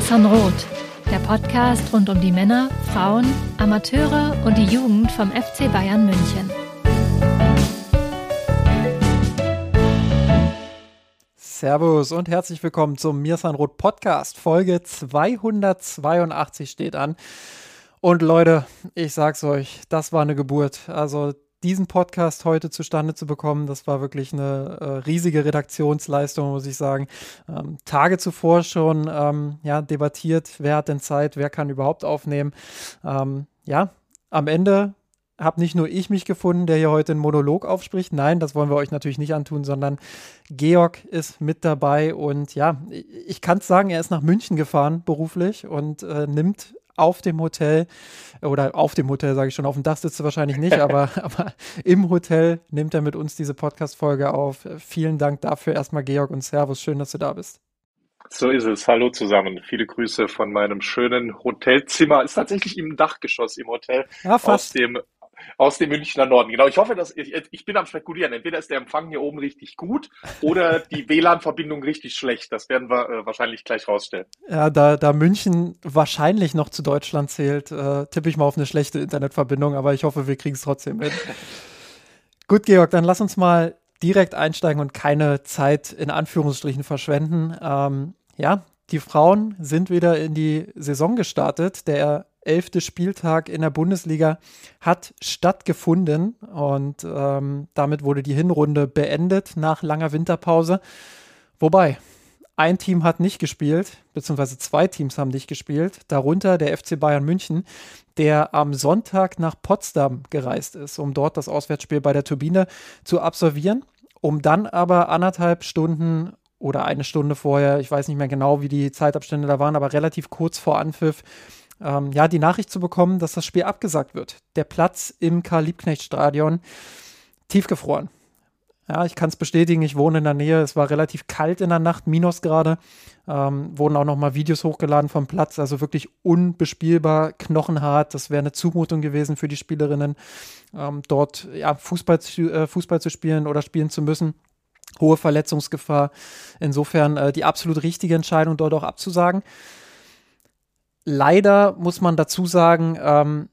Mir Roth, der Podcast rund um die Männer, Frauen, Amateure und die Jugend vom FC Bayern München. Servus und herzlich willkommen zum Mirsan Roth Podcast. Folge 282 steht an. Und Leute, ich sag's euch, das war eine Geburt. Also diesen Podcast heute zustande zu bekommen, das war wirklich eine äh, riesige Redaktionsleistung, muss ich sagen. Ähm, Tage zuvor schon ähm, ja, debattiert, wer hat denn Zeit, wer kann überhaupt aufnehmen. Ähm, ja, am Ende habe nicht nur ich mich gefunden, der hier heute einen Monolog aufspricht. Nein, das wollen wir euch natürlich nicht antun, sondern Georg ist mit dabei und ja, ich kann es sagen, er ist nach München gefahren beruflich und äh, nimmt auf dem Hotel oder auf dem Hotel, sage ich schon, auf dem Dach sitzt er wahrscheinlich nicht, aber, aber im Hotel nimmt er mit uns diese Podcast-Folge auf. Vielen Dank dafür erstmal, Georg, und Servus. Schön, dass du da bist. So ist es. Hallo zusammen. Viele Grüße von meinem schönen Hotelzimmer. Ist tatsächlich im Dachgeschoss im Hotel. Ja, fast. Aus dem aus dem Münchner Norden. Genau, ich hoffe, dass ich, ich bin am Spekulieren. Entweder ist der Empfang hier oben richtig gut oder die WLAN-Verbindung richtig schlecht. Das werden wir äh, wahrscheinlich gleich rausstellen. Ja, da, da München wahrscheinlich noch zu Deutschland zählt, äh, tippe ich mal auf eine schlechte Internetverbindung, aber ich hoffe, wir kriegen es trotzdem hin. gut, Georg, dann lass uns mal direkt einsteigen und keine Zeit in Anführungsstrichen verschwenden. Ähm, ja, die Frauen sind wieder in die Saison gestartet. Der elfte Spieltag in der Bundesliga hat stattgefunden und ähm, damit wurde die Hinrunde beendet nach langer Winterpause. Wobei, ein Team hat nicht gespielt, beziehungsweise zwei Teams haben nicht gespielt, darunter der FC Bayern München, der am Sonntag nach Potsdam gereist ist, um dort das Auswärtsspiel bei der Turbine zu absolvieren, um dann aber anderthalb Stunden oder eine Stunde vorher, ich weiß nicht mehr genau, wie die Zeitabstände da waren, aber relativ kurz vor Anpfiff, ähm, ja, die Nachricht zu bekommen, dass das Spiel abgesagt wird. Der Platz im Karl-Liebknecht-Stadion tiefgefroren. Ja, ich kann es bestätigen, ich wohne in der Nähe. Es war relativ kalt in der Nacht, Minusgrade. Ähm, wurden auch nochmal Videos hochgeladen vom Platz, also wirklich unbespielbar, knochenhart. Das wäre eine Zumutung gewesen für die Spielerinnen, ähm, dort ja, Fußball, zu, äh, Fußball zu spielen oder spielen zu müssen. Hohe Verletzungsgefahr. Insofern äh, die absolut richtige Entscheidung, dort auch abzusagen leider muss man dazu sagen, ähm,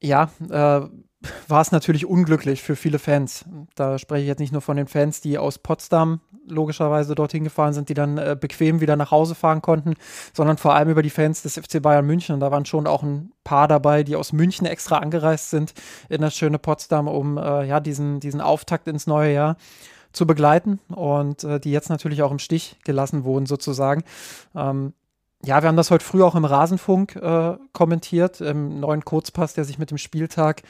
ja, äh, war es natürlich unglücklich für viele Fans. Da spreche ich jetzt nicht nur von den Fans, die aus Potsdam logischerweise dorthin gefahren sind, die dann äh, bequem wieder nach Hause fahren konnten, sondern vor allem über die Fans des FC Bayern München. Und da waren schon auch ein paar dabei, die aus München extra angereist sind in das schöne Potsdam, um äh, ja diesen, diesen Auftakt ins neue Jahr zu begleiten und äh, die jetzt natürlich auch im Stich gelassen wurden sozusagen. Ähm, ja, wir haben das heute früh auch im Rasenfunk äh, kommentiert, im neuen Kurzpass, der sich mit dem Spieltag,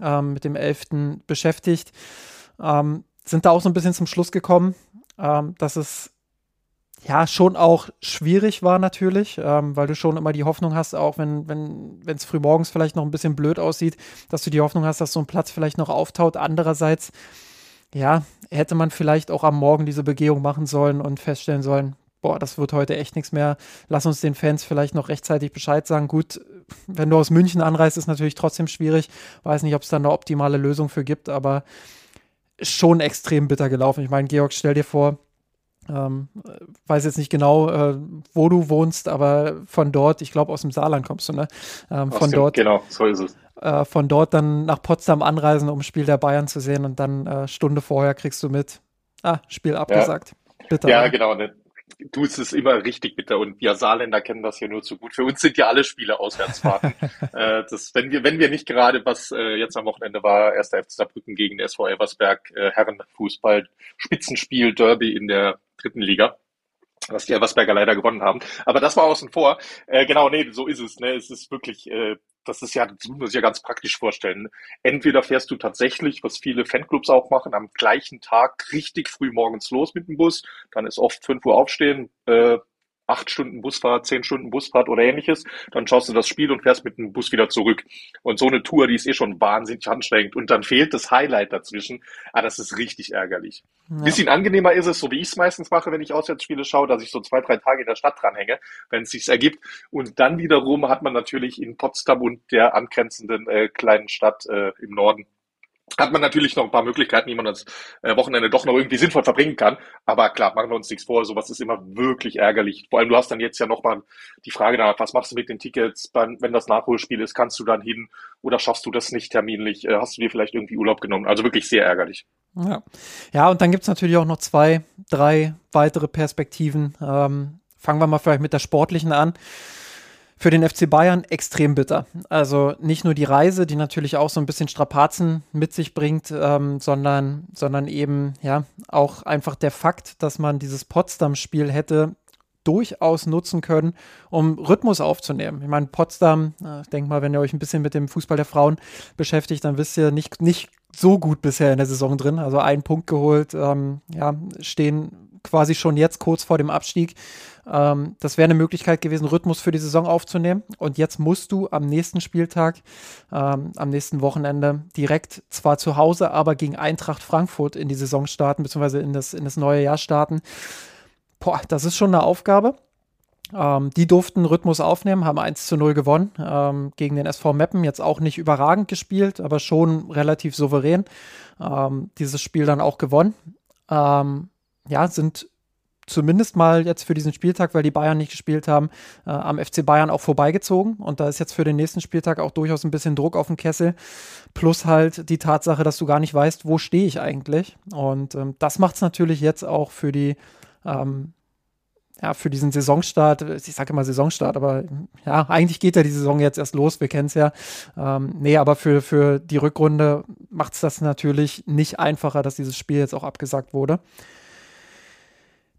ähm, mit dem 11. beschäftigt. Ähm, sind da auch so ein bisschen zum Schluss gekommen, ähm, dass es ja schon auch schwierig war natürlich, ähm, weil du schon immer die Hoffnung hast, auch wenn wenn wenn es frühmorgens vielleicht noch ein bisschen blöd aussieht, dass du die Hoffnung hast, dass so ein Platz vielleicht noch auftaut. Andererseits, ja, hätte man vielleicht auch am Morgen diese Begehung machen sollen und feststellen sollen, boah, das wird heute echt nichts mehr. Lass uns den Fans vielleicht noch rechtzeitig Bescheid sagen. Gut, wenn du aus München anreist, ist natürlich trotzdem schwierig. Weiß nicht, ob es da eine optimale Lösung für gibt, aber schon extrem bitter gelaufen. Ich meine, Georg, stell dir vor, ähm, weiß jetzt nicht genau, äh, wo du wohnst, aber von dort, ich glaube aus dem Saarland kommst du, ne? Ähm, von dem, dort. Genau, so ist es. Äh, von dort dann nach Potsdam anreisen, um Spiel der Bayern zu sehen und dann äh, Stunde vorher kriegst du mit, ah, Spiel abgesagt. Ja. Bitter. Ja, ne? genau. Ne? Du, es ist immer richtig bitter und wir Saarländer kennen das ja nur zu gut. Für uns sind ja alle Spiele Auswärtsfahrten. äh, das, wenn wir, wenn wir nicht gerade, was äh, jetzt am Wochenende war, erster FC Saarbrücken gegen SV Elversberg, äh, Herrenfußball, Spitzenspiel, Derby in der dritten Liga was die Elversberger leider gewonnen haben. Aber das war außen vor. Äh, genau, nee, so ist es. Ne? Es ist wirklich, äh, das ist ja, das muss man sich ja ganz praktisch vorstellen. Entweder fährst du tatsächlich, was viele Fanclubs auch machen, am gleichen Tag richtig früh morgens los mit dem Bus. Dann ist oft fünf Uhr aufstehen, äh, acht Stunden Busfahrt, zehn Stunden Busfahrt oder ähnliches, dann schaust du das Spiel und fährst mit dem Bus wieder zurück. Und so eine Tour, die ist eh schon wahnsinnig anstrengend und dann fehlt das Highlight dazwischen. Ah, das ist richtig ärgerlich. Ja. Bisschen angenehmer ist es, so wie ich es meistens mache, wenn ich Auswärtsspiele schaue, dass ich so zwei, drei Tage in der Stadt dranhänge, wenn es sich ergibt. Und dann wiederum hat man natürlich in Potsdam und der angrenzenden äh, kleinen Stadt äh, im Norden hat man natürlich noch ein paar Möglichkeiten, wie man das äh, Wochenende doch noch irgendwie sinnvoll verbringen kann. Aber klar, machen wir uns nichts vor, sowas ist immer wirklich ärgerlich. Vor allem, du hast dann jetzt ja nochmal die Frage danach, was machst du mit den Tickets, wenn das Nachholspiel ist, kannst du dann hin oder schaffst du das nicht terminlich? Äh, hast du dir vielleicht irgendwie Urlaub genommen? Also wirklich sehr ärgerlich. Ja, ja und dann gibt's natürlich auch noch zwei, drei weitere Perspektiven. Ähm, fangen wir mal vielleicht mit der sportlichen an für den FC Bayern extrem bitter. Also nicht nur die Reise, die natürlich auch so ein bisschen Strapazen mit sich bringt, ähm, sondern, sondern eben ja auch einfach der Fakt, dass man dieses Potsdam-Spiel hätte durchaus nutzen können, um Rhythmus aufzunehmen. Ich meine, Potsdam, äh, ich denke mal, wenn ihr euch ein bisschen mit dem Fußball der Frauen beschäftigt, dann wisst ihr nicht, nicht so gut bisher in der Saison drin. Also einen Punkt geholt, ähm, ja, stehen quasi schon jetzt kurz vor dem Abstieg. Ähm, das wäre eine Möglichkeit gewesen, Rhythmus für die Saison aufzunehmen. Und jetzt musst du am nächsten Spieltag, ähm, am nächsten Wochenende direkt zwar zu Hause, aber gegen Eintracht Frankfurt in die Saison starten, beziehungsweise in das, in das neue Jahr starten. Boah, das ist schon eine Aufgabe. Ähm, die durften Rhythmus aufnehmen, haben 1 zu 0 gewonnen ähm, gegen den SV Meppen. Jetzt auch nicht überragend gespielt, aber schon relativ souverän. Ähm, dieses Spiel dann auch gewonnen. Ähm, ja, sind zumindest mal jetzt für diesen Spieltag, weil die Bayern nicht gespielt haben, äh, am FC Bayern auch vorbeigezogen. Und da ist jetzt für den nächsten Spieltag auch durchaus ein bisschen Druck auf dem Kessel. Plus halt die Tatsache, dass du gar nicht weißt, wo stehe ich eigentlich. Und ähm, das macht es natürlich jetzt auch für die, ähm, ja, für diesen Saisonstart, ich sage immer Saisonstart, aber ja, eigentlich geht ja die Saison jetzt erst los, wir kennen es ja. Ähm, nee, aber für, für die Rückrunde macht es das natürlich nicht einfacher, dass dieses Spiel jetzt auch abgesagt wurde.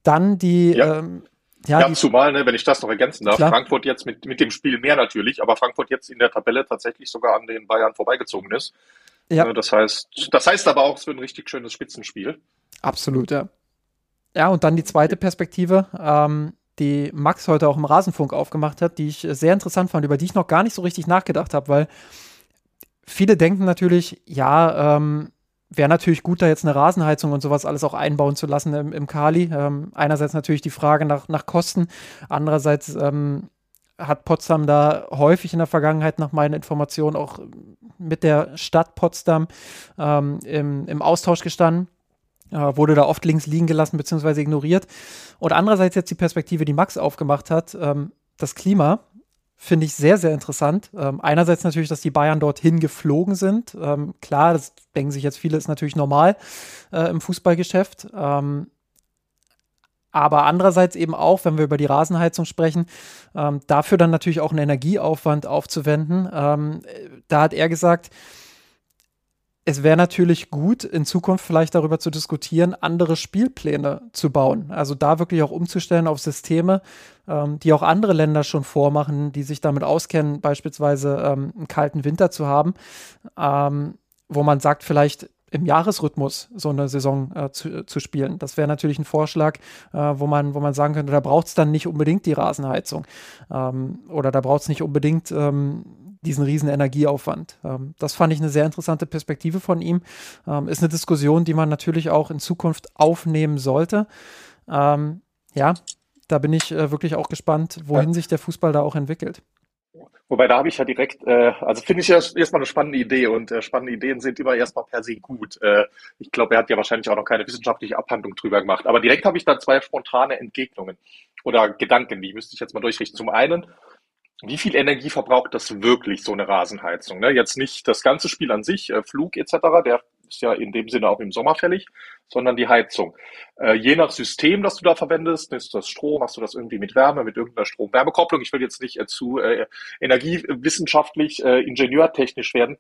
Dann die. Ja. Ähm, ja, ja zumal, ne, wenn ich das noch ergänzen darf, klar. Frankfurt jetzt mit, mit dem Spiel mehr natürlich, aber Frankfurt jetzt in der Tabelle tatsächlich sogar an den Bayern vorbeigezogen ist. Ja. Äh, das heißt, das heißt aber auch, es wird ein richtig schönes Spitzenspiel. Absolut, ja. Ja, und dann die zweite Perspektive, ähm, die Max heute auch im Rasenfunk aufgemacht hat, die ich sehr interessant fand, über die ich noch gar nicht so richtig nachgedacht habe, weil viele denken natürlich, ja, ähm, wäre natürlich gut, da jetzt eine Rasenheizung und sowas alles auch einbauen zu lassen im, im Kali. Ähm, einerseits natürlich die Frage nach, nach Kosten, andererseits ähm, hat Potsdam da häufig in der Vergangenheit nach meinen Informationen auch mit der Stadt Potsdam ähm, im, im Austausch gestanden. Äh, wurde da oft links liegen gelassen bzw. ignoriert. Und andererseits jetzt die Perspektive, die Max aufgemacht hat, ähm, das Klima finde ich sehr, sehr interessant. Ähm, einerseits natürlich, dass die Bayern dorthin geflogen sind. Ähm, klar, das denken sich jetzt viele, ist natürlich normal äh, im Fußballgeschäft. Ähm, aber andererseits eben auch, wenn wir über die Rasenheizung sprechen, ähm, dafür dann natürlich auch einen Energieaufwand aufzuwenden. Ähm, da hat er gesagt, es wäre natürlich gut, in Zukunft vielleicht darüber zu diskutieren, andere Spielpläne zu bauen. Also da wirklich auch umzustellen auf Systeme, ähm, die auch andere Länder schon vormachen, die sich damit auskennen, beispielsweise ähm, einen kalten Winter zu haben, ähm, wo man sagt, vielleicht im Jahresrhythmus so eine Saison äh, zu, zu spielen. Das wäre natürlich ein Vorschlag, äh, wo, man, wo man sagen könnte, da braucht es dann nicht unbedingt die Rasenheizung ähm, oder da braucht es nicht unbedingt ähm, diesen riesen Energieaufwand. Ähm, das fand ich eine sehr interessante Perspektive von ihm. Ähm, ist eine Diskussion, die man natürlich auch in Zukunft aufnehmen sollte. Ähm, ja, da bin ich äh, wirklich auch gespannt, wohin ja. sich der Fußball da auch entwickelt. Wobei da habe ich ja direkt, äh, also finde ich ja erstmal eine spannende Idee und äh, spannende Ideen sind immer erstmal per se gut. Äh, ich glaube, er hat ja wahrscheinlich auch noch keine wissenschaftliche Abhandlung drüber gemacht. Aber direkt habe ich da zwei spontane Entgegnungen oder Gedanken, die müsste ich jetzt mal durchrichten. Zum einen, wie viel Energie verbraucht das wirklich, so eine Rasenheizung? Ne? Jetzt nicht das ganze Spiel an sich, äh, Flug etc., der ist ja in dem Sinne auch im Sommer fällig, sondern die Heizung. Äh, je nach System, das du da verwendest, ist das Strom, hast du das irgendwie mit Wärme, mit irgendeiner Strom-Wärmekopplung. Ich will jetzt nicht äh, zu äh, energiewissenschaftlich, äh, ingenieurtechnisch werden.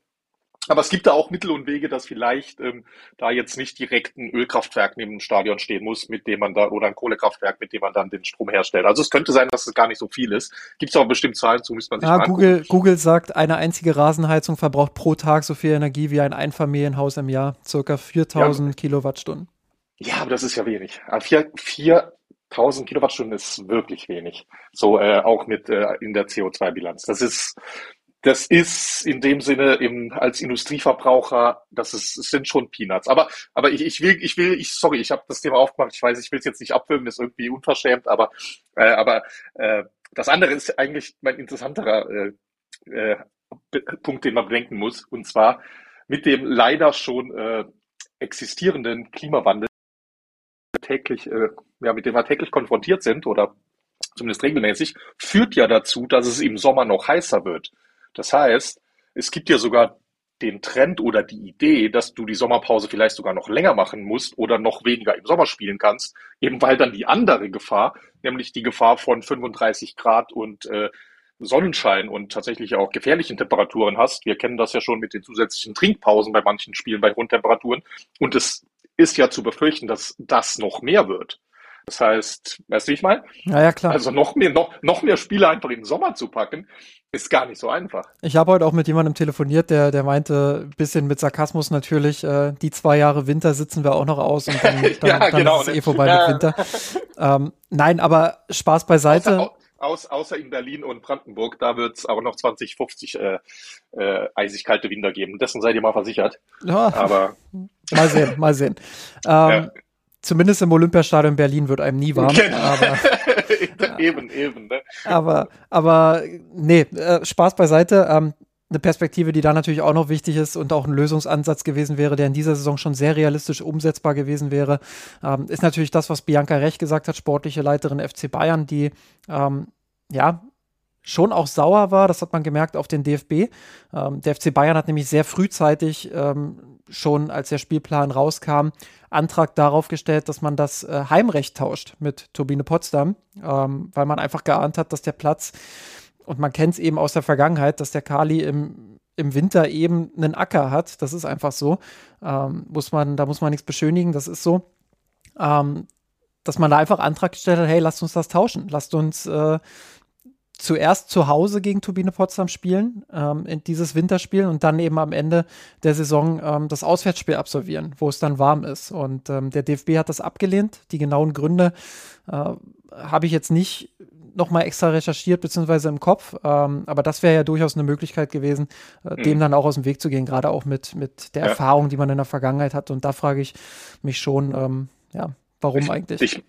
Aber es gibt da auch Mittel und Wege, dass vielleicht ähm, da jetzt nicht direkt ein Ölkraftwerk neben dem Stadion stehen muss, mit dem man da oder ein Kohlekraftwerk, mit dem man dann den Strom herstellt. Also es könnte sein, dass es gar nicht so viel ist. Gibt es auch bestimmt Zahlen zu, müsste man sich ja, mal Google, Google sagt, eine einzige Rasenheizung verbraucht pro Tag so viel Energie wie ein Einfamilienhaus im Jahr, circa 4000 ja. Kilowattstunden. Ja, aber das ist ja wenig. 4, 4000 Kilowattstunden ist wirklich wenig. So äh, auch mit äh, in der CO2-Bilanz. Das ist das ist in dem Sinne im, als Industrieverbraucher, das, ist, sind schon Peanuts. Aber, aber ich, ich will, ich will, ich, sorry, ich habe das Thema aufgemacht. Ich weiß, ich will es jetzt nicht abfilmen, ist irgendwie unverschämt, aber, äh, aber äh, das andere ist eigentlich mein interessanterer äh, äh, Punkt, den man bedenken muss. Und zwar, mit dem leider schon äh, existierenden Klimawandel täglich, äh, ja, mit dem wir täglich konfrontiert sind oder zumindest regelmäßig, führt ja dazu, dass es im Sommer noch heißer wird. Das heißt, es gibt ja sogar den Trend oder die Idee, dass du die Sommerpause vielleicht sogar noch länger machen musst oder noch weniger im Sommer spielen kannst, eben weil dann die andere Gefahr, nämlich die Gefahr von 35 Grad und äh, Sonnenschein und tatsächlich auch gefährlichen Temperaturen hast. Wir kennen das ja schon mit den zusätzlichen Trinkpausen bei manchen Spielen bei Grundtemperaturen. Und es ist ja zu befürchten, dass das noch mehr wird. Das heißt, weißt du, wie ich meine? Ja, ja, klar. Also noch mehr, noch, noch mehr Spiele einfach in den Sommer zu packen, ist gar nicht so einfach. Ich habe heute auch mit jemandem telefoniert, der, der meinte, ein bisschen mit Sarkasmus natürlich, äh, die zwei Jahre Winter sitzen wir auch noch aus und dann, dann, ja, dann genau, ist es ne? eh vorbei Ja. mit Winter. Ähm, nein, aber Spaß beiseite. Außer, aus, außer in Berlin und Brandenburg, da wird es aber noch 2050 äh, äh, eisig kalte Winter geben. Dessen seid ihr mal versichert. ja, Aber mal sehen, mal sehen. Ähm, Ja. Zumindest im Olympiastadion Berlin wird einem nie warm. Genau. Aber, eben, eben. Ne? aber, aber nee, äh, Spaß beiseite. Ähm, eine Perspektive, die da natürlich auch noch wichtig ist und auch ein Lösungsansatz gewesen wäre, der in dieser Saison schon sehr realistisch umsetzbar gewesen wäre, ähm, ist natürlich das, was Bianca Recht gesagt hat, sportliche Leiterin FC Bayern, die ähm, ja schon auch sauer war, das hat man gemerkt auf den DFB. Ähm, der FC Bayern hat nämlich sehr frühzeitig ähm, schon, als der Spielplan rauskam, Antrag darauf gestellt, dass man das äh, Heimrecht tauscht mit Turbine Potsdam, ähm, weil man einfach geahnt hat, dass der Platz, und man kennt es eben aus der Vergangenheit, dass der Kali im, im Winter eben einen Acker hat. Das ist einfach so. Ähm, muss man, da muss man nichts beschönigen, das ist so. Ähm, dass man da einfach Antrag gestellt hat, hey, lasst uns das tauschen. Lasst uns äh, zuerst zu Hause gegen Turbine Potsdam spielen, ähm, in dieses Winterspiel und dann eben am Ende der Saison ähm, das Auswärtsspiel absolvieren, wo es dann warm ist. Und ähm, der DFB hat das abgelehnt. Die genauen Gründe äh, habe ich jetzt nicht nochmal extra recherchiert, beziehungsweise im Kopf. Ähm, aber das wäre ja durchaus eine Möglichkeit gewesen, äh, Mhm. dem dann auch aus dem Weg zu gehen, gerade auch mit, mit der Ja. Erfahrung, die man in der Vergangenheit hat. Und da frage ich mich schon, ähm, ja, warum eigentlich? Ich,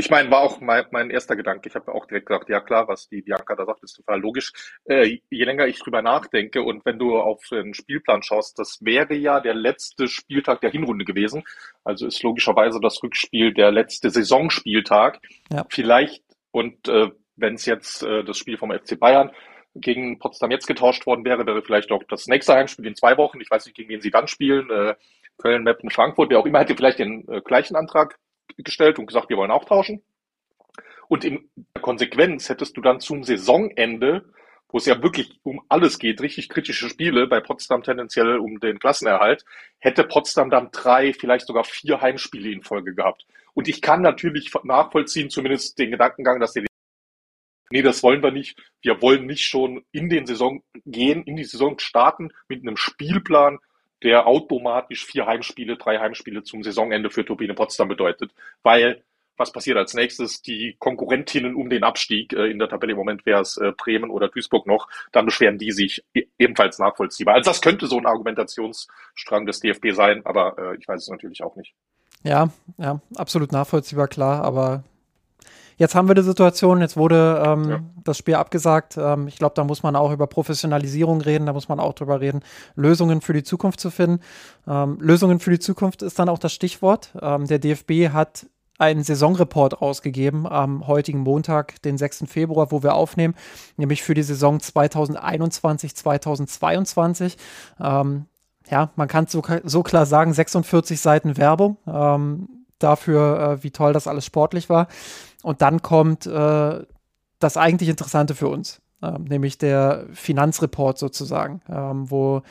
ich meine, war auch mein, mein erster Gedanke. Ich habe auch direkt gedacht, ja klar, was die Bianca da sagt, ist total logisch. Äh, je länger ich drüber nachdenke und wenn du auf den Spielplan schaust, das wäre ja der letzte Spieltag der Hinrunde gewesen. Also ist logischerweise das Rückspiel der letzte Saisonspieltag. Ja. Vielleicht, und äh, wenn es jetzt äh, das Spiel vom FC Bayern gegen Potsdam jetzt getauscht worden wäre, wäre vielleicht auch das nächste Heimspiel in zwei Wochen. Ich weiß nicht, gegen wen sie dann spielen. Äh, Köln, Meppen, Frankfurt, wer auch immer hätte vielleicht den äh, gleichen Antrag gestellt und gesagt, wir wollen auch tauschen. Und in Konsequenz hättest du dann zum Saisonende, wo es ja wirklich um alles geht, richtig kritische Spiele, bei Potsdam tendenziell um den Klassenerhalt, hätte Potsdam dann drei, vielleicht sogar vier Heimspiele in Folge gehabt. Und ich kann natürlich nachvollziehen, zumindest den Gedankengang, dass die Nee, das wollen wir nicht. Wir wollen nicht schon in den Saison gehen, in die Saison starten mit einem Spielplan, der automatisch vier Heimspiele, drei Heimspiele zum Saisonende für Turbine Potsdam bedeutet. Weil, was passiert als nächstes? Die Konkurrentinnen um den Abstieg, äh, in der Tabelle im Moment wäre es äh, Bremen oder Duisburg noch, dann beschweren die sich e ebenfalls nachvollziehbar. Also das könnte so ein Argumentationsstrang des DFB sein, aber äh, ich weiß es natürlich auch nicht. Ja, ja, absolut nachvollziehbar, klar, aber jetzt haben wir die Situation, jetzt wurde ähm, Ja. das Spiel abgesagt. Ähm, ich glaube, da muss man auch über Professionalisierung reden, da muss man auch drüber reden, Lösungen für die Zukunft zu finden. Ähm, Lösungen für die Zukunft ist dann auch das Stichwort. Ähm, der DFB hat einen Saisonreport rausgegeben am heutigen Montag, den 6. Februar, wo wir aufnehmen, nämlich für die Saison 2021, 2022. Ähm, ja, man kann so, so klar sagen, 46 Seiten Werbung ähm, dafür, äh, wie toll das alles sportlich war. Und dann kommt äh, das eigentlich Interessante für uns, ähm, nämlich der Finanzreport sozusagen, ähm, wo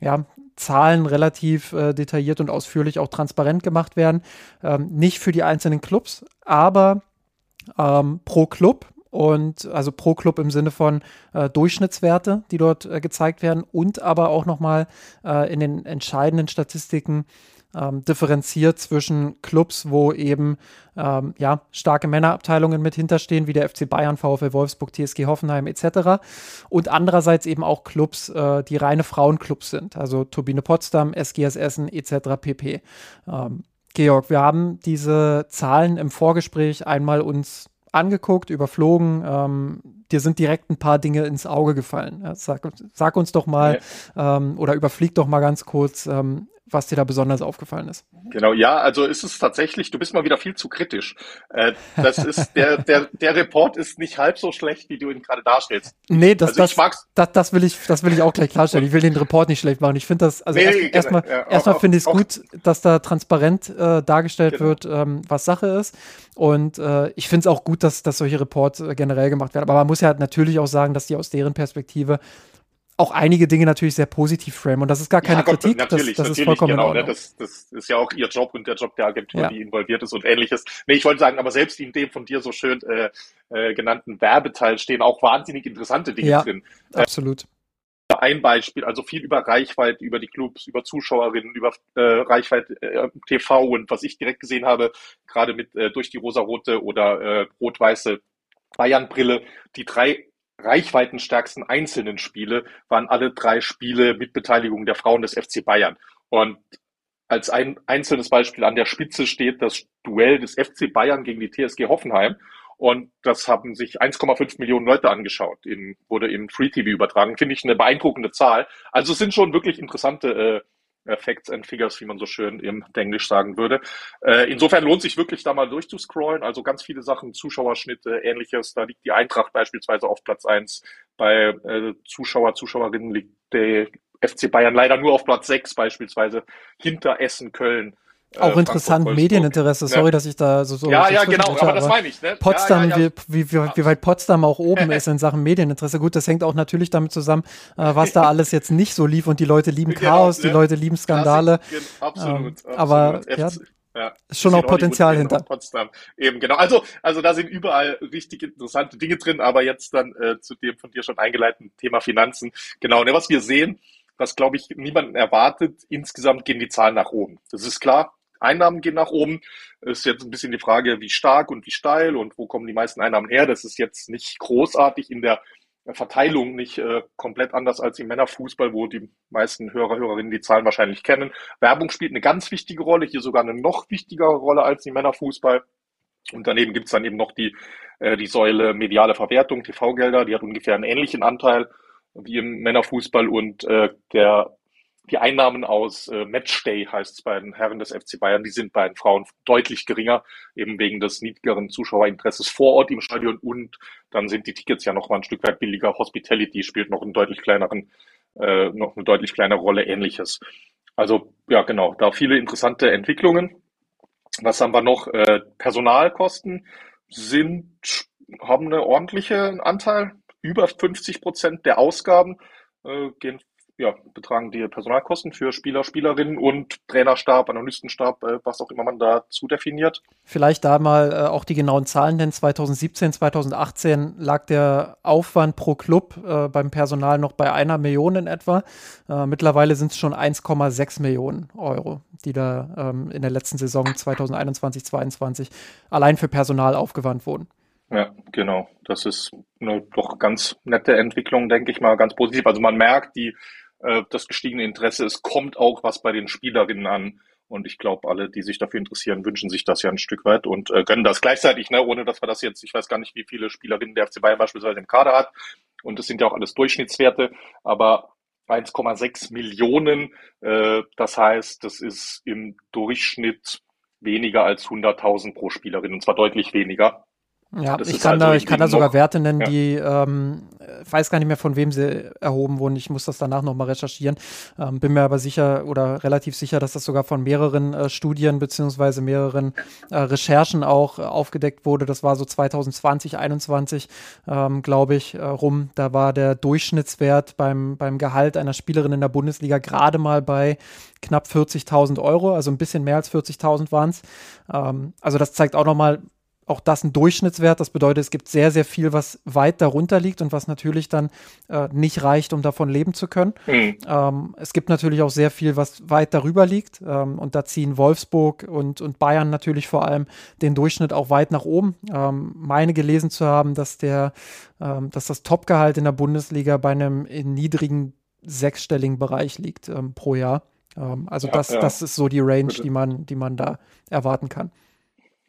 ja, Zahlen relativ äh, detailliert und ausführlich auch transparent gemacht werden. Ähm, nicht für die einzelnen Clubs, aber ähm, pro Club und also pro Club im Sinne von äh, Durchschnittswerte, die dort äh, gezeigt werden und aber auch nochmal äh, in den entscheidenden Statistiken ähm, differenziert zwischen Clubs, wo eben ähm, ja, starke Männerabteilungen mit hinterstehen, wie der FC Bayern, VfL Wolfsburg, TSG Hoffenheim etc. Und andererseits eben auch Clubs, äh, die reine Frauenclubs sind, also Turbine Potsdam, SGS Essen etc. pp. Ähm, Georg, wir haben diese Zahlen im Vorgespräch einmal uns angeguckt, überflogen. Ähm, dir sind direkt ein paar Dinge ins Auge gefallen. Ja, sag, sag, uns doch mal ja. ähm, oder überflieg doch mal ganz kurz, ähm, was dir da besonders aufgefallen ist. Genau, ja, also ist es tatsächlich, du bist mal wieder viel zu kritisch. Äh, das ist, der, der, der Report ist nicht halb so schlecht, wie du ihn gerade darstellst. Nee, das, also das, das, das, will ich, das will ich auch gleich klarstellen. Ich will den Report nicht schlecht machen. Ich finde das, also nee, erstmal erst, ja, erstmal finde ich es gut, dass da transparent äh, dargestellt genau. wird, ähm, was Sache ist. Und äh, ich finde es auch gut, dass, dass solche Reports äh, generell gemacht werden. Aber man muss ja natürlich auch sagen, dass die aus deren Perspektive auch einige Dinge natürlich sehr positiv frame. Und das ist gar keine ja, Gott, Kritik. Natürlich, das, das natürlich, ist vollkommen genau. Ne? Das, das ist ja auch ihr Job und der Job der Agentur, ja. die involviert ist und ähnliches. Nee, ich wollte sagen, aber selbst in dem von dir so schön äh, äh, genannten Werbeteil stehen auch wahnsinnig interessante Dinge ja, drin. Äh, absolut. Ein Beispiel, also viel über Reichweite, über die Clubs, über Zuschauerinnen, über äh, Reichweite äh, TV und was ich direkt gesehen habe, gerade mit äh, durch die rosarote oder äh, rot-weiße Bayern-Brille, die drei reichweitenstärksten einzelnen Spiele waren alle drei Spiele mit Beteiligung der Frauen des FC Bayern. Und als ein einzelnes Beispiel an der Spitze steht das Duell des FC Bayern gegen die TSG Hoffenheim. Und das haben sich 1,5 Millionen Leute angeschaut. In, wurde im Free TV übertragen. Finde ich eine beeindruckende Zahl. Also es sind schon wirklich interessante äh, Facts and Figures, wie man so schön im Englisch sagen würde. Äh, insofern lohnt sich wirklich da mal durchzuscrollen. Also ganz viele Sachen, Zuschauerschnitte, ähnliches. Da liegt die Eintracht beispielsweise auf Platz eins. Bei äh, Zuschauer, Zuschauerinnen liegt der FC Bayern leider nur auf Platz sechs beispielsweise hinter Essen, Köln. Äh, auch interessant, Medieninteresse. Sorry, ja. dass ich da so. so ja, ja, genau, aber das meine ich. Ne? Potsdam, ja, ja, wie, wie, wie, weit Potsdam auch oben ist in Sachen Medieninteresse. Gut, das hängt auch natürlich damit zusammen, äh, was da alles jetzt nicht so lief und die Leute lieben genau, Chaos, ne? die Leute lieben Skandale. Klassik, absolut, ähm, absolut. Aber ja, ja, ist schon auch Potenzial hinter. Potsdam. Eben, genau. Also, also da sind überall richtig interessante Dinge drin, aber jetzt dann äh, zu dem von dir schon eingeleiteten Thema Finanzen. Genau, ne, was wir sehen, was glaube ich niemanden erwartet, insgesamt gehen die Zahlen nach oben. Das ist klar. Einnahmen gehen nach oben. Ist jetzt ein bisschen die Frage, wie stark und wie steil und wo kommen die meisten Einnahmen her. Das ist jetzt nicht großartig in der Verteilung nicht äh, komplett anders als im Männerfußball, wo die meisten Hörer, Hörerinnen die Zahlen wahrscheinlich kennen. Werbung spielt eine ganz wichtige Rolle, hier sogar eine noch wichtigere Rolle als im Männerfußball. Und daneben gibt's dann eben noch die, äh, die Säule mediale Verwertung, TV-Gelder, die hat ungefähr einen ähnlichen Anteil wie im Männerfußball und äh, der die Einnahmen aus äh, Matchday heißt es bei den Herren des FC Bayern, die sind bei den Frauen deutlich geringer, eben wegen des niedrigeren Zuschauerinteresses vor Ort im Stadion und dann sind die Tickets ja noch mal ein Stück weit billiger. Hospitality spielt noch einen deutlich kleineren, äh, noch eine deutlich kleinere Rolle, ähnliches. Also ja, genau, da viele interessante Entwicklungen. Was haben wir noch? Äh, Personalkosten sind, haben einen ordentlichen Anteil. Über 50 Prozent der Ausgaben äh, gehen ja, betragen die Personalkosten für Spieler, Spielerinnen und Trainerstab, Analystenstab, äh, was auch immer man dazu definiert. Vielleicht da mal äh, auch die genauen Zahlen nennen. 2017, 2018 lag der Aufwand pro Club äh, beim Personal noch bei einer Million in etwa. Äh, mittlerweile sind es schon 1,6 Millionen Euro, die da ähm, in der letzten Saison 2021, 2022 allein für Personal aufgewandt wurden. Ja, genau. Das ist eine doch ganz nette Entwicklung, denke ich mal, ganz positiv. Also man merkt, die äh, das gestiegene Interesse. Es kommt auch was bei den Spielerinnen an. Und ich glaube, alle, die sich dafür interessieren, wünschen sich das ja ein Stück weit und äh, gönnen das gleichzeitig, ne, ohne dass wir das jetzt, ich weiß gar nicht, wie viele Spielerinnen der FC Bayern beispielsweise im Kader hat. Und das sind ja auch alles Durchschnittswerte, aber 1,6 Millionen, äh, das heißt, das ist im Durchschnitt weniger als 100.000 pro Spielerin und zwar deutlich weniger. Ja, ich kann, also da, ich kann da sogar Werte nennen, ja. die, ähm, weiß gar nicht mehr, von wem sie erhoben wurden. Ich muss das danach nochmal recherchieren. Ähm, bin mir aber sicher oder relativ sicher, dass das sogar von mehreren äh, Studien beziehungsweise mehreren äh, Recherchen auch äh, aufgedeckt wurde. Das war so 2020, 2021, ähm, glaube ich, äh, rum. Da war der Durchschnittswert beim, beim Gehalt einer Spielerin in der Bundesliga gerade mal bei knapp 40.000 Euro, also ein bisschen mehr als 40.000 waren es. Also das zeigt auch nochmal, auch das ein Durchschnittswert. Das bedeutet, es gibt sehr, sehr viel, was weit darunter liegt und was natürlich dann äh, nicht reicht, um davon leben zu können. Mhm. Ähm, es gibt natürlich auch sehr viel, was weit darüber liegt. Ähm, und da ziehen Wolfsburg und, und Bayern natürlich vor allem den Durchschnitt auch weit nach oben. Ähm, meine gelesen zu haben, dass der, ähm, dass das Topgehalt in der Bundesliga bei einem niedrigen sechsstelligen Bereich liegt ähm, pro Jahr. Ähm, also ja, das, ja. das ist so die Range, die man, die man da erwarten kann.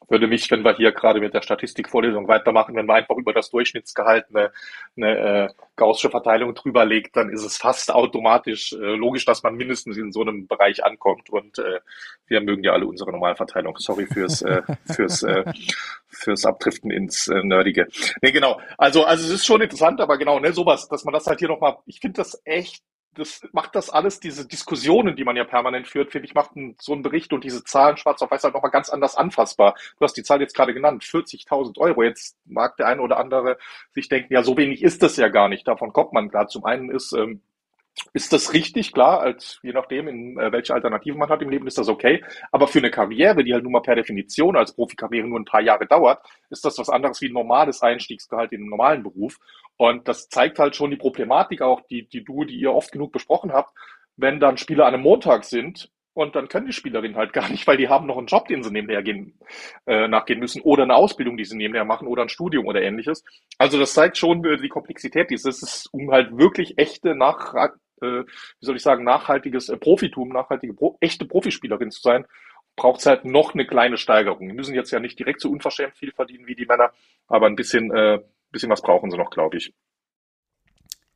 Würde mich, wenn wir hier gerade mit der Statistikvorlesung weitermachen, wenn man einfach über das Durchschnittsgehalt eine, eine äh, gaussische Verteilung drüber legt, dann ist es fast automatisch äh, logisch, dass man mindestens in so einem Bereich ankommt. Und äh, wir mögen ja alle unsere Normalverteilung. Sorry fürs äh, fürs äh, fürs Abdriften ins äh, Nerdige. Nee, genau. Also also es ist schon interessant, aber genau, ne, sowas, dass man das halt hier nochmal, ich finde das echt das macht das alles, diese Diskussionen, die man ja permanent führt, finde ich, macht so ein Bericht und diese Zahlen schwarz auf weiß halt nochmal ganz anders anfassbar. Du hast die Zahl jetzt gerade genannt, 40.000 Euro. Jetzt mag der eine oder andere sich denken, ja, so wenig ist das ja gar nicht. Davon kommt man klar. Zum einen ist, ähm, ist das richtig, klar, als je nachdem, in äh, welche Alternativen man hat im Leben, ist das okay. Aber für eine Karriere, die halt nun mal per Definition als Profikarriere nur ein paar Jahre dauert, ist das was anderes wie ein normales Einstiegsgehalt in einem normalen Beruf. Und das zeigt halt schon die Problematik auch, die, die du, die ihr oft genug besprochen habt, wenn dann Spieler an einem Montag sind und dann können die Spielerinnen halt gar nicht, weil die haben noch einen Job, den sie nebenher gehen, äh, nachgehen müssen oder eine Ausbildung, die sie nebenher machen oder ein Studium oder ähnliches. Also das zeigt schon äh, die Komplexität dieses, um halt wirklich echte nach, äh, wie soll ich sagen, nachhaltiges äh, Profitum, nachhaltige, Pro echte Profispielerin zu sein, braucht es halt noch eine kleine Steigerung. Die müssen jetzt ja nicht direkt so unverschämt viel verdienen wie die Männer, aber ein bisschen, äh, bisschen was brauchen sie noch, glaube ich.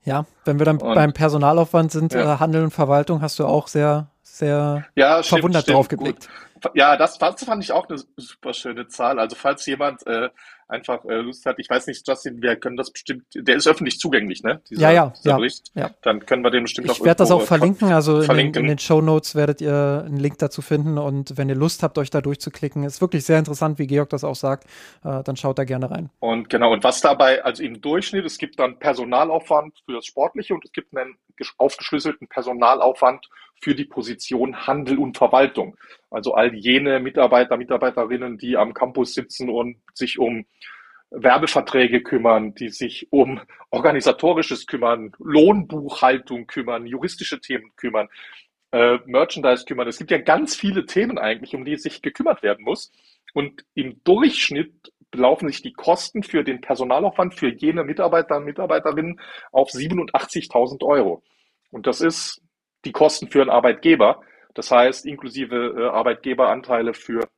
Ja, wenn wir dann und, beim Personalaufwand sind, ja. äh, Handel und Verwaltung, hast du auch sehr, sehr ja, verwundert stimmt, drauf geblickt. Ja, das, das fand ich auch eine super schöne Zahl. Also falls jemand äh, einfach äh, Lust hat, ich weiß nicht, Justin, wir können das bestimmt, der ist öffentlich zugänglich, ne? Dieser, ja, ja, dieser ja, Bericht. ja. Dann können wir den bestimmt ich auch Ich werde das auch verlinken, also verlinken. In, den, in den Show Notes werdet ihr einen Link dazu finden und wenn ihr Lust habt, euch da durchzuklicken, ist wirklich sehr interessant, wie Georg das auch sagt, äh, dann schaut da gerne rein. Und genau, und was dabei, also im Durchschnitt, es gibt dann Personalaufwand für das Sportliche und es gibt einen aufgeschlüsselten Personalaufwand für die Position Handel und Verwaltung. Also all jene Mitarbeiter, Mitarbeiterinnen, die am Campus sitzen und sich um Werbeverträge kümmern, die sich um organisatorisches kümmern, Lohnbuchhaltung kümmern, juristische Themen kümmern, äh, Merchandise kümmern. Es gibt ja ganz viele Themen eigentlich, um die sich gekümmert werden muss. Und im Durchschnitt belaufen sich die Kosten für den Personalaufwand für jene Mitarbeiter und Mitarbeiterinnen auf 87.000 Euro. Und das ist die Kosten für einen Arbeitgeber. Das heißt, inklusive äh, Arbeitgeberanteile für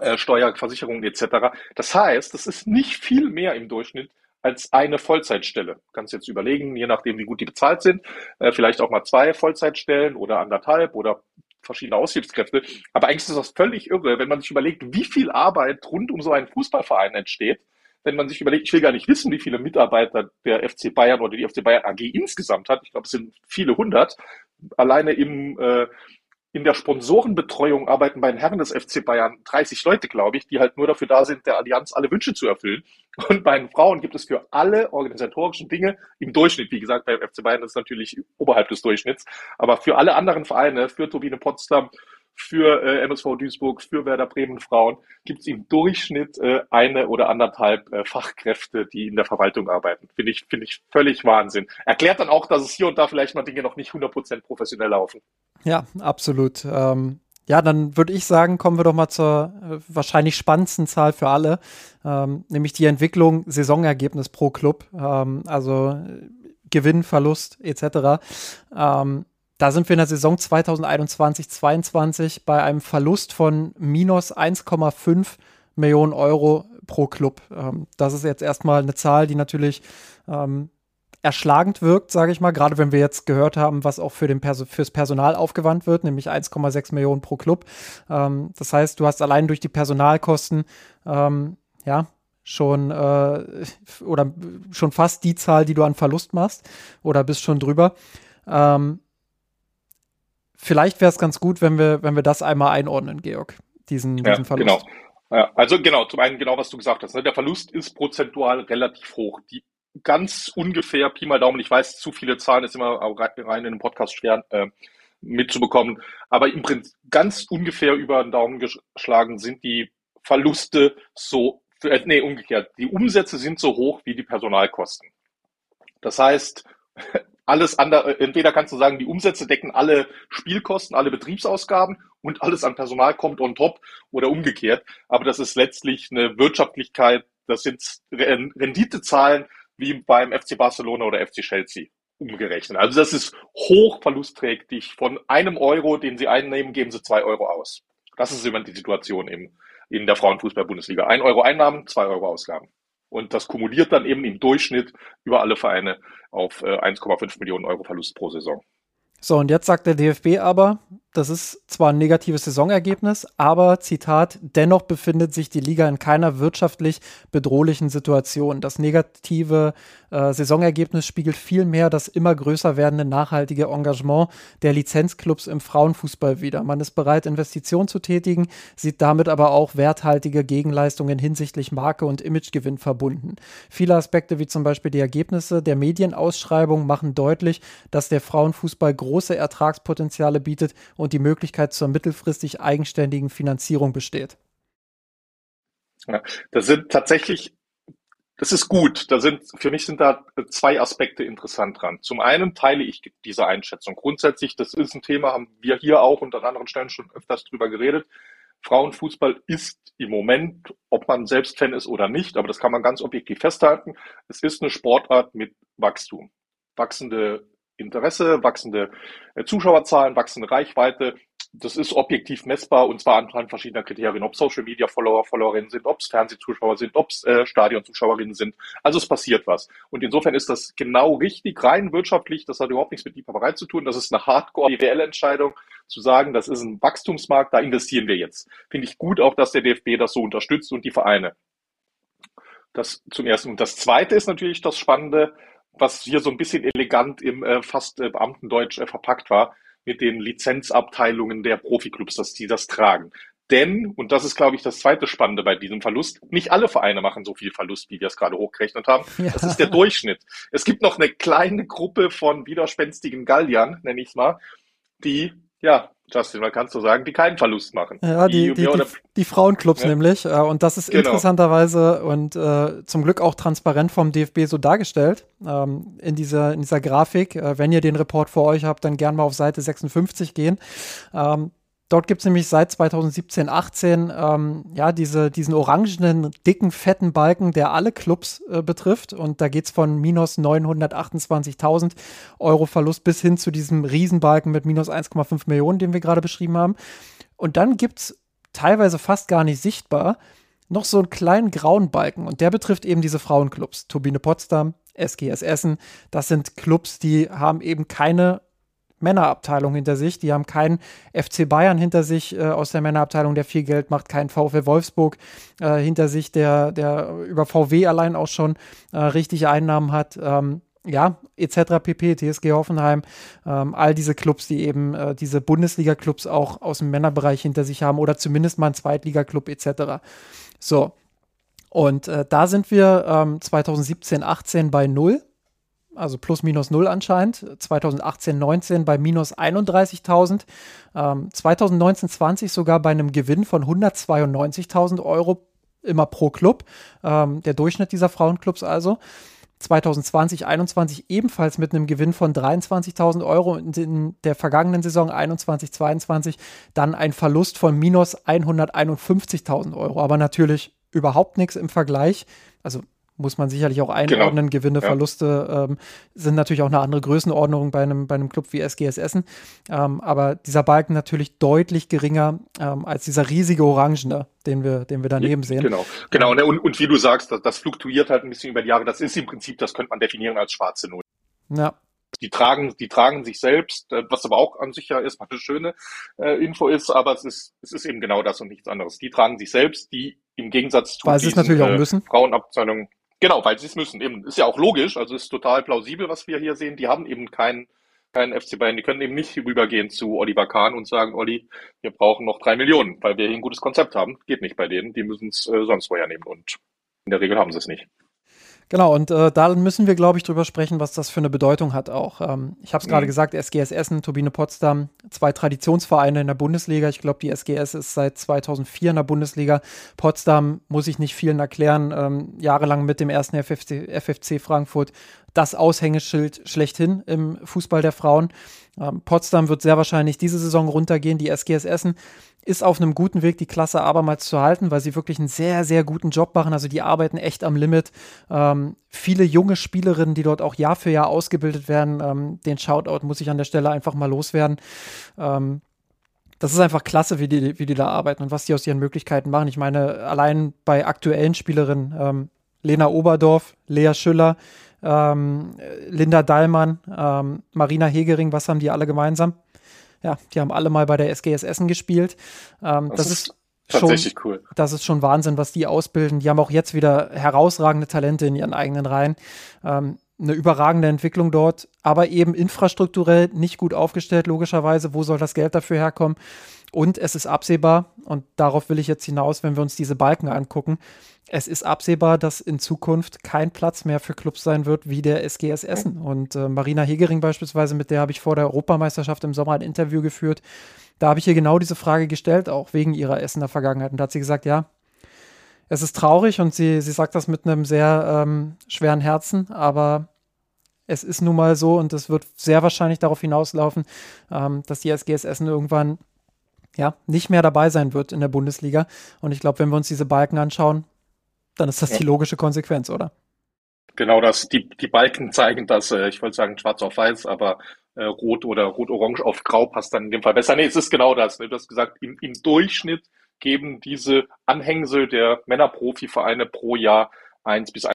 äh, Steuer, Versicherungen etc. Das heißt, das ist nicht viel mehr im Durchschnitt als eine Vollzeitstelle. Kannst jetzt überlegen, je nachdem, wie gut die bezahlt sind, äh, vielleicht auch mal zwei Vollzeitstellen oder anderthalb oder verschiedene Aushilfskräfte. Aber eigentlich ist das völlig irre, wenn man sich überlegt, wie viel Arbeit rund um so einen Fußballverein entsteht. Wenn man sich überlegt, ich will gar nicht wissen, wie viele Mitarbeiter der FC Bayern oder die FC Bayern AG insgesamt hat. Ich glaube, es sind viele hundert alleine im, äh, in der Sponsorenbetreuung arbeiten bei den Herren des FC Bayern 30 Leute, glaube ich, die halt nur dafür da sind, der Allianz alle Wünsche zu erfüllen. Und bei den Frauen gibt es für alle organisatorischen Dinge im Durchschnitt, wie gesagt, beim FC Bayern ist es natürlich oberhalb des Durchschnitts, aber für alle anderen Vereine, für Turbine Potsdam, für äh, MSV Duisburg, für Werder Bremen Frauen gibt es im Durchschnitt äh, eine oder anderthalb äh, Fachkräfte, die in der Verwaltung arbeiten. Finde ich, finde ich völlig Wahnsinn. Erklärt dann auch, dass es hier und da vielleicht mal Dinge noch nicht 100% professionell laufen. Ja, absolut. Ähm, ja, dann würde ich sagen, kommen wir doch mal zur äh, wahrscheinlich spannendsten Zahl für alle, ähm, nämlich die Entwicklung Saisonergebnis pro Club, ähm, also äh, Gewinn, Verlust etc. Ähm, da sind wir in der Saison 2021-22 bei einem Verlust von minus 1,5 Millionen Euro pro Club. Ähm, das ist jetzt erstmal eine Zahl, die natürlich ähm, erschlagend wirkt, sage ich mal, gerade wenn wir jetzt gehört haben, was auch für den Perso fürs Personal aufgewandt wird, nämlich 1,6 Millionen pro Club. Ähm, das heißt, du hast allein durch die Personalkosten ähm, ja schon äh, oder schon fast die Zahl, die du an Verlust machst oder bist schon drüber. Ähm, vielleicht wäre es ganz gut, wenn wir, wenn wir das einmal einordnen, Georg, diesen, ja, diesen Verlust. Genau. Ja, also genau, zum einen genau, was du gesagt hast. Ne? Der Verlust ist prozentual relativ hoch. Die ganz ungefähr, Pi mal Daumen, ich weiß, zu viele Zahlen ist immer rein in einem Podcast schwer äh, mitzubekommen, aber im Prinzip ganz ungefähr über den Daumen geschlagen sind die Verluste so, äh, nee, umgekehrt, die Umsätze sind so hoch wie die Personalkosten. Das heißt, alles andere, entweder kannst du sagen, die Umsätze decken alle Spielkosten, alle Betriebsausgaben und alles an Personal kommt on top oder umgekehrt. Aber das ist letztlich eine Wirtschaftlichkeit, das sind Renditezahlen wie beim FC Barcelona oder FC Chelsea umgerechnet. Also das ist hoch verlustträchtig. Von einem Euro, den sie einnehmen, geben sie zwei Euro aus. Das ist immer die Situation im in der Frauenfußball-Bundesliga. Ein Euro Einnahmen, zwei Euro Ausgaben. Und das kumuliert dann eben im Durchschnitt über alle Vereine auf 1,5 äh, Millionen Euro Verlust pro Saison. So, und jetzt sagt der DFB aber, das ist zwar ein negatives Saisonergebnis, aber Zitat, dennoch befindet sich die Liga in keiner wirtschaftlich bedrohlichen Situation. Das negative äh, Saisonergebnis spiegelt vielmehr das immer größer werdende nachhaltige Engagement der Lizenzclubs im Frauenfußball wider. Man ist bereit, Investitionen zu tätigen, sieht damit aber auch werthaltige Gegenleistungen hinsichtlich Marke und Imagegewinn verbunden. Viele Aspekte, wie zum Beispiel die Ergebnisse der Medienausschreibung, machen deutlich, dass der Frauenfußball große Ertragspotenziale bietet und und die Möglichkeit zur mittelfristig eigenständigen Finanzierung besteht. Ja, das sind tatsächlich, das ist gut. Da sind, für mich sind da zwei Aspekte interessant dran. Zum einen teile ich diese Einschätzung. Grundsätzlich, das ist ein Thema, haben wir hier auch an anderen Stellen schon öfters drüber geredet. Frauenfußball ist im Moment, ob man selbst Fan ist oder nicht, aber das kann man ganz objektiv festhalten, es ist eine Sportart mit Wachstum. Wachsende Interesse, wachsende äh, Zuschauerzahlen, wachsende Reichweite. Das ist objektiv messbar und zwar anhand verschiedener Kriterien, ob Social Media Follower, Followerinnen sind, ob es Fernsehzuschauer sind, ob es äh, Stadionzuschauerinnen sind. Also es passiert was. Und insofern ist das genau richtig, rein wirtschaftlich. Das hat überhaupt nichts mit Liebhaberei zu tun. Das ist eine Hardcore-BWL-Entscheidung, zu sagen, das ist ein Wachstumsmarkt, da investieren wir jetzt. Finde ich gut auch, dass der DFB das so unterstützt und die Vereine. Das zum ersten. Und das zweite ist natürlich das Spannende, was hier so ein bisschen elegant im äh, fast äh, Beamtendeutsch äh, verpackt war, mit den Lizenzabteilungen der Profiklubs, dass die das tragen. Denn, und das ist, glaube ich, das zweite Spannende bei diesem Verlust, nicht alle Vereine machen so viel Verlust, wie wir es gerade hochgerechnet haben. Ja. Das ist der Durchschnitt. Es gibt noch eine kleine Gruppe von widerspenstigen Galliern, nenne ich es mal, die ja Justin, man kann so sagen, die keinen Verlust machen. Ja, die, die, die, die Frauenclubs ja. nämlich. Äh, und das ist genau. interessanterweise und äh, zum Glück auch transparent vom DFB so dargestellt ähm, in, dieser, in dieser Grafik. Äh, wenn ihr den Report vor euch habt, dann gerne mal auf Seite 56 gehen. Ähm, Dort gibt es nämlich seit 2017, 18 ähm, ja, diese, diesen orangenen, dicken, fetten Balken, der alle Clubs äh, betrifft. Und da geht es von minus 928.000 Euro Verlust bis hin zu diesem Riesenbalken mit minus 1,5 Millionen, den wir gerade beschrieben haben. Und dann gibt es teilweise fast gar nicht sichtbar noch so einen kleinen grauen Balken. Und der betrifft eben diese Frauenclubs. Turbine Potsdam, SGS Essen. Das sind Clubs, die haben eben keine Männerabteilung hinter sich. Die haben keinen FC Bayern hinter sich äh, aus der Männerabteilung, der viel Geld macht, keinen VfL Wolfsburg äh, hinter sich, der, der über VW allein auch schon äh, richtige Einnahmen hat. Ähm, ja, etc. pp, TSG Hoffenheim, ähm, all diese Clubs, die eben äh, diese Bundesliga-Clubs auch aus dem Männerbereich hinter sich haben oder zumindest mal ein Zweitliga-Club etc. So, und äh, da sind wir ähm, 2017, 18 bei null also plus minus null anscheinend. 2018, 19 bei minus 31.000. Ähm, 2019, 20 sogar bei einem Gewinn von 192.000 Euro immer pro Club. Ähm, der Durchschnitt dieser Frauenclubs also. 2020, 21 ebenfalls mit einem Gewinn von 23.000 Euro und in der vergangenen Saison 21, 22 dann ein Verlust von minus 151.000 Euro. Aber natürlich überhaupt nichts im Vergleich. Also muss man sicherlich auch einordnen. Genau. Gewinne, ja. Verluste ähm, sind natürlich auch eine andere Größenordnung bei einem, bei einem Club wie SGS Essen. Ähm, aber dieser Balken natürlich deutlich geringer ähm, als dieser riesige Orangene, den wir, den wir daneben sehen. Genau, genau. Und, und wie du sagst, das, das fluktuiert halt ein bisschen über die Jahre. Das ist im Prinzip, das könnte man definieren als schwarze Null. Ja, die tragen, die tragen sich selbst, äh, was aber auch an sich ja erstmal eine schöne äh, Info ist, aber es ist, es ist eben genau das und nichts anderes. Die tragen sich selbst, die im Gegensatz zu Weil diesen, natürlich auch müssen. Äh, Frauenabteilungen Genau, weil sie es müssen. Eben, ist ja auch logisch, also ist total plausibel, was wir hier sehen. Die haben eben keinen keinen FC Bayern. Die können eben nicht rübergehen zu Oliver Kahn und sagen, Olli, wir brauchen noch drei Millionen, weil wir hier ein gutes Konzept haben. Geht nicht bei denen. Die müssen es äh, sonst woher nehmen und in der Regel haben sie es nicht. Genau, und äh, da müssen wir, glaube ich, drüber sprechen, was das für eine Bedeutung hat auch. Ähm, ich habe es gerade mhm. gesagt, SGS Essen, Turbine Potsdam, zwei Traditionsvereine in der Bundesliga. Ich glaube, die SGS ist seit 2004 in der Bundesliga. Potsdam muss ich nicht vielen erklären, ähm, jahrelang mit dem ersten FFC, FFC Frankfurt das Aushängeschild schlechthin im Fußball der Frauen. Potsdam wird sehr wahrscheinlich diese Saison runtergehen. Die SGS Essen ist auf einem guten Weg, die Klasse abermals zu halten, weil sie wirklich einen sehr, sehr guten Job machen. Also die arbeiten echt am Limit. Ähm, viele junge Spielerinnen, die dort auch Jahr für Jahr ausgebildet werden. Ähm, den Shoutout muss ich an der Stelle einfach mal loswerden. Ähm, das ist einfach klasse, wie die, wie die da arbeiten und was die aus ihren Möglichkeiten machen. Ich meine, allein bei aktuellen Spielerinnen, ähm, Lena Oberdorf, Lea Schüller, ähm, Linda Dallmann, ähm, Marina Hegering, was haben die alle gemeinsam? Ja, die haben alle mal bei der SGS Essen gespielt. Ähm, das, das, ist tatsächlich schon, cool. Das ist schon Wahnsinn, was die ausbilden. Die haben auch jetzt wieder herausragende Talente in ihren eigenen Reihen. Ähm, eine überragende Entwicklung dort, aber eben infrastrukturell nicht gut aufgestellt, logischerweise. Wo soll das Geld dafür herkommen? Und es ist absehbar, und darauf will ich jetzt hinaus, wenn wir uns diese Balken angucken, es ist absehbar, dass in Zukunft kein Platz mehr für Clubs sein wird wie der SGS Essen. Und äh, Marina Hegering beispielsweise, mit der habe ich vor der Europameisterschaft im Sommer ein Interview geführt. Da habe ich ihr genau diese Frage gestellt, auch wegen ihrer Essener Vergangenheit. Und da hat sie gesagt, ja, es ist traurig und sie, sie sagt das mit einem sehr ähm, schweren Herzen, aber es ist nun mal so und es wird sehr wahrscheinlich darauf hinauslaufen, ähm, dass die SGS Essen irgendwann ja, nicht mehr dabei sein wird in der Bundesliga. Und ich glaube, wenn wir uns diese Balken anschauen, dann ist das ja. die logische Konsequenz, oder? Genau das. Die, die Balken zeigen das, äh, ich wollte sagen schwarz auf weiß, aber äh, rot oder rot-orange auf grau passt dann in dem Fall besser. Nee, es ist genau das. Ne? Du hast gesagt, im, im Durchschnitt geben diese Anhängsel der Männerprofivereine pro Jahr eins bis ein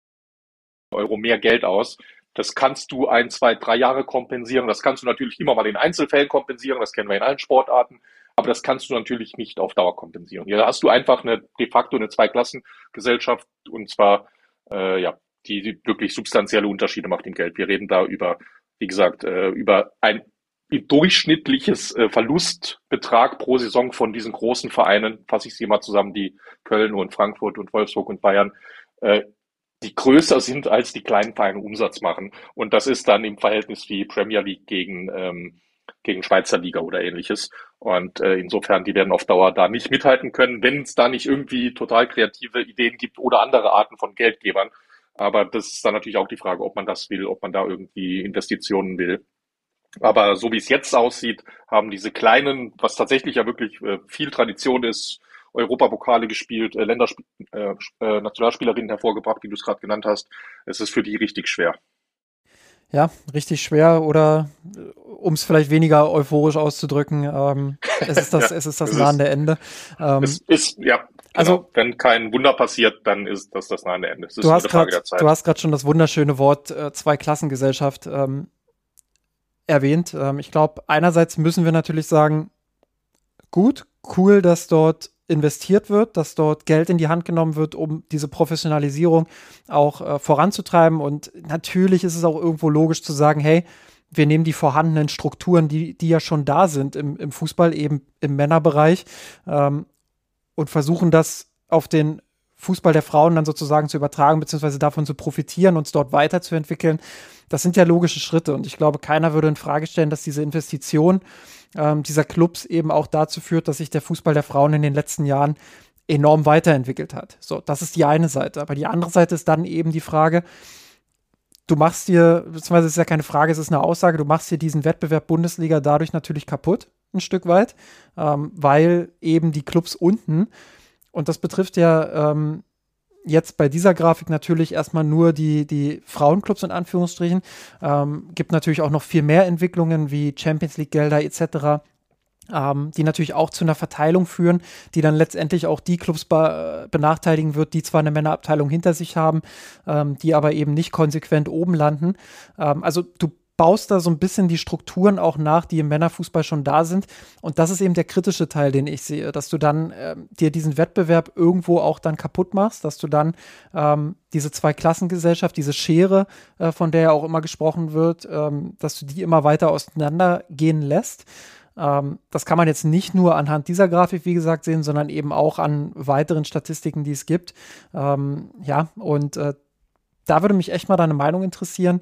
Euro mehr Geld aus. Das kannst du ein, zwei, drei Jahre kompensieren. Das kannst du natürlich immer mal in Einzelfällen kompensieren. Das kennen wir in allen Sportarten. Aber das kannst du natürlich nicht auf Dauer kompensieren. Hier hast du einfach eine de facto eine Zweiklassengesellschaft und zwar äh, ja die, die wirklich substanzielle Unterschiede macht im Geld. Wir reden da über, wie gesagt, äh, über ein durchschnittliches äh, Verlustbetrag pro Saison von diesen großen Vereinen, fasse ich sie mal zusammen, die Köln und Frankfurt und Wolfsburg und Bayern, äh, die größer sind als die kleinen Vereine Umsatz machen. Und das ist dann im Verhältnis wie Premier League gegen, ähm, gegen Schweizer Liga oder ähnliches. Und äh, insofern, die werden auf Dauer da nicht mithalten können, wenn es da nicht irgendwie total kreative Ideen gibt oder andere Arten von Geldgebern. Aber das ist dann natürlich auch die Frage, ob man das will, ob man da irgendwie Investitionen will. Aber so wie es jetzt aussieht, haben diese kleinen, was tatsächlich ja wirklich äh, viel Tradition ist, Europapokale gespielt, äh, Länders äh, äh, Nationalspielerinnen hervorgebracht, wie du es gerade genannt hast. Es ist für die richtig schwer. Ja, richtig schwer oder äh, um es vielleicht weniger euphorisch auszudrücken, ähm, es ist das, ja, es ist das nahende Ende. Ähm, es ist, ja, genau. also wenn kein Wunder passiert, dann ist das das nahende Ende. du, hast grad, du hast gerade schon das wunderschöne Wort äh, Zweiklassengesellschaft ähm, erwähnt. Ähm, ich glaube, einerseits müssen wir natürlich sagen, gut, cool, dass dort investiert wird, dass dort Geld in die Hand genommen wird, um diese Professionalisierung auch äh, voranzutreiben. Und natürlich ist es auch irgendwo logisch zu sagen, hey, wir nehmen die vorhandenen Strukturen, die, die ja schon da sind im, im Fußball, eben im Männerbereich, ähm, und versuchen das auf den Fußball der Frauen dann sozusagen zu übertragen, beziehungsweise davon zu profitieren, uns dort weiterzuentwickeln. Das sind ja logische Schritte und ich glaube, keiner würde in Frage stellen, dass diese Investition ähm, dieser Clubs eben auch dazu führt, dass sich der Fußball der Frauen in den letzten Jahren enorm weiterentwickelt hat. So, das ist die eine Seite. Aber die andere Seite ist dann eben die Frage, du machst dir, beziehungsweise es ist ja keine Frage, es ist eine Aussage, du machst dir diesen Wettbewerb Bundesliga dadurch natürlich kaputt, ein Stück weit, ähm, weil eben die Clubs unten und das betrifft ja ähm, jetzt bei dieser Grafik natürlich erstmal nur die, die Frauenclubs in Anführungsstrichen. Ähm, gibt natürlich auch noch viel mehr Entwicklungen wie Champions League-Gelder etc. Ähm, die natürlich auch zu einer Verteilung führen, die dann letztendlich auch die Clubs be benachteiligen wird, die zwar eine Männerabteilung hinter sich haben, ähm, die aber eben nicht konsequent oben landen. Ähm, also du baust da so ein bisschen die Strukturen auch nach, die im Männerfußball schon da sind. Und das ist eben der kritische Teil, den ich sehe, dass du dann äh, dir diesen Wettbewerb irgendwo auch dann kaputt machst, dass du dann ähm, diese Zwei-Klassengesellschaft, diese Schere, äh, von der ja auch immer gesprochen wird, ähm, dass du die immer weiter auseinandergehen lässt. Ähm, das kann man jetzt nicht nur anhand dieser Grafik, wie gesagt, sehen, sondern eben auch an weiteren Statistiken, die es gibt. Ähm, ja, und äh, da würde mich echt mal deine Meinung interessieren.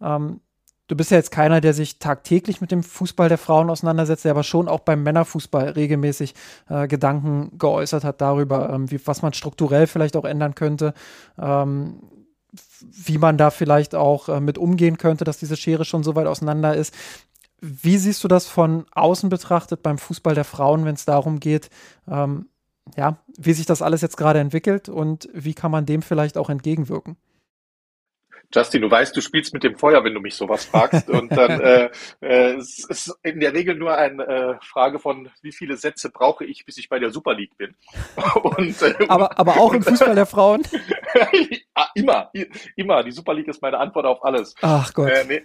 Ähm, du bist ja jetzt keiner, der sich tagtäglich mit dem Fußball der Frauen auseinandersetzt, der aber schon auch beim Männerfußball regelmäßig äh, Gedanken geäußert hat darüber, ähm, wie, was man strukturell vielleicht auch ändern könnte, ähm, wie man da vielleicht auch äh, mit umgehen könnte, dass diese Schere schon so weit auseinander ist. Wie siehst du das von außen betrachtet beim Fußball der Frauen, wenn es darum geht, ähm, ja, wie sich das alles jetzt gerade entwickelt und wie kann man dem vielleicht auch entgegenwirken? Justin, du weißt, du spielst mit dem Feuer, wenn du mich sowas fragst. Und dann äh, äh, es ist in der Regel nur eine äh, Frage von, wie viele Sätze brauche ich, bis ich bei der Super League bin. Und, äh, aber, aber auch im Fußball der Frauen? Ah, immer, immer. Die Super League ist meine Antwort auf alles. Ach Gott. Äh, nee,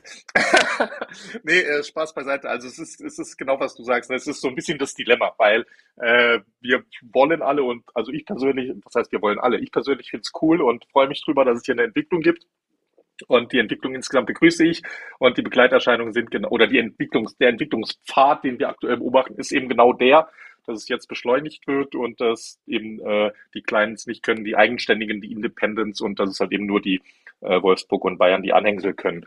nee äh, Spaß beiseite. Also es ist, es ist genau, was du sagst. Es ist so ein bisschen das Dilemma, weil äh, wir wollen alle und also ich persönlich, was heißt wir wollen alle? Ich persönlich finde es cool und freue mich drüber, dass es hier eine Entwicklung gibt. Und die Entwicklung insgesamt begrüße ich. Und die Begleiterscheinungen sind genau, oder die Entwicklungs, der Entwicklungspfad, den wir aktuell beobachten, ist eben genau der, dass es jetzt beschleunigt wird und dass eben äh, die Kleinen es nicht können, die Eigenständigen, die Independents und dass es halt eben nur die äh, Wolfsburg und Bayern die Anhängsel können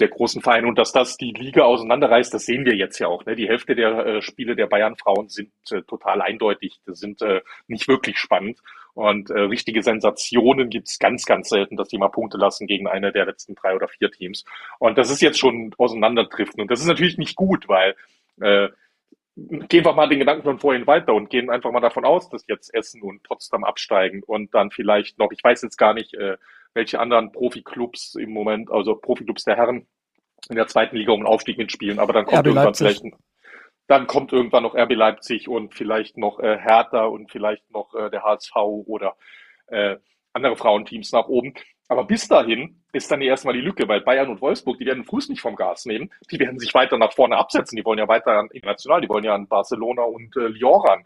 der großen Vereine und dass das die Liga auseinanderreißt, das sehen wir jetzt ja auch. Ne? Die Hälfte der äh, Spiele der Bayern-Frauen sind äh, total eindeutig, sind äh, nicht wirklich spannend. Und äh, richtige Sensationen gibt's ganz, ganz selten, dass die mal Punkte lassen gegen eine der letzten drei oder vier Teams. Und das ist jetzt schon auseinanderdriften. Und das ist natürlich nicht gut, weil äh, gehen wir mal den Gedanken von vorhin weiter und gehen einfach mal davon aus, dass jetzt Essen und Potsdam absteigen und dann vielleicht noch, ich weiß jetzt gar nicht, äh, welche anderen Profiklubs im Moment, also Profiklubs der Herren in der zweiten Liga um den Aufstieg mitspielen, aber dann kommt RB irgendwann Leipzig. vielleicht dann kommt irgendwann noch RB Leipzig und vielleicht noch äh, Hertha und vielleicht noch äh, der HSV oder äh, andere Frauenteams nach oben. Aber bis dahin ist dann erstmal die Lücke, weil Bayern und Wolfsburg, die werden den Fuß nicht vom Gas nehmen, die werden sich weiter nach vorne absetzen, die wollen ja weiter international, die wollen ja an Barcelona und äh, Lyon ran.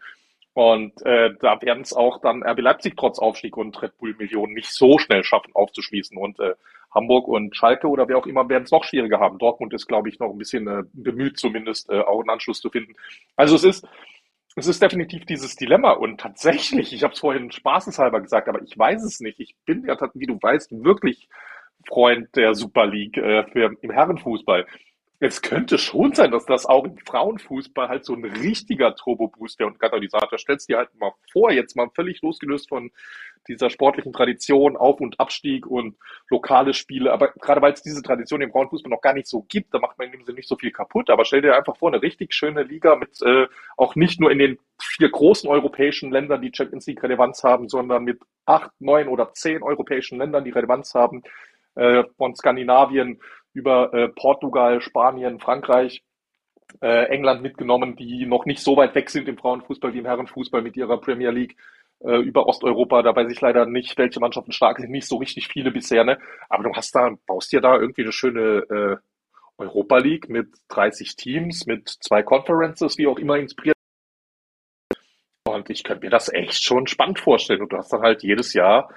Und äh, da werden es auch dann RB Leipzig trotz Aufstieg und Red Bull Millionen nicht so schnell schaffen aufzuschließen. Und äh, Hamburg und Schalke oder wer auch immer werden es noch schwieriger haben. Dortmund ist, glaube ich, noch ein bisschen äh, bemüht, zumindest äh, auch einen Anschluss zu finden. Also es ist, es ist definitiv dieses Dilemma. Und tatsächlich, ich habe es vorhin spaßeshalber gesagt, aber ich weiß es nicht. Ich bin ja, wie du weißt, wirklich Freund der Super League äh, für, im Herrenfußball. Es könnte schon sein, dass das auch im Frauenfußball halt so ein richtiger Turbo-Booster und Katalysator. Stellst dir halt mal vor, jetzt mal völlig losgelöst von dieser sportlichen Tradition, Auf- und Abstieg und lokale Spiele. Aber gerade weil es diese Tradition im Frauenfußball noch gar nicht so gibt, da macht man in dem Sinne nicht so viel kaputt. Aber stell dir einfach vor, eine richtig schöne Liga mit äh, auch nicht nur in den vier großen europäischen Ländern, die Champions League Relevanz haben, sondern mit acht, neun oder zehn europäischen Ländern, die Relevanz haben, äh, von Skandinavien über äh, Portugal, Spanien, Frankreich, äh, England mitgenommen, die noch nicht so weit weg sind im Frauenfußball wie im Herrenfußball mit ihrer Premier League äh, über Osteuropa. Da weiß ich leider nicht, welche Mannschaften stark sind, nicht so richtig viele bisher, ne? Aber du hast da, baust dir da irgendwie eine schöne äh, Europa League mit 30 Teams, mit zwei Conferences, wie auch immer inspiriert. Und ich könnte mir das echt schon spannend vorstellen. Und du hast dann halt jedes Jahr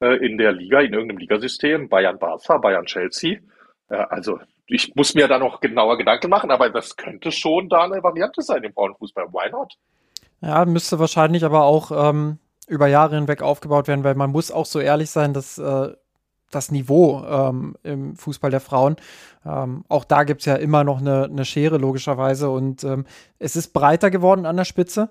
äh, in der Liga, in irgendeinem Ligasystem, Bayern Barca, Bayern Chelsea, also ich muss mir da noch genauer Gedanken machen, aber das könnte schon da eine Variante sein im Frauenfußball. Why not? Ja, müsste wahrscheinlich aber auch ähm, über Jahre hinweg aufgebaut werden, weil man muss auch so ehrlich sein, dass äh, das Niveau ähm, im Fußball der Frauen. Ähm, auch da gibt es ja immer noch eine, eine Schere, logischerweise. Und ähm, es ist breiter geworden an der Spitze.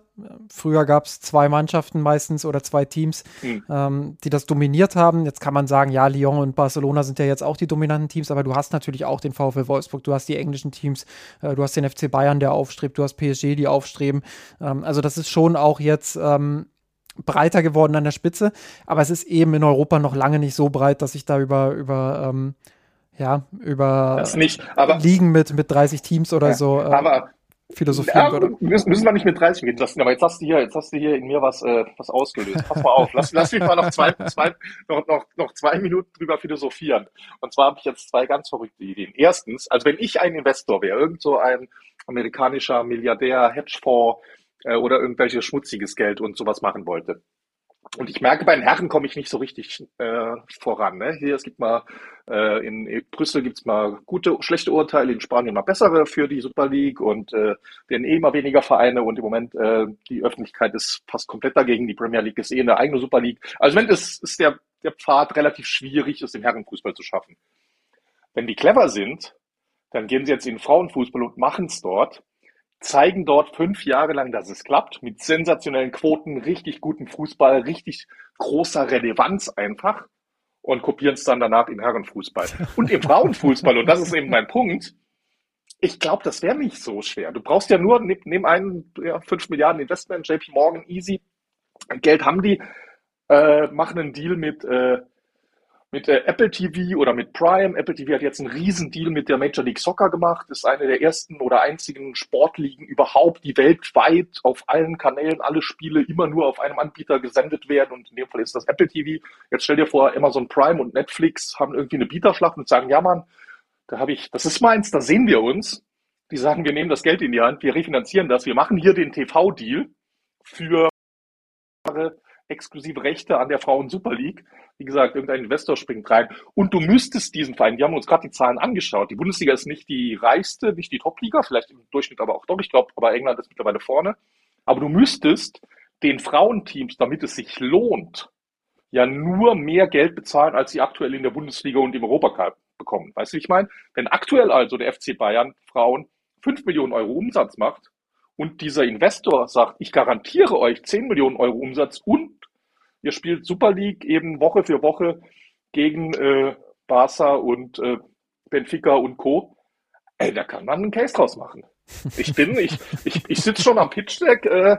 Früher gab es zwei Mannschaften meistens oder zwei Teams, mhm. die das dominiert haben. Jetzt kann man sagen, ja, Lyon und Barcelona sind ja jetzt auch die dominanten Teams, aber du hast natürlich auch den VfL Wolfsburg, du hast die englischen Teams, äh, du hast den FC Bayern, der aufstrebt, du hast PSG, die aufstreben. Ähm, also das ist schon auch jetzt ähm, breiter geworden an der Spitze, aber es ist eben in Europa noch lange nicht so breit, dass ich da über, über ähm, ja, über nicht, aber, Ligen mit, mit 30 Teams oder ja, so äh, aber, philosophieren würde. Müssen, müssen wir nicht mit 30 gehen lassen, aber jetzt hast du hier, jetzt hast du hier in mir was, äh, was ausgelöst. Pass mal auf, lass, lass mich mal noch zwei, zwei, noch, noch, noch zwei Minuten drüber philosophieren. Und zwar habe ich jetzt zwei ganz verrückte Ideen. Erstens, also wenn ich ein Investor wäre, irgend so ein amerikanischer Milliardär, Hedgefonds, äh, oder irgendwelches schmutziges Geld und sowas machen wollte. Und ich merke, bei den Herren komme ich nicht so richtig äh, voran. Ne? Hier, es gibt mal, äh, in Brüssel gibt's mal gute, schlechte Urteile, in Spanien mal bessere für die Super League und äh, werden eh immer weniger Vereine und im Moment äh, die Öffentlichkeit ist fast komplett dagegen. Die Premier League ist eh eine eigene Super League. Also wenn es ist der, der Pfad relativ schwierig, es im Herrenfußball zu schaffen. Wenn die clever sind, dann gehen sie jetzt in den Frauenfußball und machen es dort zeigen dort fünf Jahre lang, dass es klappt, mit sensationellen Quoten, richtig gutem Fußball, richtig großer Relevanz einfach und kopieren es dann danach im Herrenfußball. Und im Frauenfußball, und das ist eben mein Punkt, ich glaube, das wäre nicht so schwer. Du brauchst ja nur, nimm einen ja, 5 Milliarden Investment, JP Morgan, easy, Geld haben die, äh, machen einen Deal mit, äh, mit äh, Apple TV oder mit Prime. Apple TV hat jetzt einen Riesendeal mit der Major League Soccer gemacht, ist eine der ersten oder einzigen Sportligen überhaupt, die weltweit auf allen Kanälen alle Spiele immer nur auf einem Anbieter gesendet werden und in dem Fall ist das Apple TV. Jetzt stell dir vor, Amazon Prime und Netflix haben irgendwie eine Bieterschlacht und sagen, ja Mann, da habe ich, das ist meins, da sehen wir uns. Die sagen, wir nehmen das Geld in die Hand, wir refinanzieren das, wir machen hier den TV-Deal für exklusive Rechte an der Frauen Super League. Wie gesagt, irgendein Investor springt rein. Und du müsstest diesen Verein, wir haben uns gerade die Zahlen angeschaut. Die Bundesliga ist nicht die reichste, nicht die Top-Liga, vielleicht im Durchschnitt aber auch doch. Ich glaube, aber England ist mittlerweile vorne. Aber du müsstest den Frauenteams, damit es sich lohnt, ja nur mehr Geld bezahlen, als sie aktuell in der Bundesliga und im Europacup bekommen. Weißt du, wie ich meine? Wenn aktuell also der FC Bayern Frauen 5 Millionen Euro Umsatz macht und dieser Investor sagt, ich garantiere euch 10 Millionen Euro Umsatz und ihr spielt Super League eben Woche für Woche gegen äh, Barca und äh, Benfica und Co. Ey, da kann man einen Case draus machen. Ich bin, ich, ich, ich sitze schon am Pitch Deck. Äh,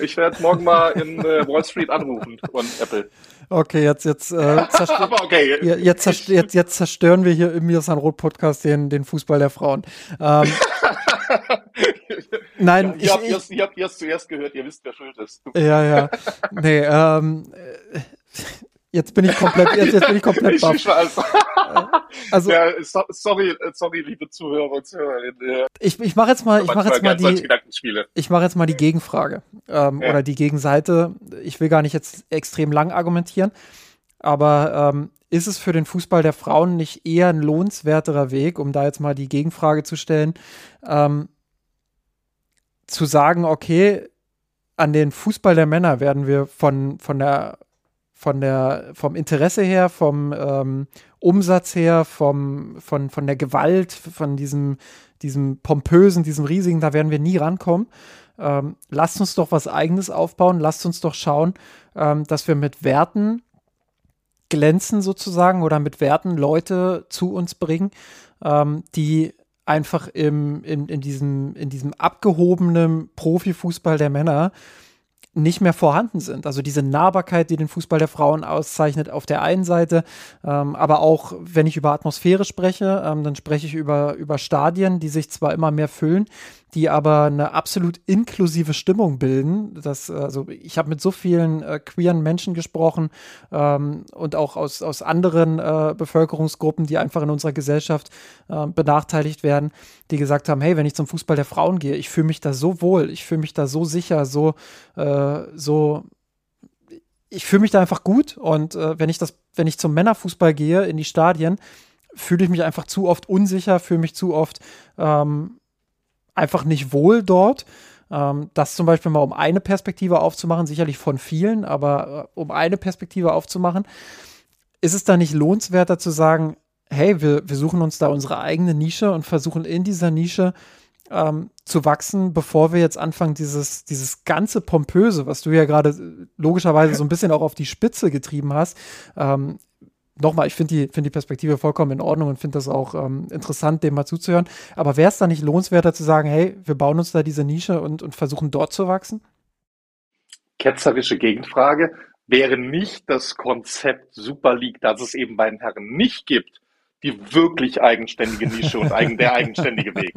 ich werde morgen mal in äh, Wall Street anrufen von Apple. Okay, jetzt, jetzt, äh, zerstör okay. jetzt, zerstör jetzt, jetzt zerstören wir hier im Mirsan Roth Podcast den, den Fußball der Frauen. Ähm, Nein, ja, ihr, ich, habt, ihr, habt, zuerst gehört, ihr wisst, wer schuld ist. Ja, ja. Nee, ähm, jetzt bin ich komplett, jetzt, jetzt bin ich komplett baff. Ich weiß. Also, ja, sorry, sorry, liebe Zuhörer und Zuhörerinnen. Ich, ich mache jetzt mal, ich mache jetzt mal die, ich mache jetzt mal die Gegenfrage ähm, ja. oder die Gegenseite. Ich will gar nicht jetzt extrem lang argumentieren, aber ähm, ist es für den Fußball der Frauen nicht eher ein lohnenswerterer Weg, um da jetzt mal die Gegenfrage zu stellen, ähm, zu sagen, okay, an den Fußball der Männer werden wir von, von der von der, vom Interesse her, vom ähm, Umsatz her, vom, von, von der Gewalt, von diesem, diesem pompösen, diesem riesigen, da werden wir nie rankommen. Ähm, lasst uns doch was Eigenes aufbauen, lasst uns doch schauen, ähm, dass wir mit Werten glänzen sozusagen oder mit Werten Leute zu uns bringen, ähm, die einfach im, in, in, diesem, in diesem abgehobenen Profifußball der Männer nicht mehr vorhanden sind. Also diese Nahbarkeit, die den Fußball der Frauen auszeichnet, auf der einen Seite, ähm, aber auch, wenn ich über Atmosphäre spreche, ähm, dann spreche ich über, über Stadien, die sich zwar immer mehr füllen, die aber eine absolut inklusive Stimmung bilden. Das, also ich habe mit so vielen äh, queeren Menschen gesprochen ähm, und auch aus, aus anderen äh, Bevölkerungsgruppen, die einfach in unserer Gesellschaft äh, benachteiligt werden, die gesagt haben, hey, wenn ich zum Fußball der Frauen gehe, ich fühle mich da so wohl, ich fühle mich da so sicher, so, äh, so ich fühle mich da einfach gut und äh, wenn ich das, wenn ich zum Männerfußball gehe in die Stadien, fühle ich mich einfach zu oft unsicher, fühle mich zu oft ähm, einfach nicht wohl dort. Ähm, das zum Beispiel mal um eine Perspektive aufzumachen, sicherlich von vielen, aber äh, um eine Perspektive aufzumachen, ist es da nicht lohnenswerter zu sagen, hey, wir, wir suchen uns da unsere eigene Nische und versuchen in dieser Nische ähm, zu wachsen, bevor wir jetzt anfangen, dieses, dieses ganze Pompöse, was du ja gerade äh, logischerweise so ein bisschen auch auf die Spitze getrieben hast, ähm, nochmal, ich finde die, find die Perspektive vollkommen in Ordnung und finde das auch ähm, interessant, dem mal zuzuhören. Aber wäre es da nicht lohnenswerter zu sagen, hey, wir bauen uns da diese Nische und, und versuchen dort zu wachsen? Ketzerische Gegenfrage. Wäre nicht das Konzept Super League, das es eben bei den Herren nicht gibt, die wirklich eigenständige Nische und eigen, der eigenständige Weg.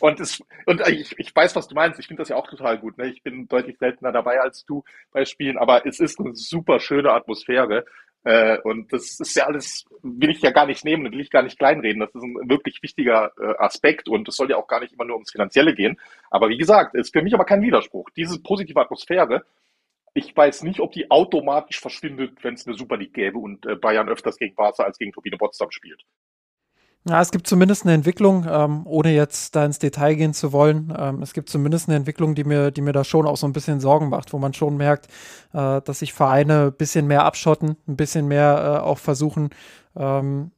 Und, es, und ich, ich weiß, was du meinst. Ich finde das ja auch total gut. Ne? Ich bin deutlich seltener dabei als du bei Spielen, aber es ist eine super schöne Atmosphäre. Äh, und das ist ja alles, will ich ja gar nicht nehmen, will ich gar nicht kleinreden. Das ist ein wirklich wichtiger äh, Aspekt und es soll ja auch gar nicht immer nur ums Finanzielle gehen. Aber wie gesagt, ist für mich aber kein Widerspruch. Diese positive Atmosphäre, ich weiß nicht, ob die automatisch verschwindet, wenn es eine Super League gäbe und äh, Bayern öfters gegen Barca als gegen Turbine Potsdam spielt. Ja, es gibt zumindest eine Entwicklung, ähm, ohne jetzt da ins Detail gehen zu wollen. Ähm, es gibt zumindest eine Entwicklung, die mir, die mir da schon auch so ein bisschen Sorgen macht, wo man schon merkt, äh, dass sich Vereine ein bisschen mehr abschotten, ein bisschen mehr äh, auch versuchen, ähm,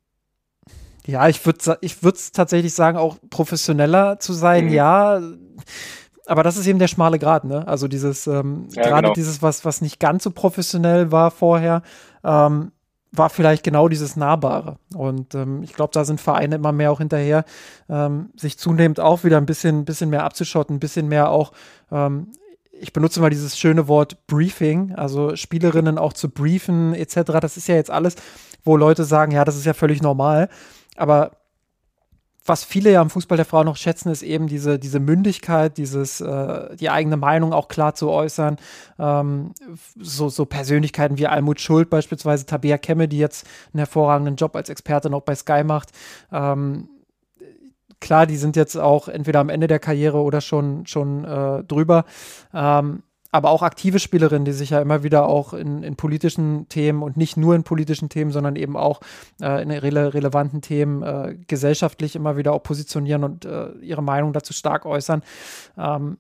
ja, ich würde ich würde tatsächlich sagen, auch professioneller zu sein, mhm. ja. Aber das ist eben der schmale Grad, ne? Also dieses, ähm, ja, gerade genau. dieses, was, was nicht ganz so professionell war vorher, ähm, war vielleicht genau dieses Nahbare. Und ähm, ich glaube, da sind Vereine immer mehr auch hinterher, ähm, sich zunehmend auch wieder ein bisschen, bisschen mehr abzuschotten, ein bisschen mehr auch, ähm, ich benutze mal dieses schöne Wort Briefing, also Spielerinnen auch zu briefen etc. Das ist ja jetzt alles wo Leute sagen, ja, das ist ja völlig normal. Aber was viele ja im Fußball der Frau noch schätzen, ist eben diese, diese Mündigkeit, dieses, äh, die eigene Meinung auch klar zu äußern. Ähm, so, so Persönlichkeiten wie Almut Schuld beispielsweise, Tabea Kemme, die jetzt einen hervorragenden Job als Experte noch bei Sky macht. Ähm, klar, die sind jetzt auch entweder am Ende der Karriere oder schon, schon äh, drüber. Ähm, aber auch aktive Spielerinnen, die sich ja immer wieder auch in, in, politischen Themen und nicht nur in politischen Themen, sondern eben auch äh, in rele relevanten Themen äh, gesellschaftlich immer wieder auch positionieren und äh, ihre Meinung dazu stark äußern. Ähm,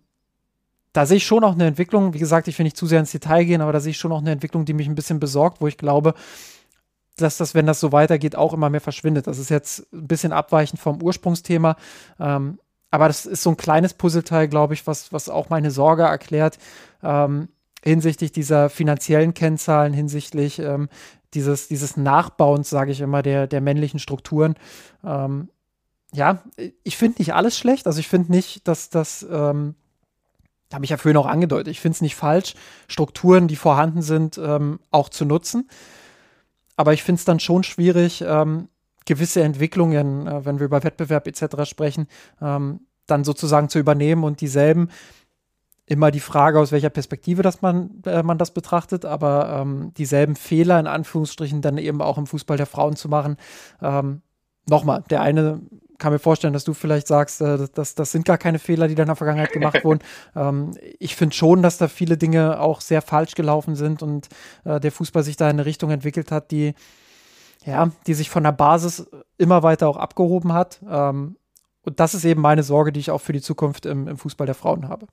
da sehe ich schon auch eine Entwicklung. Wie gesagt, ich will nicht zu sehr ins Detail gehen, aber da sehe ich schon auch eine Entwicklung, die mich ein bisschen besorgt, wo ich glaube, dass das, wenn das so weitergeht, auch immer mehr verschwindet. Das ist jetzt ein bisschen abweichend vom Ursprungsthema. Ähm, aber das ist so ein kleines Puzzleteil, glaube ich, was, was auch meine Sorge erklärt ähm, hinsichtlich dieser finanziellen Kennzahlen, hinsichtlich ähm, dieses, dieses Nachbauens, sage ich immer, der, der männlichen Strukturen. Ähm, ja, ich finde nicht alles schlecht. Also ich finde nicht, dass das, ähm, habe ich ja vorhin auch angedeutet, ich finde es nicht falsch, Strukturen, die vorhanden sind, ähm, auch zu nutzen. Aber ich finde es dann schon schwierig, ähm, gewisse Entwicklungen, äh, wenn wir über Wettbewerb etc. sprechen, ähm, dann sozusagen zu übernehmen und dieselben immer die Frage, aus welcher Perspektive das man, äh, man das betrachtet, aber ähm, dieselben Fehler in Anführungsstrichen dann eben auch im Fußball der Frauen zu machen. Ähm, Nochmal, der eine kann mir vorstellen, dass du vielleicht sagst, äh, das, das sind gar keine Fehler, die da in der Vergangenheit gemacht wurden. Ähm, ich finde schon, dass da viele Dinge auch sehr falsch gelaufen sind und äh, der Fußball sich da in eine Richtung entwickelt hat, die ja, die sich von der Basis immer weiter auch abgehoben hat. Ähm, und das ist eben meine Sorge, die ich auch für die Zukunft im, im Fußball der Frauen habe.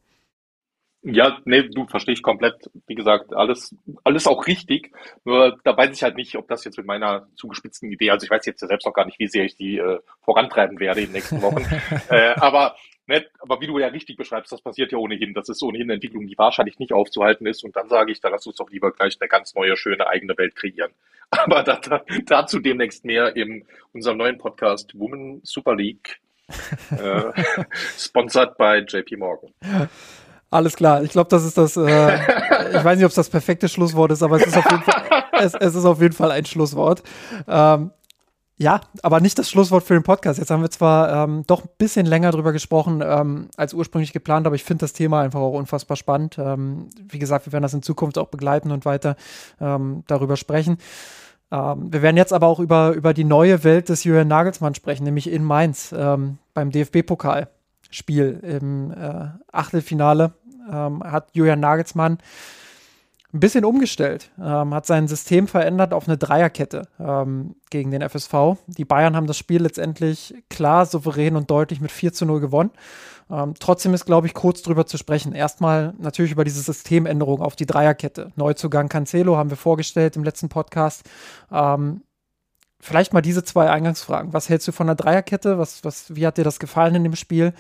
Ja, nee, du verstehe ich komplett. Wie gesagt, alles, alles auch richtig. Nur da weiß ich halt nicht, ob das jetzt mit meiner zugespitzten Idee, also ich weiß jetzt selbst noch gar nicht, wie sehr ich die äh, vorantreiben werde in den nächsten Wochen. äh, aber, ne, aber wie du ja richtig beschreibst, das passiert ja ohnehin. Das ist ohnehin eine Entwicklung, die wahrscheinlich nicht aufzuhalten ist. Und dann sage ich, da lass uns doch lieber gleich eine ganz neue, schöne eigene Welt kreieren. Aber da, da, dazu demnächst mehr in unserem neuen Podcast Women Super League, äh, sponsored by JP Morgan. Alles klar. Ich glaube, das ist das. Äh, ich weiß nicht, ob es das perfekte Schlusswort ist, aber es ist auf jeden Fall, es, es ist auf jeden Fall ein Schlusswort. Ähm, ja, aber nicht das Schlusswort für den Podcast. Jetzt haben wir zwar ähm, doch ein bisschen länger drüber gesprochen ähm, als ursprünglich geplant, aber ich finde das Thema einfach auch unfassbar spannend. Ähm, wie gesagt, wir werden das in Zukunft auch begleiten und weiter ähm, darüber sprechen. Ähm, wir werden jetzt aber auch über, über die neue Welt des Julian Nagelsmann sprechen, nämlich in Mainz ähm, beim DFB-Pokalspiel im äh, Achtelfinale ähm, hat Julian Nagelsmann ein bisschen umgestellt, ähm, hat sein System verändert auf eine Dreierkette ähm, gegen den FSV. Die Bayern haben das Spiel letztendlich klar, souverän und deutlich mit 4 zu 0 gewonnen. Ähm, trotzdem ist, glaube ich, kurz drüber zu sprechen. Erstmal natürlich über diese Systemänderung auf die Dreierkette. Neuzugang Cancelo haben wir vorgestellt im letzten Podcast. Ähm, vielleicht mal diese zwei Eingangsfragen. Was hältst du von der Dreierkette? Was, was, wie hat dir das gefallen in dem Spiel?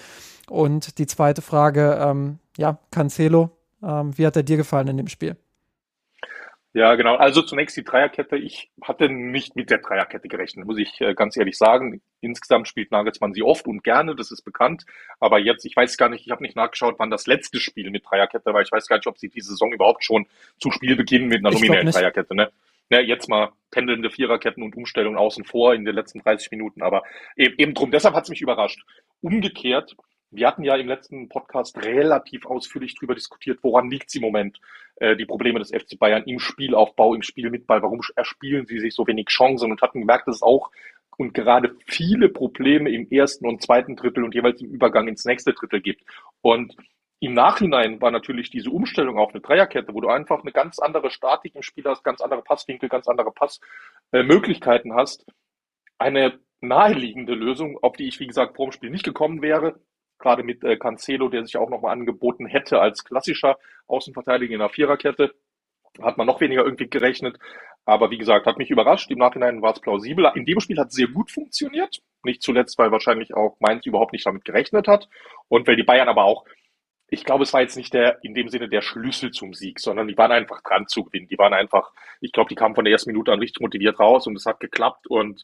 Und die zweite Frage, ähm, ja, Cancelo, ähm, wie hat er dir gefallen in dem Spiel? Ja, genau. Also zunächst die Dreierkette. Ich hatte nicht mit der Dreierkette gerechnet, muss ich äh, ganz ehrlich sagen. Insgesamt spielt Nagelsmann sie oft und gerne, das ist bekannt. Aber jetzt, ich weiß gar nicht, ich habe nicht nachgeschaut, wann das letzte Spiel mit Dreierkette war. Ich weiß gar nicht, ob sie diese Saison überhaupt schon zu Spielbeginn mit einer nominellen Dreierkette, ne? Ja, jetzt mal pendelnde Viererketten und Umstellungen außen vor in den letzten 30 Minuten. Aber eben, eben drum, deshalb hat es mich überrascht. Umgekehrt wir hatten ja im letzten Podcast relativ ausführlich darüber diskutiert, woran liegt es im Moment, äh, die Probleme des FC Bayern im Spielaufbau, im Spiel mit Ball, warum erspielen sie sich so wenig Chancen? Und hatten gemerkt, dass es auch und gerade viele Probleme im ersten und zweiten Drittel und jeweils im Übergang ins nächste Drittel gibt. Und im Nachhinein war natürlich diese Umstellung auf eine Dreierkette, wo du einfach eine ganz andere Statik im Spiel hast, ganz andere Passwinkel, ganz andere Passmöglichkeiten äh, hast, eine naheliegende Lösung, auf die ich, wie gesagt, vor dem Spiel nicht gekommen wäre gerade mit äh, Cancelo, der sich auch nochmal angeboten hätte als klassischer Außenverteidiger in der Viererkette. Hat man noch weniger irgendwie gerechnet. Aber wie gesagt, hat mich überrascht. Im Nachhinein war es plausibel. In dem Spiel hat es sehr gut funktioniert. Nicht zuletzt, weil wahrscheinlich auch Mainz überhaupt nicht damit gerechnet hat. Und weil die Bayern aber auch, ich glaube, es war jetzt nicht der, in dem Sinne der Schlüssel zum Sieg, sondern die waren einfach dran zu gewinnen. Die waren einfach, ich glaube, die kamen von der ersten Minute an richtig motiviert raus und es hat geklappt und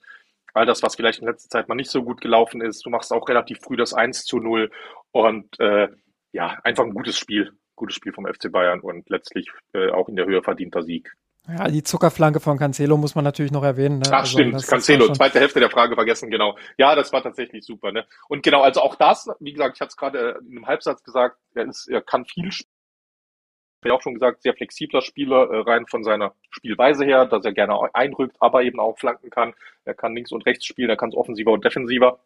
all das, was vielleicht in letzter Zeit mal nicht so gut gelaufen ist. Du machst auch relativ früh das 1 zu 0 und äh, ja, einfach ein gutes Spiel, gutes Spiel vom FC Bayern und letztlich äh, auch in der Höhe verdienter Sieg Ja, die Zuckerflanke von Cancelo muss man natürlich noch erwähnen. Ne? Ach also, stimmt, Cancelo, zweite Hälfte der Frage vergessen, genau. Ja, das war tatsächlich super. Ne? Und genau, also auch das, wie gesagt, ich hatte es gerade in einem Halbsatz gesagt, er, ist, er kann viel Ich auch schon gesagt, sehr flexibler Spieler, äh, rein von seiner Spielweise her, dass er gerne einrückt, aber eben auch flanken kann. Er kann links und rechts spielen, er kann es offensiver und defensiver.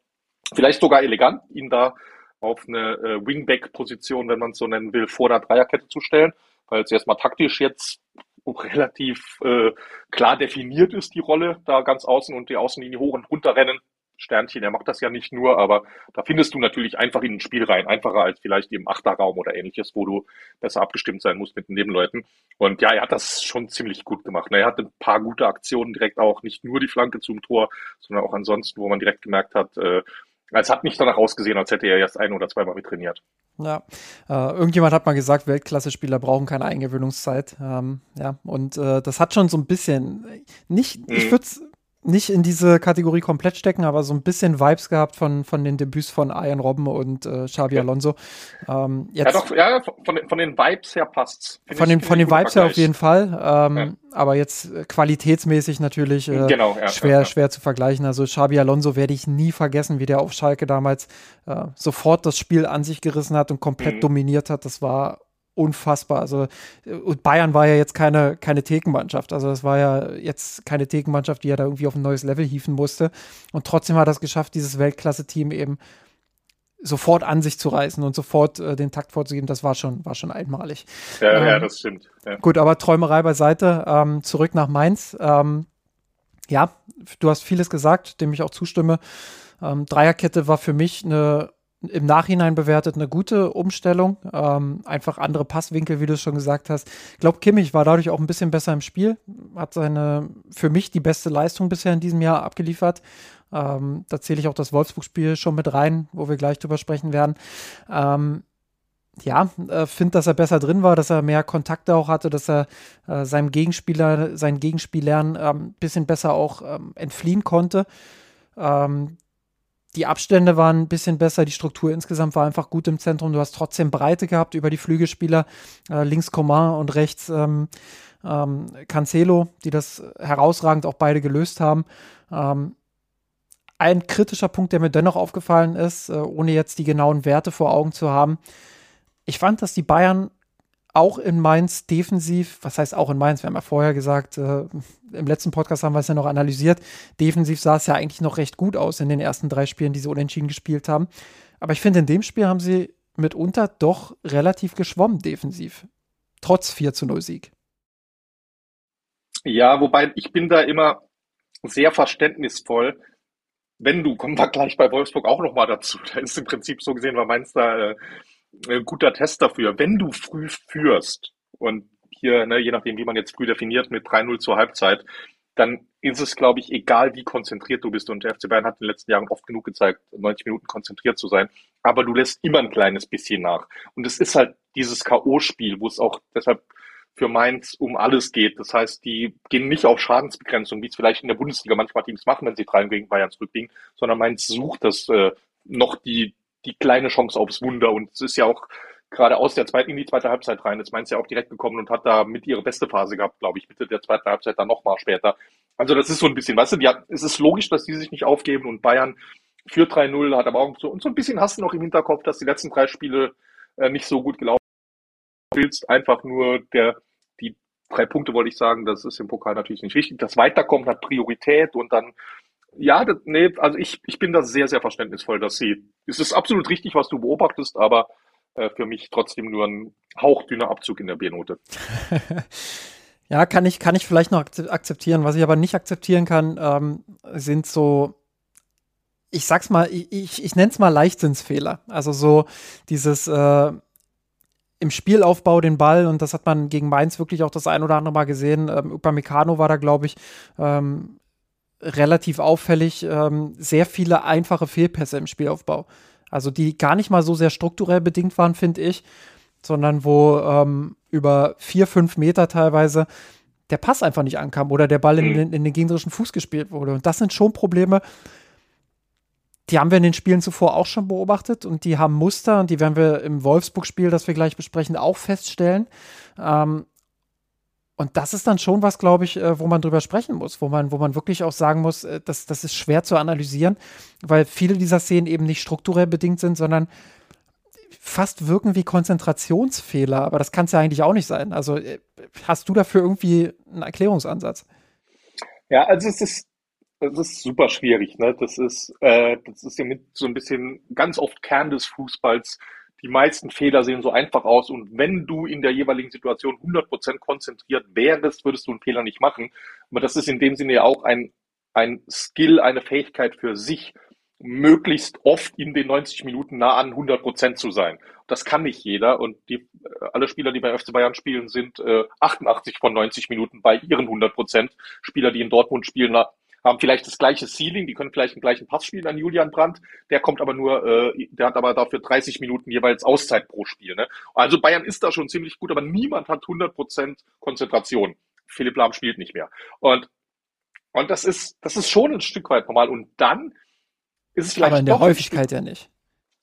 Vielleicht sogar elegant, ihn da auf eine äh, Wingback-Position, wenn man es so nennen will, vor der Dreierkette zu stellen, weil es erstmal taktisch jetzt relativ äh, klar definiert ist, die Rolle da ganz außen und die Außenlinie hoch und runter rennen. Sternchen, er macht das ja nicht nur, aber da findest du natürlich einfach in ein Spiel rein, einfacher als vielleicht im Achterraum oder ähnliches, wo du besser abgestimmt sein musst mit den Nebenleuten. Und ja, er hat das schon ziemlich gut gemacht. Er hatte ein paar gute Aktionen direkt auch, nicht nur die Flanke zum Tor, sondern auch ansonsten, wo man direkt gemerkt hat, äh, es hat nicht danach ausgesehen, als hätte er erst ein oder zweimal mit trainiert. Ja, äh, irgendjemand hat mal gesagt, Weltklasse-Spieler brauchen keine Eingewöhnungszeit. Ähm, ja, und äh, das hat schon so ein bisschen, nicht, mhm. ich würde es nicht in diese Kategorie komplett stecken, aber so ein bisschen Vibes gehabt von, von den Debüts von Ian Robben und äh, Xabi Alonso. Ähm, jetzt, ja, doch, ja, von, von den Vibes her passt's. Von, den, von den Vibes her auf jeden Fall. Ähm, ja. Aber jetzt äh, qualitätsmäßig natürlich äh, genau, ja, schwer, schwer zu vergleichen. Also Xabi Alonso werde ich nie vergessen, wie der auf Schalke damals äh, sofort das Spiel an sich gerissen hat und komplett mhm. dominiert hat. Das war unfassbar. Also und Bayern war ja jetzt keine, keine Thekenmannschaft. Also das war ja jetzt keine Thekenmannschaft, die ja da irgendwie auf ein neues Level hieven musste. Und trotzdem hat er es geschafft, dieses Weltklasse-Team eben sofort an sich zu reißen und sofort äh, den Takt vorzugeben, das war schon, war schon einmalig. Ja, ähm, ja das stimmt. Ja. Gut, aber Träumerei beiseite. Ähm, zurück nach Mainz. Ähm, ja, du hast vieles gesagt, dem ich auch zustimme. Ähm, Dreierkette war für mich eine im Nachhinein bewertet eine gute Umstellung. Ähm, einfach andere Passwinkel, wie du es schon gesagt hast. Ich glaube, Kimmich war dadurch auch ein bisschen besser im Spiel. Hat seine, für mich, die beste Leistung bisher in diesem Jahr abgeliefert. Ähm, da zähle ich auch das Wolfsburg-Spiel schon mit rein, wo wir gleich drüber sprechen werden. Ähm, ja, äh, finde, dass er besser drin war, dass er mehr Kontakte auch hatte, dass er äh, seinem Gegenspieler, seinen Gegenspielern ein ähm, bisschen besser auch ähm, entfliehen konnte. Ähm, die Abstände waren ein bisschen besser, die Struktur insgesamt war einfach gut im Zentrum. Du hast trotzdem Breite gehabt über die Flügelspieler, äh, links Coman und rechts ähm, ähm, Cancelo, die das herausragend auch beide gelöst haben. Ähm, ein kritischer Punkt, der mir dennoch aufgefallen ist, äh, ohne jetzt die genauen Werte vor Augen zu haben. Ich fand, dass die Bayern auch in Mainz defensiv, was heißt auch in Mainz, wir haben ja vorher gesagt, äh, im letzten Podcast haben wir es ja noch analysiert, defensiv sah es ja eigentlich noch recht gut aus in den ersten drei Spielen, die sie unentschieden gespielt haben. Aber ich finde, in dem Spiel haben sie mitunter doch relativ geschwommen defensiv, trotz 4 zu 0 Sieg. Ja, wobei ich bin da immer sehr verständnisvoll, wenn du, kommen wir gleich bei Wolfsburg auch nochmal dazu, da ist im Prinzip so gesehen, war Mainz da äh, guter Test dafür. Wenn du früh führst und hier, ne, je nachdem, wie man jetzt früh definiert, mit 3-0 zur Halbzeit, dann ist es, glaube ich, egal, wie konzentriert du bist. Und der FC Bayern hat in den letzten Jahren oft genug gezeigt, 90 Minuten konzentriert zu sein. Aber du lässt immer ein kleines bisschen nach. Und es ist halt dieses K.O.-Spiel, wo es auch deshalb für Mainz um alles geht. Das heißt, die gehen nicht auf Schadensbegrenzung, wie es vielleicht in der Bundesliga manchmal Teams machen, wenn sie drei gegen Bayern zurückliegen, sondern Mainz sucht das äh, noch die, die kleine Chance aufs Wunder. Und es ist ja auch gerade aus der zweiten in die zweite Halbzeit rein. Jetzt Mainz ja auch direkt gekommen und hat da mit ihre beste Phase gehabt, glaube ich, Mitte der zweiten Halbzeit dann nochmal später. Also das ist so ein bisschen, weißt du, die hat, es ist logisch, dass die sich nicht aufgeben und Bayern führt 3-0, hat aber auch so, und so ein bisschen hast du noch im Hinterkopf, dass die letzten drei Spiele äh, nicht so gut gelaufen willst einfach nur der, die drei Punkte wollte ich sagen, das ist im Pokal natürlich nicht wichtig. Das Weiterkommen hat Priorität und dann ja, das, nee, also ich, ich bin da sehr, sehr verständnisvoll, dass sie, es ist absolut richtig, was du beobachtest, aber äh, für mich trotzdem nur ein hauchdünner Abzug in der B-Note. ja, kann ich, kann ich vielleicht noch akzeptieren. Was ich aber nicht akzeptieren kann, ähm, sind so, ich sag's mal, ich, ich, ich nenne mal Leichtsinnsfehler. Also so dieses äh, im Spielaufbau den Ball, und das hat man gegen Mainz wirklich auch das ein oder andere Mal gesehen. Ähm, Upamecano war da, glaube ich, ähm, relativ auffällig ähm, sehr viele einfache Fehlpässe im Spielaufbau. Also die gar nicht mal so sehr strukturell bedingt waren, finde ich, sondern wo ähm, über vier, fünf Meter teilweise der Pass einfach nicht ankam oder der Ball in, mhm. in, in den gegnerischen Fuß gespielt wurde. Und das sind schon Probleme, die haben wir in den Spielen zuvor auch schon beobachtet und die haben Muster und die werden wir im Wolfsburg-Spiel, das wir gleich besprechen, auch feststellen. Ähm, und das ist dann schon was, glaube ich, äh, wo man drüber sprechen muss, wo man, wo man wirklich auch sagen muss, äh, dass das ist schwer zu analysieren, weil viele dieser Szenen eben nicht strukturell bedingt sind, sondern fast wirken wie Konzentrationsfehler, aber das kann es ja eigentlich auch nicht sein. Also äh, hast du dafür irgendwie einen Erklärungsansatz? Ja, also es ist, es ist super schwierig. Ne? Das ist, äh, das ist ja mit so ein bisschen ganz oft Kern des Fußballs. Die meisten Fehler sehen so einfach aus und wenn du in der jeweiligen Situation 100% konzentriert wärst, würdest du einen Fehler nicht machen. Aber das ist in dem Sinne ja auch ein, ein Skill, eine Fähigkeit für sich möglichst oft in den 90 Minuten nah an 100 Prozent zu sein. Das kann nicht jeder und die, äh, alle Spieler, die bei FC Bayern spielen, sind äh, 88 von 90 Minuten bei ihren 100 Prozent. Spieler, die in Dortmund spielen, haben vielleicht das gleiche Ceiling, die können vielleicht den gleichen Pass spielen an Julian Brandt, der kommt aber nur, äh, der hat aber dafür 30 Minuten jeweils Auszeit pro Spiel. Ne? Also Bayern ist da schon ziemlich gut, aber niemand hat 100 Prozent Konzentration. Philipp Lahm spielt nicht mehr. Und und das ist, das ist schon ein Stück weit normal. Und dann ist es vielleicht. Aber in der Häufigkeit ja nicht.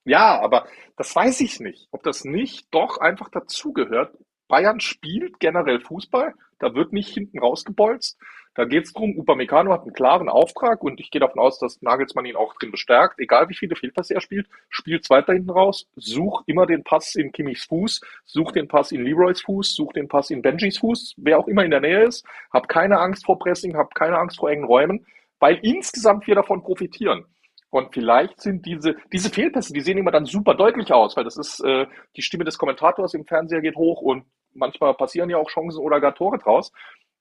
Ja, aber das weiß ich nicht. Ob das nicht doch einfach dazugehört. Bayern spielt generell Fußball. Da wird nicht hinten rausgebolzt. Da geht es darum, Upamecano hat einen klaren Auftrag und ich gehe davon aus, dass Nagelsmann ihn auch drin bestärkt. Egal wie viele Fehlpässe er spielt, spielt weiter hinten raus, such immer den Pass in Kimmichs Fuß, such den Pass in Leroys Fuß, such den Pass in Benjis Fuß, wer auch immer in der Nähe ist. Hab keine Angst vor Pressing, hab keine Angst vor engen Räumen, weil insgesamt wir davon profitieren. Und vielleicht sind diese, diese Fehlpässe, die sehen immer dann super deutlich aus, weil das ist, äh, die Stimme des Kommentators im Fernseher geht hoch und manchmal passieren ja auch Chancen oder gar Tore draus.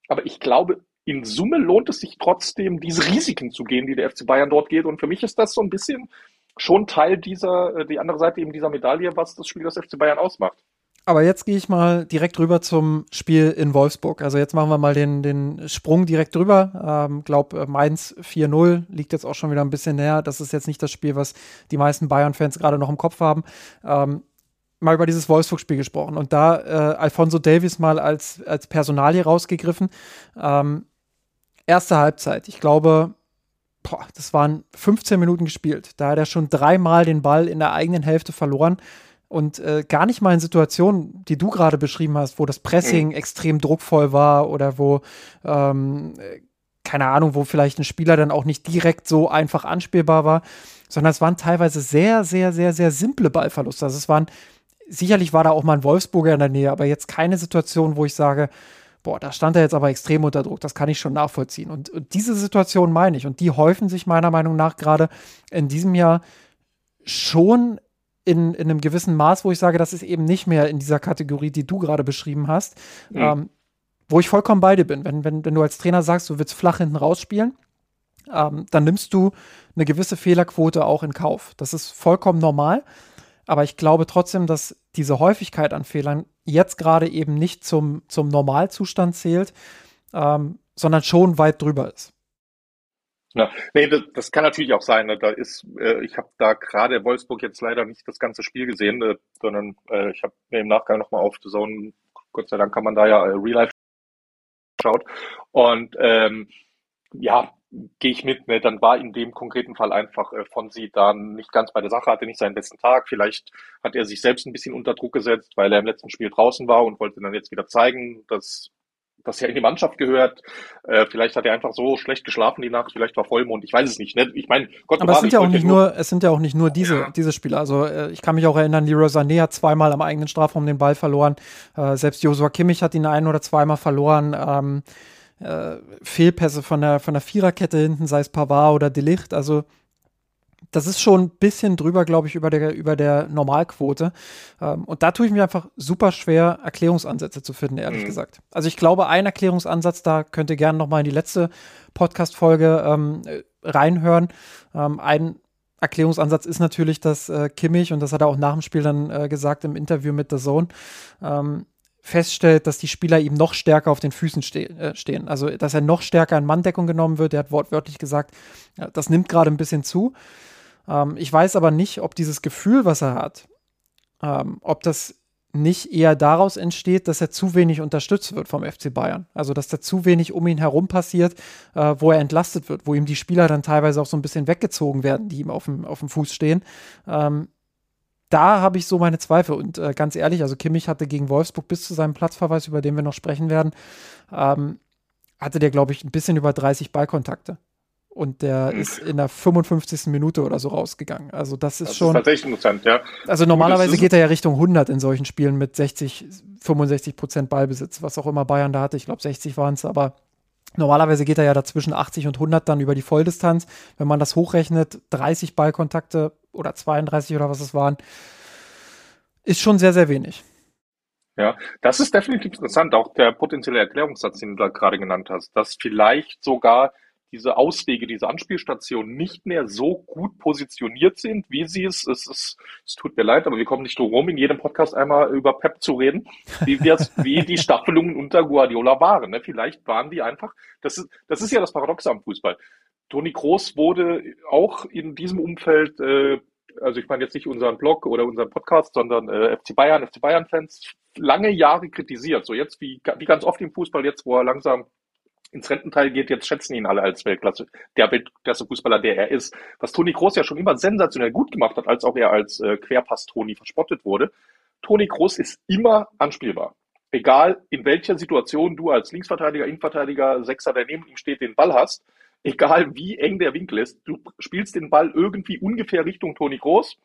Aber ich glaube, in Summe lohnt es sich trotzdem, diese Risiken zu gehen, die der FC Bayern dort geht. Und für mich ist das so ein bisschen schon Teil dieser, äh, die andere Seite eben dieser Medaille, was das Spiel des FC Bayern ausmacht. Aber jetzt gehe ich mal direkt rüber zum Spiel in Wolfsburg. Also jetzt machen wir mal den, den Sprung direkt rüber. Ähm, glaub, äh, Mainz 4-0 liegt jetzt auch schon wieder ein bisschen näher. Das ist jetzt nicht das Spiel, was die meisten Bayern-Fans gerade noch im Kopf haben. Ähm, mal über dieses Wolfsburg-Spiel gesprochen und da äh, Alfonso Davis mal als, als Personalie rausgegriffen. Ähm, erste Halbzeit, ich glaube, boah, das waren 15 Minuten gespielt. Da hat er schon dreimal den Ball in der eigenen Hälfte verloren und äh, gar nicht mal in Situationen, die du gerade beschrieben hast, wo das Pressing mhm. extrem druckvoll war oder wo, ähm, keine Ahnung, wo vielleicht ein Spieler dann auch nicht direkt so einfach anspielbar war, sondern es waren teilweise sehr, sehr, sehr, sehr simple Ballverluste. Also es waren, sicherlich war da auch mal ein Wolfsburger in der Nähe, aber jetzt keine Situation, wo ich sage, boah, da stand er jetzt aber extrem unter Druck, das kann ich schon nachvollziehen. Und, und diese Situation meine ich, und die häufen sich meiner Meinung nach gerade in diesem Jahr schon in, in einem gewissen Maß, wo ich sage, das ist eben nicht mehr in dieser Kategorie, die du gerade beschrieben hast, mhm. ähm, wo ich vollkommen bei dir bin. Wenn, wenn, wenn du als Trainer sagst, du willst flach hinten rausspielen, ähm, dann nimmst du eine gewisse Fehlerquote auch in Kauf. Das ist vollkommen normal. Aber ich glaube trotzdem, dass diese Häufigkeit an Fehlern jetzt gerade eben nicht zum, zum Normalzustand zählt, ähm, sondern schon weit drüber ist. Ja, nee, das, das kann natürlich auch sein. Ne? Da ist, äh, ich habe da gerade Wolfsburg jetzt leider nicht das ganze Spiel gesehen, äh, sondern äh, ich habe mir im Nachgang nochmal auf The Zone, Gott sei Dank kann man da ja äh, Real Life schaut. Und ähm, ja, gehe ich mit. Ne? Dann war in dem konkreten Fall einfach äh, von sie dann nicht ganz bei der Sache, hatte nicht seinen besten Tag. Vielleicht hat er sich selbst ein bisschen unter Druck gesetzt, weil er im letzten Spiel draußen war und wollte dann jetzt wieder zeigen, dass dass er in die Mannschaft gehört. Äh, vielleicht hat er einfach so schlecht geschlafen die Nacht, vielleicht war Vollmond, ich weiß es nicht. Ne? Ich meine, Gott Aber es sind ja auch nicht nur, es sind ja auch nicht nur diese, ja. diese Spieler. Also äh, ich kann mich auch erinnern, Leroy Sané hat zweimal am eigenen Strafraum den Ball verloren. Äh, selbst Joshua Kimmich hat ihn ein oder zweimal verloren. Ähm, äh, Fehlpässe von der, von der Viererkette hinten, sei es Pavard oder Delicht. Also das ist schon ein bisschen drüber, glaube ich, über der, über der Normalquote. Ähm, und da tue ich mir einfach super schwer, Erklärungsansätze zu finden, ehrlich mhm. gesagt. Also ich glaube, ein Erklärungsansatz, da könnt ihr gerne noch mal in die letzte Podcast-Folge ähm, reinhören. Ähm, ein Erklärungsansatz ist natürlich, dass äh, Kimmich, und das hat er auch nach dem Spiel dann äh, gesagt im Interview mit The Zone, ähm, feststellt, dass die Spieler ihm noch stärker auf den Füßen ste äh, stehen. Also, dass er noch stärker in Manndeckung genommen wird. Er hat wortwörtlich gesagt, ja, das nimmt gerade ein bisschen zu. Ähm, ich weiß aber nicht, ob dieses Gefühl, was er hat, ähm, ob das nicht eher daraus entsteht, dass er zu wenig unterstützt wird vom FC Bayern. Also, dass da zu wenig um ihn herum passiert, äh, wo er entlastet wird, wo ihm die Spieler dann teilweise auch so ein bisschen weggezogen werden, die ihm auf dem, auf dem Fuß stehen. Ähm, da habe ich so meine Zweifel. Und äh, ganz ehrlich, also Kimmich hatte gegen Wolfsburg bis zu seinem Platzverweis, über den wir noch sprechen werden, ähm, hatte der, glaube ich, ein bisschen über 30 Ballkontakte. Und der hm. ist in der 55. Minute oder so rausgegangen. Also das ist das schon. Ist tatsächlich interessant, ja. Also normalerweise geht er ja Richtung 100 in solchen Spielen mit 60, 65 Prozent Ballbesitz, was auch immer Bayern da hatte. Ich glaube 60 waren es, aber Normalerweise geht er ja dazwischen 80 und 100 dann über die Volldistanz. Wenn man das hochrechnet, 30 Ballkontakte oder 32 oder was es waren, ist schon sehr, sehr wenig. Ja, das ist definitiv interessant. Auch der potenzielle Erklärungssatz, den du da gerade genannt hast, dass vielleicht sogar diese Auswege, diese Anspielstationen nicht mehr so gut positioniert sind, wie sie es, es, es, es tut mir leid, aber wir kommen nicht drum rum, in jedem Podcast einmal über Pep zu reden, wie, wie die Staffelungen unter Guardiola waren. Ne? Vielleicht waren die einfach, das ist, das ist ja das Paradoxe am Fußball. Toni Kroos wurde auch in diesem Umfeld, äh, also ich meine jetzt nicht unseren Blog oder unseren Podcast, sondern äh, FC Bayern, FC Bayern-Fans, lange Jahre kritisiert. So jetzt wie, wie ganz oft im Fußball, jetzt wo er langsam ins Rententeil geht, jetzt schätzen ihn alle als Weltklasse, der Weltklasse-Fußballer, der er ist. Was Toni Kroos ja schon immer sensationell gut gemacht hat, als auch er als äh, Querpass-Toni verspottet wurde. Toni Kroos ist immer anspielbar. Egal in welcher Situation du als Linksverteidiger, Innenverteidiger, Sechser, der neben ihm steht, den Ball hast, egal wie eng der Winkel ist, du spielst den Ball irgendwie ungefähr Richtung Toni Kroos.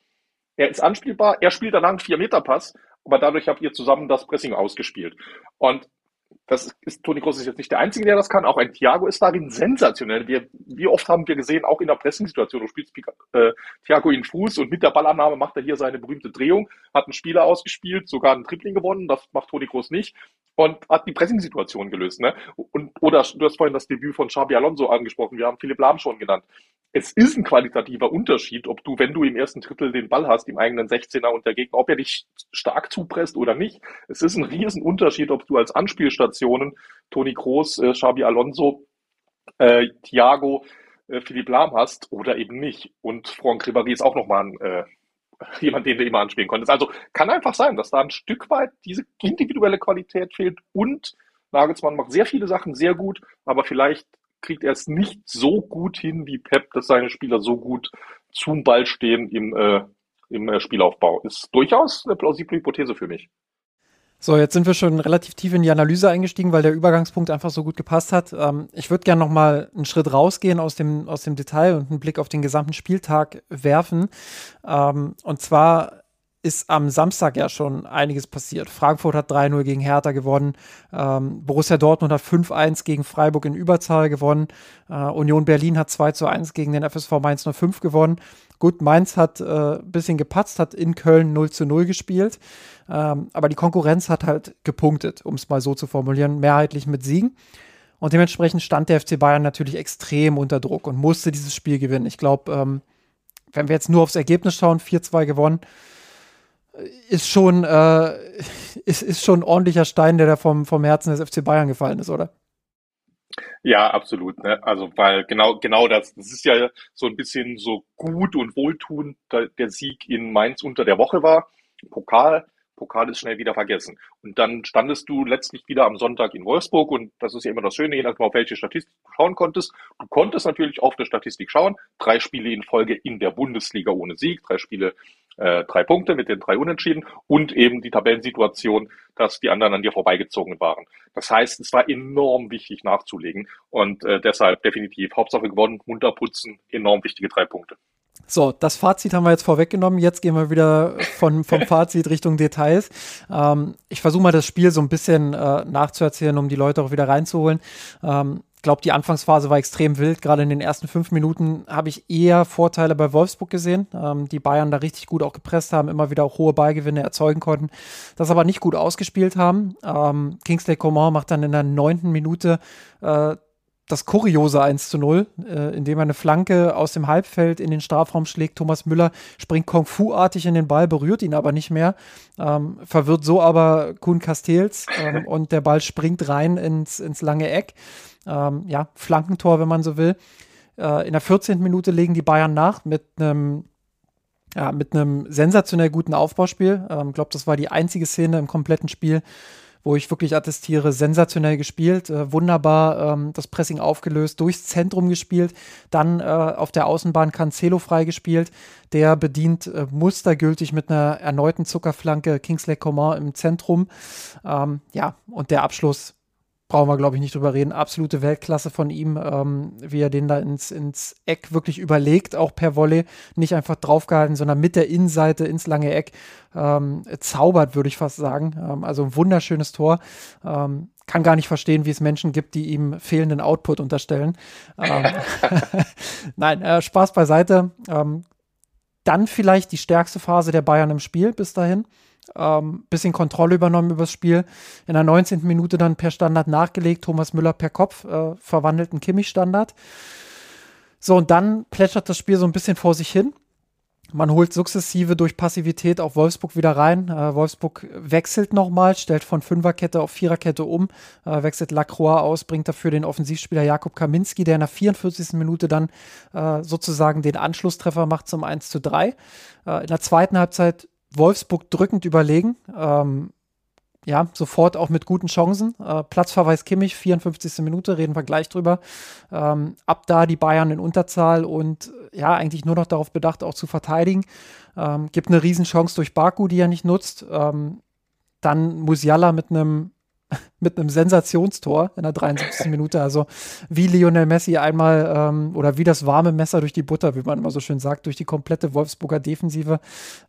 Er ist anspielbar, er spielt danach einen Vier-Meter-Pass, aber dadurch habt ihr zusammen das Pressing ausgespielt. Und das ist, Toni Kroos ist jetzt nicht der Einzige, der das kann. Auch ein Thiago ist darin sensationell. Wir, wie oft haben wir gesehen, auch in der Pressing-Situation, du spielst äh, Thiago in Fuß und mit der Ballannahme macht er hier seine berühmte Drehung, hat einen Spieler ausgespielt, sogar einen Tripling gewonnen, das macht Toni Kroos nicht und hat die Pressing-Situation gelöst. Ne? Und, oder du hast vorhin das Debüt von Xabi Alonso angesprochen, wir haben Philipp Lahm schon genannt es ist ein qualitativer Unterschied, ob du, wenn du im ersten Drittel den Ball hast, im eigenen 16er und der Gegner, ob er dich stark zupresst oder nicht. Es ist ein Riesenunterschied, ob du als Anspielstationen Toni Kroos, äh, Xabi Alonso, äh, Thiago, äh, Philipp Lahm hast oder eben nicht. Und Franck Ribéry ist auch nochmal ein, äh, jemand, den du immer anspielen konntest. Also kann einfach sein, dass da ein Stück weit diese individuelle Qualität fehlt und Nagelsmann macht sehr viele Sachen sehr gut, aber vielleicht kriegt er es nicht so gut hin wie Pep, dass seine Spieler so gut zum Ball stehen im, äh, im äh, Spielaufbau. Ist durchaus eine plausible Hypothese für mich. So, jetzt sind wir schon relativ tief in die Analyse eingestiegen, weil der Übergangspunkt einfach so gut gepasst hat. Ähm, ich würde gerne noch mal einen Schritt rausgehen aus dem, aus dem Detail und einen Blick auf den gesamten Spieltag werfen. Ähm, und zwar ist am Samstag ja schon einiges passiert. Frankfurt hat 3-0 gegen Hertha gewonnen. Ähm, Borussia Dortmund hat 5-1 gegen Freiburg in Überzahl gewonnen. Äh, Union Berlin hat 2-1 gegen den FSV Mainz 05 gewonnen. Gut, Mainz hat ein äh, bisschen gepatzt, hat in Köln 0 0 gespielt. Ähm, aber die Konkurrenz hat halt gepunktet, um es mal so zu formulieren, mehrheitlich mit Siegen. Und dementsprechend stand der FC Bayern natürlich extrem unter Druck und musste dieses Spiel gewinnen. Ich glaube, ähm, wenn wir jetzt nur aufs Ergebnis schauen, 4-2 gewonnen, ist schon, äh, ist, ist schon ein ordentlicher Stein, der da vom, vom Herzen des FC Bayern gefallen ist, oder? Ja, absolut. Ne? Also, weil genau, genau das, das ist ja so ein bisschen so gut und wohltuend der Sieg in Mainz unter der Woche war. Pokal, Pokal ist schnell wieder vergessen. Und dann standest du letztlich wieder am Sonntag in Wolfsburg und das ist ja immer das Schöne, je nachdem, auf welche Statistik du schauen konntest. Du konntest natürlich auf der Statistik schauen. Drei Spiele in Folge in der Bundesliga ohne Sieg, drei Spiele äh, drei Punkte mit den drei Unentschieden und eben die Tabellensituation, dass die anderen an dir vorbeigezogen waren. Das heißt, es war enorm wichtig nachzulegen und äh, deshalb definitiv Hauptsache gewonnen, munter putzen, enorm wichtige drei Punkte. So, das Fazit haben wir jetzt vorweggenommen. Jetzt gehen wir wieder von, vom Fazit Richtung Details. Ähm, ich versuche mal das Spiel so ein bisschen äh, nachzuerzählen, um die Leute auch wieder reinzuholen. Ähm, glaube, die Anfangsphase war extrem wild. Gerade in den ersten fünf Minuten habe ich eher Vorteile bei Wolfsburg gesehen. Ähm, die Bayern da richtig gut auch gepresst haben, immer wieder auch hohe Ballgewinne erzeugen konnten, das aber nicht gut ausgespielt haben. Ähm, Kingsley Coman macht dann in der neunten Minute äh, das kuriose 1 zu 0, äh, indem er eine Flanke aus dem Halbfeld in den Strafraum schlägt. Thomas Müller springt Kung Fu-artig in den Ball, berührt ihn aber nicht mehr, ähm, verwirrt so aber Kuhn Castells ähm, und der Ball springt rein ins, ins lange Eck ähm, ja, Flankentor, wenn man so will. Äh, in der 14. Minute legen die Bayern nach mit einem ja, mit einem sensationell guten Aufbauspiel. Ich ähm, glaube, das war die einzige Szene im kompletten Spiel, wo ich wirklich attestiere, sensationell gespielt, äh, wunderbar ähm, das Pressing aufgelöst, durchs Zentrum gespielt, dann äh, auf der Außenbahn Cancelo freigespielt, der bedient äh, mustergültig mit einer erneuten Zuckerflanke Kingsley Coman im Zentrum. Ähm, ja, und der Abschluss brauchen wir, glaube ich, nicht drüber reden. Absolute Weltklasse von ihm, ähm, wie er den da ins, ins Eck wirklich überlegt, auch per Volley. Nicht einfach draufgehalten, sondern mit der Innenseite ins lange Eck ähm, zaubert, würde ich fast sagen. Ähm, also ein wunderschönes Tor. Ähm, kann gar nicht verstehen, wie es Menschen gibt, die ihm fehlenden Output unterstellen. Ähm, Nein, äh, Spaß beiseite. Ähm, dann vielleicht die stärkste Phase der Bayern im Spiel bis dahin ähm, bisschen Kontrolle übernommen über das Spiel. In der 19. Minute dann per Standard nachgelegt, Thomas Müller per Kopf äh, verwandelten Kimmich-Standard. So, und dann plätschert das Spiel so ein bisschen vor sich hin. Man holt sukzessive durch Passivität auch Wolfsburg wieder rein. Äh, Wolfsburg wechselt nochmal, stellt von Fünferkette auf Viererkette um, äh, wechselt Lacroix aus, bringt dafür den Offensivspieler Jakob Kaminski, der in der 44. Minute dann äh, sozusagen den Anschlusstreffer macht zum 1 zu 3. Äh, in der zweiten Halbzeit Wolfsburg drückend überlegen. Ähm, ja, sofort auch mit guten Chancen. Äh, Platzverweis Kimmich, 54. Minute, reden wir gleich drüber. Ähm, ab da die Bayern in Unterzahl und ja, eigentlich nur noch darauf bedacht, auch zu verteidigen. Ähm, gibt eine Riesenchance durch Baku, die er nicht nutzt. Ähm, dann Musiala mit einem mit einem Sensationstor in der 73. Minute. Also wie Lionel Messi einmal ähm, oder wie das warme Messer durch die Butter, wie man immer so schön sagt, durch die komplette Wolfsburger Defensive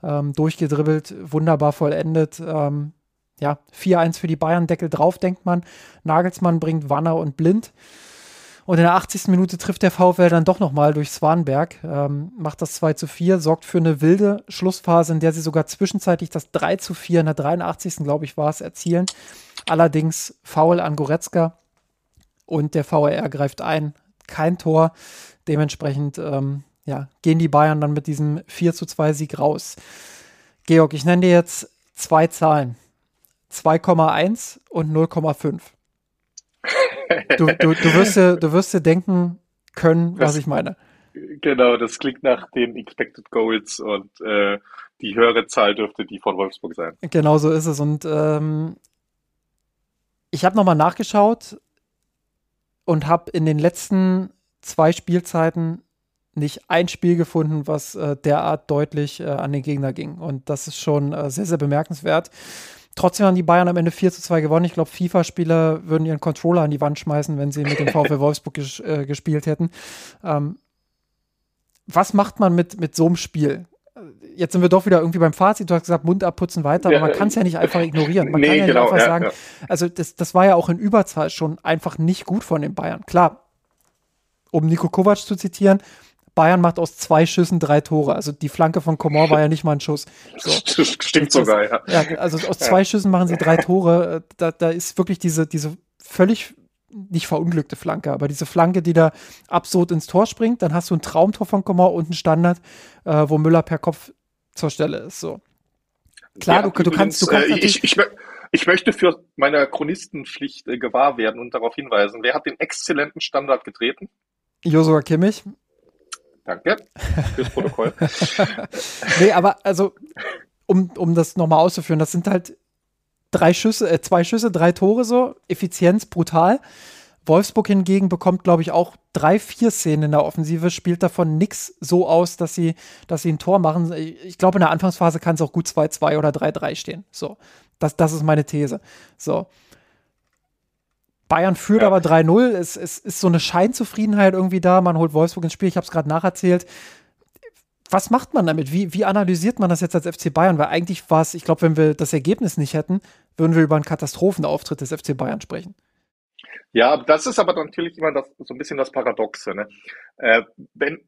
ähm, durchgedribbelt, wunderbar vollendet. Ähm, ja, 4-1 für die Bayern, Deckel drauf, denkt man. Nagelsmann bringt Wanner und Blind. Und in der 80. Minute trifft der VfL dann doch nochmal durch Swanberg, ähm, macht das 2 zu 4, sorgt für eine wilde Schlussphase, in der sie sogar zwischenzeitlich das 3 zu 4 in der 83. glaube ich war es, erzielen. Allerdings faul an Goretzka und der VAR greift ein. Kein Tor. Dementsprechend ähm, ja, gehen die Bayern dann mit diesem 4 zu 2 Sieg raus. Georg, ich nenne dir jetzt zwei Zahlen. 2,1 und 0,5. Du, du, du, wirst dir, du wirst dir denken können, was das, ich meine. Genau, das klingt nach den Expected Goals und äh, die höhere Zahl dürfte die von Wolfsburg sein. Genau so ist es. Und ähm, ich habe nochmal nachgeschaut und habe in den letzten zwei Spielzeiten nicht ein Spiel gefunden, was äh, derart deutlich äh, an den Gegner ging. Und das ist schon äh, sehr, sehr bemerkenswert. Trotzdem haben die Bayern am Ende 4 zu 2 gewonnen. Ich glaube, FIFA-Spieler würden ihren Controller an die Wand schmeißen, wenn sie mit dem VfL Wolfsburg ges äh, gespielt hätten. Ähm, was macht man mit, mit so einem Spiel? Jetzt sind wir doch wieder irgendwie beim Fazit. Du hast gesagt, Mund abputzen weiter, aber man kann es ja nicht einfach ignorieren. Man nee, kann ja genau, nicht einfach ja, sagen, ja. also das, das war ja auch in Überzahl schon einfach nicht gut von den Bayern. Klar, um Nico Kovac zu zitieren, Bayern macht aus zwei Schüssen drei Tore. Also die Flanke von Komor war ja nicht mal ein Schuss. So. Das stimmt sogar, ja. ja. Also aus zwei Schüssen machen sie drei Tore. Da, da ist wirklich diese, diese völlig nicht verunglückte Flanke, aber diese Flanke, die da absurd ins Tor springt, dann hast du ein Traumtor von Komor und einen Standard, äh, wo Müller per Kopf zur Stelle ist. So. Klar, ja, du, du, kannst, du kannst äh, ich, ich, ich, möchte für meine Chronistenpflicht äh, gewahr werden und darauf hinweisen, wer hat den exzellenten Standard getreten? Josua Kimmich. Danke fürs Protokoll. nee, aber also, um, um das nochmal auszuführen, das sind halt drei Schüsse, äh, zwei Schüsse, drei Tore so, Effizienz brutal. Wolfsburg hingegen bekommt, glaube ich, auch drei, vier Szenen in der Offensive, spielt davon nichts so aus, dass sie, dass sie ein Tor machen. Ich glaube, in der Anfangsphase kann es auch gut 2-2 oder 3-3 stehen. So, das, das ist meine These. So. Bayern führt ja. aber 3-0. Es, es ist so eine Scheinzufriedenheit irgendwie da. Man holt Wolfsburg ins Spiel. Ich habe es gerade nacherzählt. Was macht man damit? Wie, wie analysiert man das jetzt als FC Bayern? Weil eigentlich war es, ich glaube, wenn wir das Ergebnis nicht hätten, würden wir über einen Katastrophenauftritt des FC Bayern sprechen. Ja, das ist aber natürlich immer das, so ein bisschen das Paradoxe. Ne? Äh, wenn,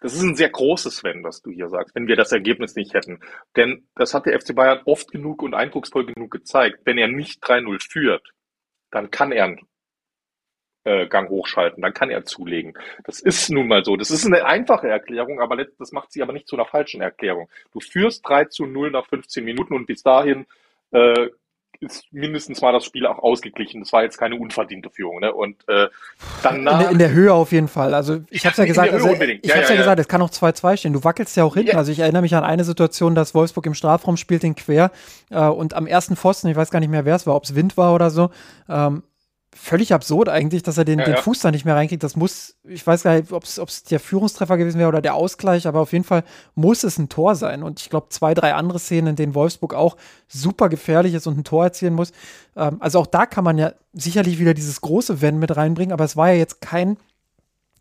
das ist ein sehr großes Wenn, was du hier sagst, wenn wir das Ergebnis nicht hätten. Denn das hat der FC Bayern oft genug und eindrucksvoll genug gezeigt. Wenn er nicht 3-0 führt, dann kann er einen äh, Gang hochschalten, dann kann er zulegen. Das ist nun mal so. Das ist eine einfache Erklärung, aber das macht sie aber nicht zu einer falschen Erklärung. Du führst 3 zu 0 nach 15 Minuten und bis dahin äh, ist mindestens mal das Spiel auch ausgeglichen. Das war jetzt keine unverdiente Führung. Ne? Und äh, danach, in, in, der Höhe auf jeden Fall. Also ich habe ja gesagt, also, ich ja, habe ja, ja, gesagt, es kann auch 2-2 stehen. Du wackelst ja auch hinten. Also ich erinnere mich an eine Situation, dass Wolfsburg im Strafraum spielt den quer äh, und am ersten Pfosten, ich weiß gar nicht mehr, wer es war, ob es Wind war oder so, ähm, völlig absurd eigentlich, dass er den, ja, den ja. Fuß da nicht mehr reinkriegt. Das muss, ich weiß gar nicht, ob es der Führungstreffer gewesen wäre oder der Ausgleich, aber auf jeden Fall muss es ein Tor sein. Und ich glaube, zwei, drei andere Szenen, in denen Wolfsburg auch super gefährlich ist und ein Tor erzielen muss. Ähm, also auch da kann man ja sicherlich wieder dieses große Wenn mit reinbringen, aber es war ja jetzt kein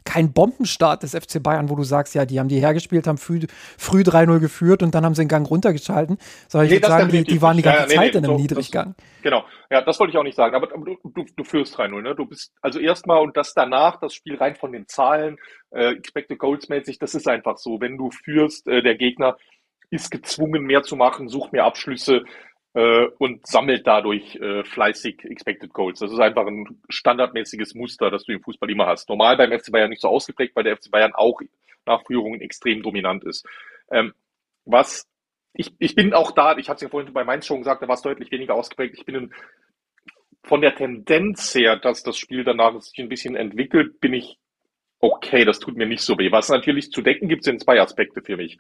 kein Bombenstart des FC Bayern, wo du sagst, ja, die haben die hergespielt, haben früh, früh 3-0 geführt und dann haben sie den Gang runtergeschalten. Sondern ich nee, würde sagen, die, die, waren die ganze ja, nee, Zeit nee, in einem so, Niedriggang. Das, genau, ja, das wollte ich auch nicht sagen. Aber, du, du, du führst 3-0, ne? Du bist also erstmal und das danach, das Spiel rein von den Zahlen, äh, Expected Goals mäßig, das ist einfach so. Wenn du führst, äh, der Gegner ist gezwungen, mehr zu machen, sucht mehr Abschlüsse äh, und sammelt dadurch äh, fleißig Expected Goals. Das ist einfach ein standardmäßiges Muster, das du im Fußball immer hast. Normal beim FC Bayern nicht so ausgeprägt, weil der FC Bayern auch nach Führungen extrem dominant ist. Ähm, was ich, ich bin auch da, ich hatte es ja vorhin bei Mainz schon gesagt, da war es deutlich weniger ausgeprägt. Ich bin in, von der Tendenz her, dass das Spiel danach sich ein bisschen entwickelt, bin ich okay, das tut mir nicht so weh. Was natürlich zu decken gibt, sind zwei Aspekte für mich.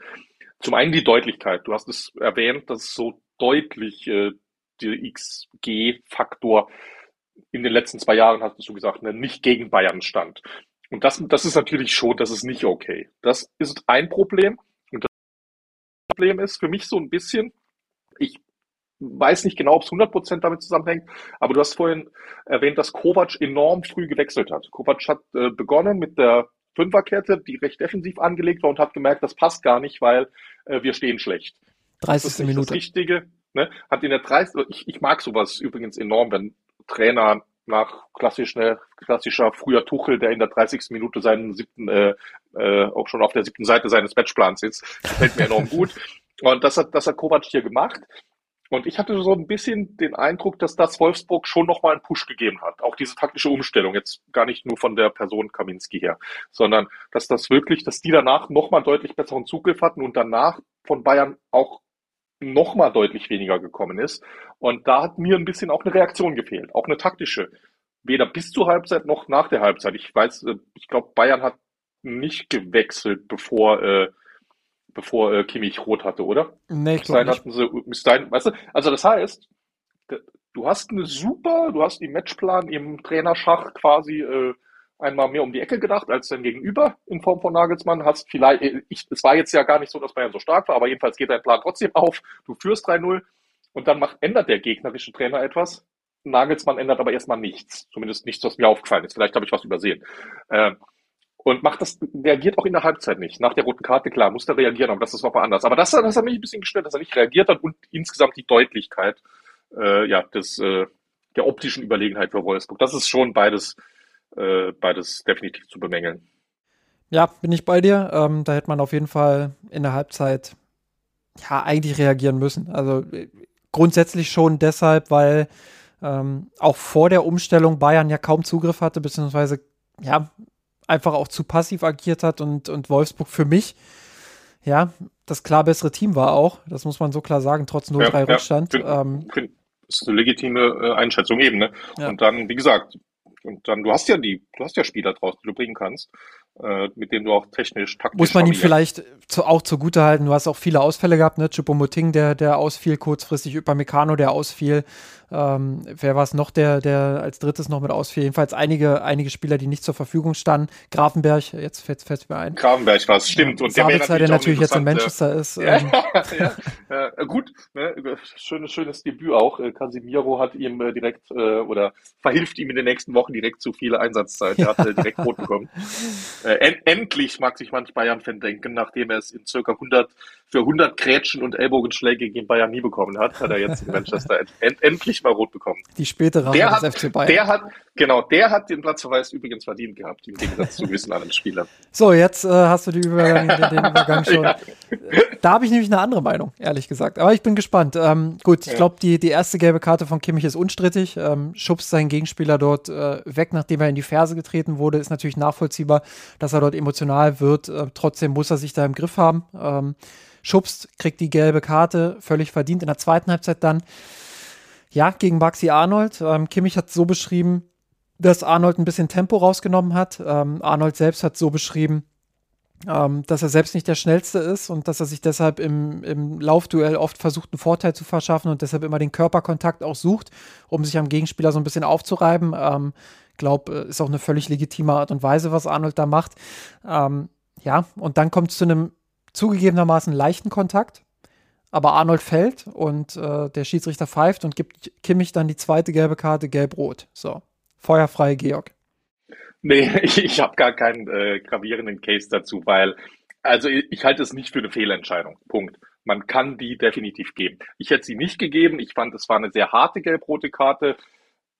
Zum einen die Deutlichkeit. Du hast es erwähnt, dass es so deutlich äh, der XG-Faktor in den letzten zwei Jahren, hast du gesagt, ne, nicht gegen Bayern stand. Und das, das ist natürlich schon, das ist nicht okay. Das ist ein Problem. Und das Problem ist für mich so ein bisschen, ich weiß nicht genau, ob es 100% damit zusammenhängt, aber du hast vorhin erwähnt, dass Kovac enorm früh gewechselt hat. Kovac hat äh, begonnen mit der Fünferkette, die recht defensiv angelegt war und hat gemerkt, das passt gar nicht, weil äh, wir stehen schlecht. 30. Minute. Das Richtige, ne? Hat in der 30. Ich, ich mag sowas übrigens enorm, wenn Trainer nach klassisch, ne, klassischer früher Tuchel, der in der 30. Minute seinen siebten, äh, äh, auch schon auf der siebten Seite seines Matchplans sitzt, gefällt mir enorm gut. Und das hat, das hat Kovac hier gemacht. Und ich hatte so ein bisschen den Eindruck, dass das Wolfsburg schon nochmal einen Push gegeben hat. Auch diese taktische Umstellung, jetzt gar nicht nur von der Person Kaminski her, sondern dass das wirklich, dass die danach nochmal deutlich besseren Zugriff hatten und danach von Bayern auch nochmal deutlich weniger gekommen ist. Und da hat mir ein bisschen auch eine Reaktion gefehlt, auch eine taktische. Weder bis zur Halbzeit noch nach der Halbzeit. Ich weiß, äh, ich glaube, Bayern hat nicht gewechselt, bevor äh, bevor äh, Kimmich rot hatte, oder? Nee, ich glaube hatten sie, dahin, weißt du, also das heißt, du hast eine super, du hast im Matchplan im Trainerschach quasi äh, einmal mehr um die Ecke gedacht als dein Gegenüber in Form von Nagelsmann. Hast vielleicht, äh, ich, es war jetzt ja gar nicht so, dass Bayern so stark war, aber jedenfalls geht dein Plan trotzdem auf. Du führst 3-0 und dann macht, ändert der gegnerische Trainer etwas. Nagelsmann ändert aber erstmal nichts. Zumindest nichts, was mir aufgefallen ist. Vielleicht habe ich was übersehen. Äh, und macht das, reagiert auch in der Halbzeit nicht. Nach der roten Karte, klar, muss er reagieren, aber das ist nochmal anders. Aber das, das hat mich ein bisschen gestört, dass er nicht reagiert hat und insgesamt die Deutlichkeit äh, ja, des, äh, der optischen Überlegenheit für Wolfsburg. Das ist schon beides, äh, beides definitiv zu bemängeln. Ja, bin ich bei dir. Ähm, da hätte man auf jeden Fall in der Halbzeit ja eigentlich reagieren müssen. Also äh, grundsätzlich schon deshalb, weil ähm, auch vor der Umstellung Bayern ja kaum Zugriff hatte, beziehungsweise ja, einfach auch zu passiv agiert hat und, und Wolfsburg für mich, ja, das klar bessere Team war auch. Das muss man so klar sagen, trotz 0-3 ja, Rückstand. Ja, ähm, ist eine legitime äh, Einschätzung eben, ne? Ja. Und dann, wie gesagt, und dann, du hast ja die, du hast ja Spieler draußen, die du bringen kannst, mit denen du auch technisch, taktisch. Muss man ihm vielleicht zu, auch zugute halten. Du hast auch viele Ausfälle gehabt, ne? Chupomoting, der, der ausfiel kurzfristig, Upamecano, der ausfiel. Ähm, wer war es noch, der, der als drittes noch mit ausfiel? Jedenfalls einige, einige Spieler, die nicht zur Verfügung standen. Grafenberg, jetzt fällt es mir ein. Grafenberg war es, stimmt. Und Sabitzer, der, der natürlich jetzt in Manchester ist. Ähm. Ja, ja, ja, gut, ne? schönes, schönes Debüt auch. Äh, Casimiro hat ihm äh, direkt äh, oder verhilft ihm in den nächsten Wochen direkt zu viel Einsatzzeit. Er hat direkt rot bekommen. Äh, endlich mag sich manch Bayern-Fan denken, nachdem er es in circa 100 für 100 Grätschen und Ellbogenschläge gegen Bayern nie bekommen hat, hat er jetzt in Manchester end, endlich mal rot bekommen. Die spätere Rache der des hat, FC Bayern. Der hat, genau, der hat den Platzverweis übrigens verdient gehabt, im Gegensatz zu gewissen anderen Spielern. So, jetzt äh, hast du die Übergang, den, den Übergang schon. ja. Da habe ich nämlich eine andere Meinung, ehrlich gesagt. Aber ich bin gespannt. Ähm, gut, ich glaube, die, die erste gelbe Karte von Kimmich ist unstrittig. Ähm, schubst seinen Gegenspieler dort äh, weg, nachdem er in die Ferse getreten wurde. Ist natürlich nachvollziehbar, dass er dort emotional wird. Äh, trotzdem muss er sich da im Griff haben. Ähm, schubst, kriegt die gelbe Karte, völlig verdient. In der zweiten Halbzeit dann, Ja, gegen Maxi Arnold. Ähm, Kimmich hat so beschrieben, dass Arnold ein bisschen Tempo rausgenommen hat. Ähm, Arnold selbst hat so beschrieben, ähm, dass er selbst nicht der Schnellste ist und dass er sich deshalb im, im Laufduell oft versucht, einen Vorteil zu verschaffen und deshalb immer den Körperkontakt auch sucht, um sich am Gegenspieler so ein bisschen aufzureiben. Ähm, glaube, äh, ist auch eine völlig legitime Art und Weise, was Arnold da macht. Ähm, ja, und dann kommt es zu einem zugegebenermaßen leichten Kontakt. Aber Arnold fällt und äh, der Schiedsrichter pfeift und gibt Kimmich dann die zweite gelbe Karte, gelb-rot. So, feuerfrei Georg. Nee, ich, ich habe gar keinen äh, gravierenden Case dazu, weil, also ich, ich halte es nicht für eine Fehlentscheidung. Punkt. Man kann die definitiv geben. Ich hätte sie nicht gegeben. Ich fand, es war eine sehr harte gelb-rote Karte,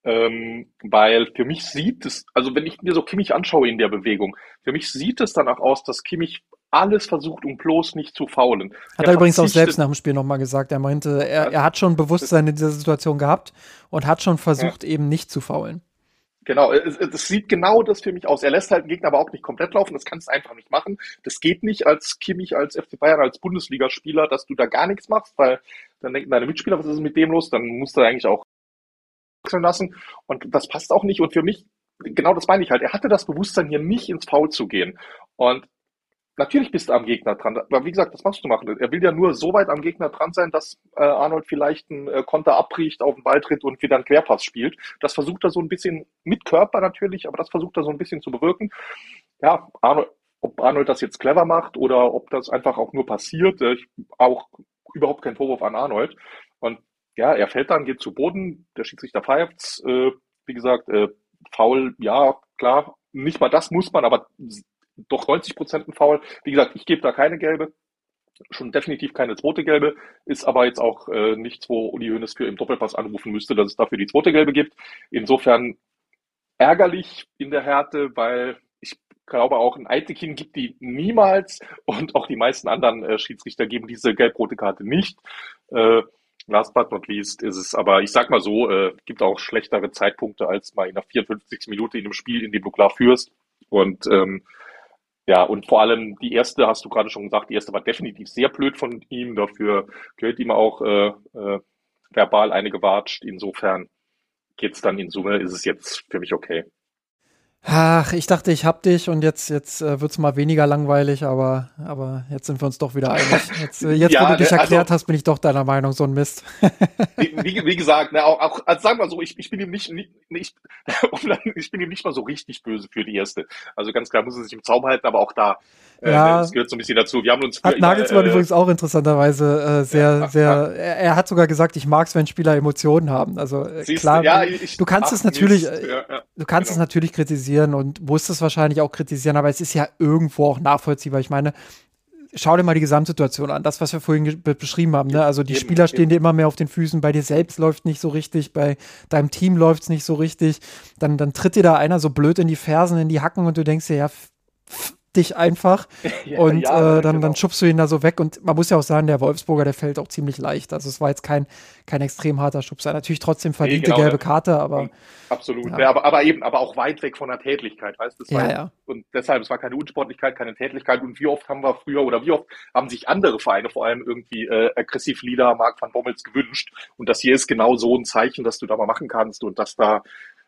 ähm, weil für mich sieht es, also wenn ich mir so Kimmich anschaue in der Bewegung, für mich sieht es danach aus, dass Kimmich alles versucht, um bloß nicht zu faulen. Hat er, er übrigens auch selbst nach dem Spiel nochmal gesagt. Er meinte, er, er hat schon Bewusstsein in dieser Situation gehabt und hat schon versucht, ja. eben nicht zu faulen. Genau, es, es, sieht genau das für mich aus. Er lässt halt den Gegner aber auch nicht komplett laufen. Das kannst du einfach nicht machen. Das geht nicht als Kimmich, als FC Bayern, als Bundesligaspieler, dass du da gar nichts machst, weil dann denken deine Mitspieler, was ist mit dem los? Dann musst du eigentlich auch wechseln lassen. Und das passt auch nicht. Und für mich, genau das meine ich halt. Er hatte das Bewusstsein, hier nicht ins Foul zu gehen. Und Natürlich bist du am Gegner dran. Aber wie gesagt, das machst du machen. Er will ja nur so weit am Gegner dran sein, dass äh, Arnold vielleicht einen äh, Konter abbricht, auf den Ball tritt und wieder einen Querpass spielt. Das versucht er so ein bisschen mit Körper natürlich, aber das versucht er so ein bisschen zu bewirken. Ja, Arnold, ob Arnold das jetzt clever macht oder ob das einfach auch nur passiert, äh, auch überhaupt kein Vorwurf an Arnold. Und ja, er fällt dann, geht zu Boden, der Schiedsrichter pfeift, äh, wie gesagt, äh, faul, ja, klar, nicht mal das muss man, aber doch 90 Prozent ein Foul. Wie gesagt, ich gebe da keine gelbe. Schon definitiv keine zweite gelbe, ist aber jetzt auch äh, nichts, wo Uli Hoeneß für im Doppelpass anrufen müsste, dass es dafür die zweite gelbe gibt. Insofern ärgerlich in der Härte, weil ich glaube auch ein Eitekin gibt die niemals und auch die meisten anderen äh, Schiedsrichter geben diese gelb-rote Karte nicht. Äh, last but not least ist es aber, ich sag mal so, äh, gibt auch schlechtere Zeitpunkte als mal in der 54. Minute in einem Spiel, in dem du klar führst. Und ähm, ja, und vor allem die erste, hast du gerade schon gesagt, die erste war definitiv sehr blöd von ihm. Dafür gehört ihm auch äh, äh, verbal eine gewatscht. Insofern geht's dann in Summe, ist es jetzt für mich okay. Ach, ich dachte, ich hab dich und jetzt, jetzt äh, wird es mal weniger langweilig, aber, aber jetzt sind wir uns doch wieder einig. Jetzt, äh, jetzt ja, wo du dich ne, erklärt also, hast, bin ich doch deiner Meinung, so ein Mist. wie, wie, gesagt, ne, auch, auch also sagen wir so, ich, ich bin ihm nicht, nicht, ich bin ihm nicht mal so richtig böse für die erste. Also ganz klar muss er sich im Zaum halten, aber auch da, äh, ja, das gehört so ein bisschen dazu. Wir haben uns hat Nagelsmann äh, übrigens auch interessanterweise äh, sehr, ja, sehr. Ja. Er, er, hat sogar gesagt, ich mag es, wenn Spieler Emotionen haben. Also äh, klar, ja, ich, du kannst es natürlich, du kannst genau. es natürlich kritisieren und musst es wahrscheinlich auch kritisieren, aber es ist ja irgendwo auch nachvollziehbar. Ich meine, schau dir mal die Gesamtsituation an, das, was wir vorhin beschrieben haben. Ne? Also die eben, Spieler stehen eben. dir immer mehr auf den Füßen, bei dir selbst läuft nicht so richtig, bei deinem Team läuft es nicht so richtig. Dann, dann tritt dir da einer so blöd in die Fersen, in die Hacken und du denkst dir, ja, dich einfach ja, und ja, äh, dann, genau. dann schubst du ihn da so weg und man muss ja auch sagen, der Wolfsburger, der fällt auch ziemlich leicht. Also es war jetzt kein, kein extrem harter Schubser. Natürlich trotzdem verdiente nee, genau, gelbe Karte, aber. Absolut. Ja. aber, aber eben, aber auch weit weg von der Tätlichkeit, weißt du? Ja, ja. Und deshalb, es war keine Unsportlichkeit, keine Tätlichkeit. Und wie oft haben wir früher oder wie oft haben sich andere Vereine vor allem irgendwie äh, aggressiv Leader Marc van Bommels gewünscht? Und das hier ist genau so ein Zeichen, dass du da mal machen kannst und dass da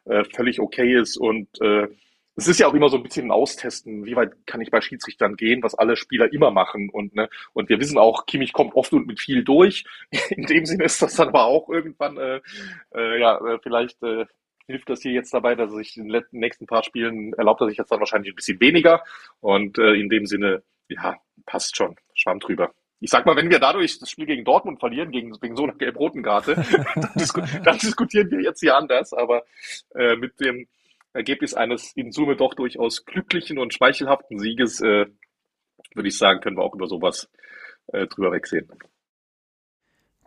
äh, völlig okay ist und äh, es ist ja auch immer so ein bisschen ein Austesten, wie weit kann ich bei Schiedsrichtern gehen, was alle Spieler immer machen. Und, ne, und wir wissen auch, Kimmich kommt oft und mit viel durch. In dem Sinne ist das dann aber auch irgendwann, äh, äh, ja, äh, vielleicht äh, hilft das hier jetzt dabei, dass er sich in den nächsten paar Spielen erlaubt er sich jetzt dann wahrscheinlich ein bisschen weniger. Und äh, in dem Sinne, ja, passt schon. Schwamm drüber. Ich sag mal, wenn wir dadurch das Spiel gegen Dortmund verlieren, gegen, wegen so einer gelb-roten Karte, dann, disku dann, diskutieren wir jetzt hier anders. Aber äh, mit dem Ergebnis eines in Summe doch durchaus glücklichen und schmeichelhaften Sieges, äh, würde ich sagen, können wir auch über sowas äh, drüber wegsehen.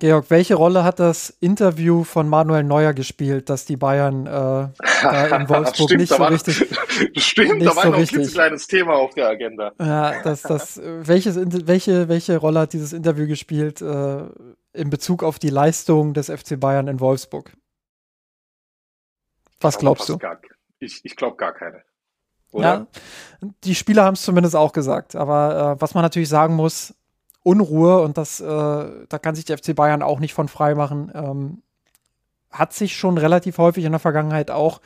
Georg, welche Rolle hat das Interview von Manuel Neuer gespielt, dass die Bayern äh, da in Wolfsburg stimmt, nicht so war, richtig. Stimmt, nicht da war so noch richtig. ein kleines Thema auf der Agenda. Ja, das, das, welches, welche, welche Rolle hat dieses Interview gespielt äh, in Bezug auf die Leistung des FC Bayern in Wolfsburg? Was glaubst du? Gar, ich, ich glaube gar keine. Oder? Ja, die Spieler haben es zumindest auch gesagt. Aber äh, was man natürlich sagen muss, Unruhe und das, äh, da kann sich der FC Bayern auch nicht von frei machen, ähm, hat sich schon relativ häufig in der Vergangenheit auch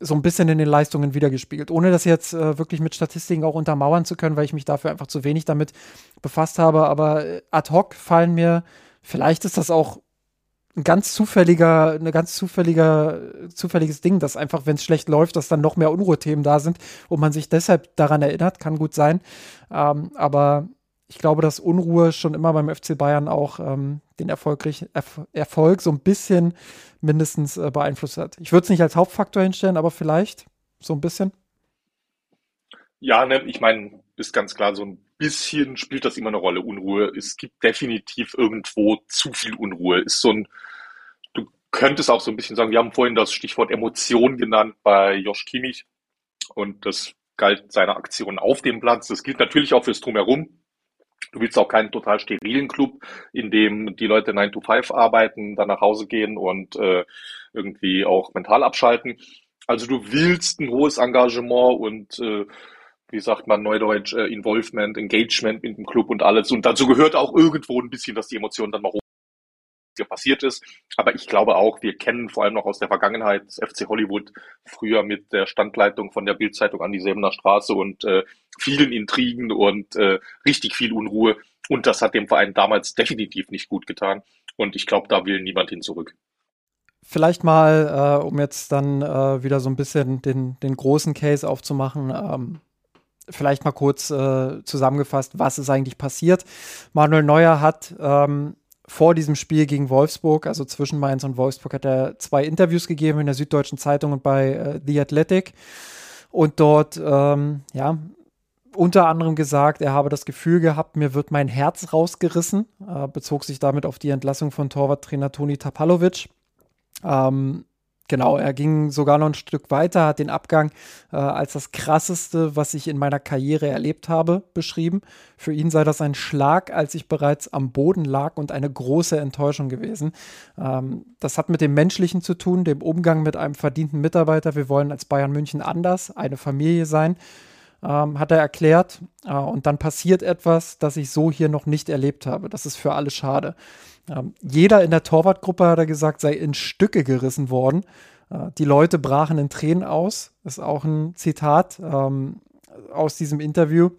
so ein bisschen in den Leistungen wiedergespiegelt. Ohne das jetzt äh, wirklich mit Statistiken auch untermauern zu können, weil ich mich dafür einfach zu wenig damit befasst habe. Aber äh, ad hoc fallen mir, vielleicht ist das auch ein ganz zufälliger, eine ganz zufälliger, zufälliges Ding, dass einfach, wenn es schlecht läuft, dass dann noch mehr Unruhethemen da sind und man sich deshalb daran erinnert, kann gut sein. Ähm, aber ich glaube, dass Unruhe schon immer beim FC Bayern auch ähm, den erfolgreich, Erf Erfolg so ein bisschen mindestens äh, beeinflusst hat. Ich würde es nicht als Hauptfaktor hinstellen, aber vielleicht so ein bisschen. Ja, ne, ich meine, ist ganz klar, so ein bisschen spielt das immer eine Rolle, Unruhe. Es gibt definitiv irgendwo zu viel Unruhe. Ist so ein, du könntest auch so ein bisschen sagen, wir haben vorhin das Stichwort Emotion genannt bei Josh Kimmich und das galt seiner Aktion auf dem Platz. Das gilt natürlich auch fürs Drumherum. Du willst auch keinen total sterilen Club, in dem die Leute 9 to 5 arbeiten, dann nach Hause gehen und äh, irgendwie auch mental abschalten. Also du willst ein hohes Engagement und äh, wie sagt man neudeutsch, äh, Involvement, Engagement mit dem Club und alles. Und dazu gehört auch irgendwo ein bisschen, dass die Emotionen dann mal hoch passiert ist. Aber ich glaube auch, wir kennen vor allem noch aus der Vergangenheit das FC Hollywood früher mit der Standleitung von der Bildzeitung an die Säbener Straße und äh, vielen Intrigen und äh, richtig viel Unruhe. Und das hat dem Verein damals definitiv nicht gut getan. Und ich glaube, da will niemand hin zurück. Vielleicht mal, äh, um jetzt dann äh, wieder so ein bisschen den, den großen Case aufzumachen. Ähm, vielleicht mal kurz äh, zusammengefasst, was ist eigentlich passiert. Manuel Neuer hat ähm, vor diesem Spiel gegen Wolfsburg, also zwischen Mainz und Wolfsburg, hat er zwei Interviews gegeben in der Süddeutschen Zeitung und bei äh, The Athletic. Und dort, ähm, ja, unter anderem gesagt, er habe das Gefühl gehabt, mir wird mein Herz rausgerissen. Äh, bezog sich damit auf die Entlassung von Torwarttrainer Toni Tapalovic. Ähm, Genau, er ging sogar noch ein Stück weiter, hat den Abgang äh, als das krasseste, was ich in meiner Karriere erlebt habe, beschrieben. Für ihn sei das ein Schlag, als ich bereits am Boden lag und eine große Enttäuschung gewesen. Ähm, das hat mit dem Menschlichen zu tun, dem Umgang mit einem verdienten Mitarbeiter. Wir wollen als Bayern München anders, eine Familie sein. Ähm, hat er erklärt. Äh, und dann passiert etwas, das ich so hier noch nicht erlebt habe. Das ist für alle schade. Ähm, jeder in der Torwartgruppe, hat er gesagt, sei in Stücke gerissen worden. Äh, die Leute brachen in Tränen aus. Das ist auch ein Zitat ähm, aus diesem Interview.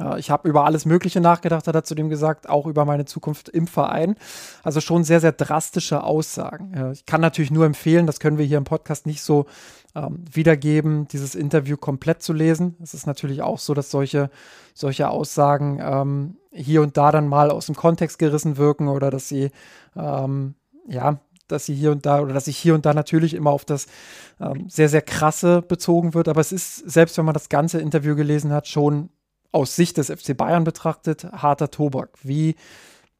Äh, ich habe über alles Mögliche nachgedacht, hat er zu dem gesagt, auch über meine Zukunft im Verein. Also schon sehr, sehr drastische Aussagen. Äh, ich kann natürlich nur empfehlen, das können wir hier im Podcast nicht so ähm, wiedergeben, dieses Interview komplett zu lesen. Es ist natürlich auch so, dass solche, solche Aussagen ähm, hier und da dann mal aus dem Kontext gerissen wirken oder dass sie, ähm, ja, dass sie hier und da oder dass sich hier und da natürlich immer auf das ähm, sehr, sehr krasse bezogen wird. Aber es ist, selbst wenn man das ganze Interview gelesen hat, schon aus Sicht des FC Bayern betrachtet harter Tobak. Wie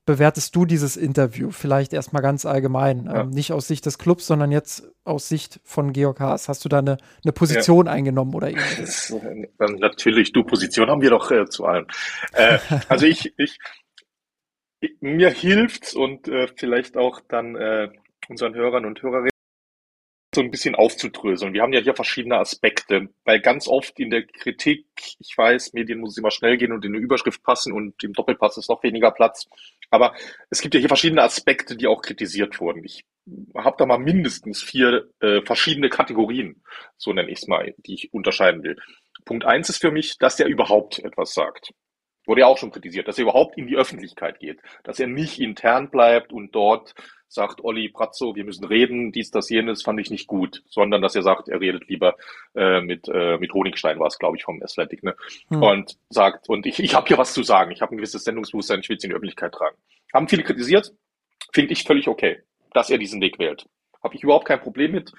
bewertest du dieses Interview? Vielleicht erstmal ganz allgemein. Ja. Ähm, nicht aus Sicht des Clubs, sondern jetzt aus Sicht von Georg Haas. Hast du da eine, eine Position ja. eingenommen oder ähnliches? Natürlich, du, Position haben wir doch äh, zu allem. Äh, also ich, ich, ich, mir hilft's und äh, vielleicht auch dann äh, unseren Hörern und Hörerinnen so ein bisschen aufzudröseln. Wir haben ja hier verschiedene Aspekte, weil ganz oft in der Kritik, ich weiß, Medien muss immer schnell gehen und in eine Überschrift passen und im Doppelpass ist noch weniger Platz. Aber es gibt ja hier verschiedene Aspekte, die auch kritisiert wurden. Ich habe da mal mindestens vier äh, verschiedene Kategorien, so nenne ich es mal, die ich unterscheiden will. Punkt eins ist für mich, dass er überhaupt etwas sagt. Wurde ja auch schon kritisiert, dass er überhaupt in die Öffentlichkeit geht, dass er nicht intern bleibt und dort sagt Olli Pratzo, wir müssen reden, dies, das, jenes, fand ich nicht gut, sondern dass er sagt, er redet lieber äh, mit, äh, mit Honigstein, war es, glaube ich, vom Athletic, ne? Hm. Und sagt, und ich, ich habe hier was zu sagen, ich habe ein gewisses Sendungsbewusstsein, ich will es in die Öffentlichkeit tragen. Haben viele kritisiert, finde ich völlig okay, dass er diesen Weg wählt. Habe ich überhaupt kein Problem mit.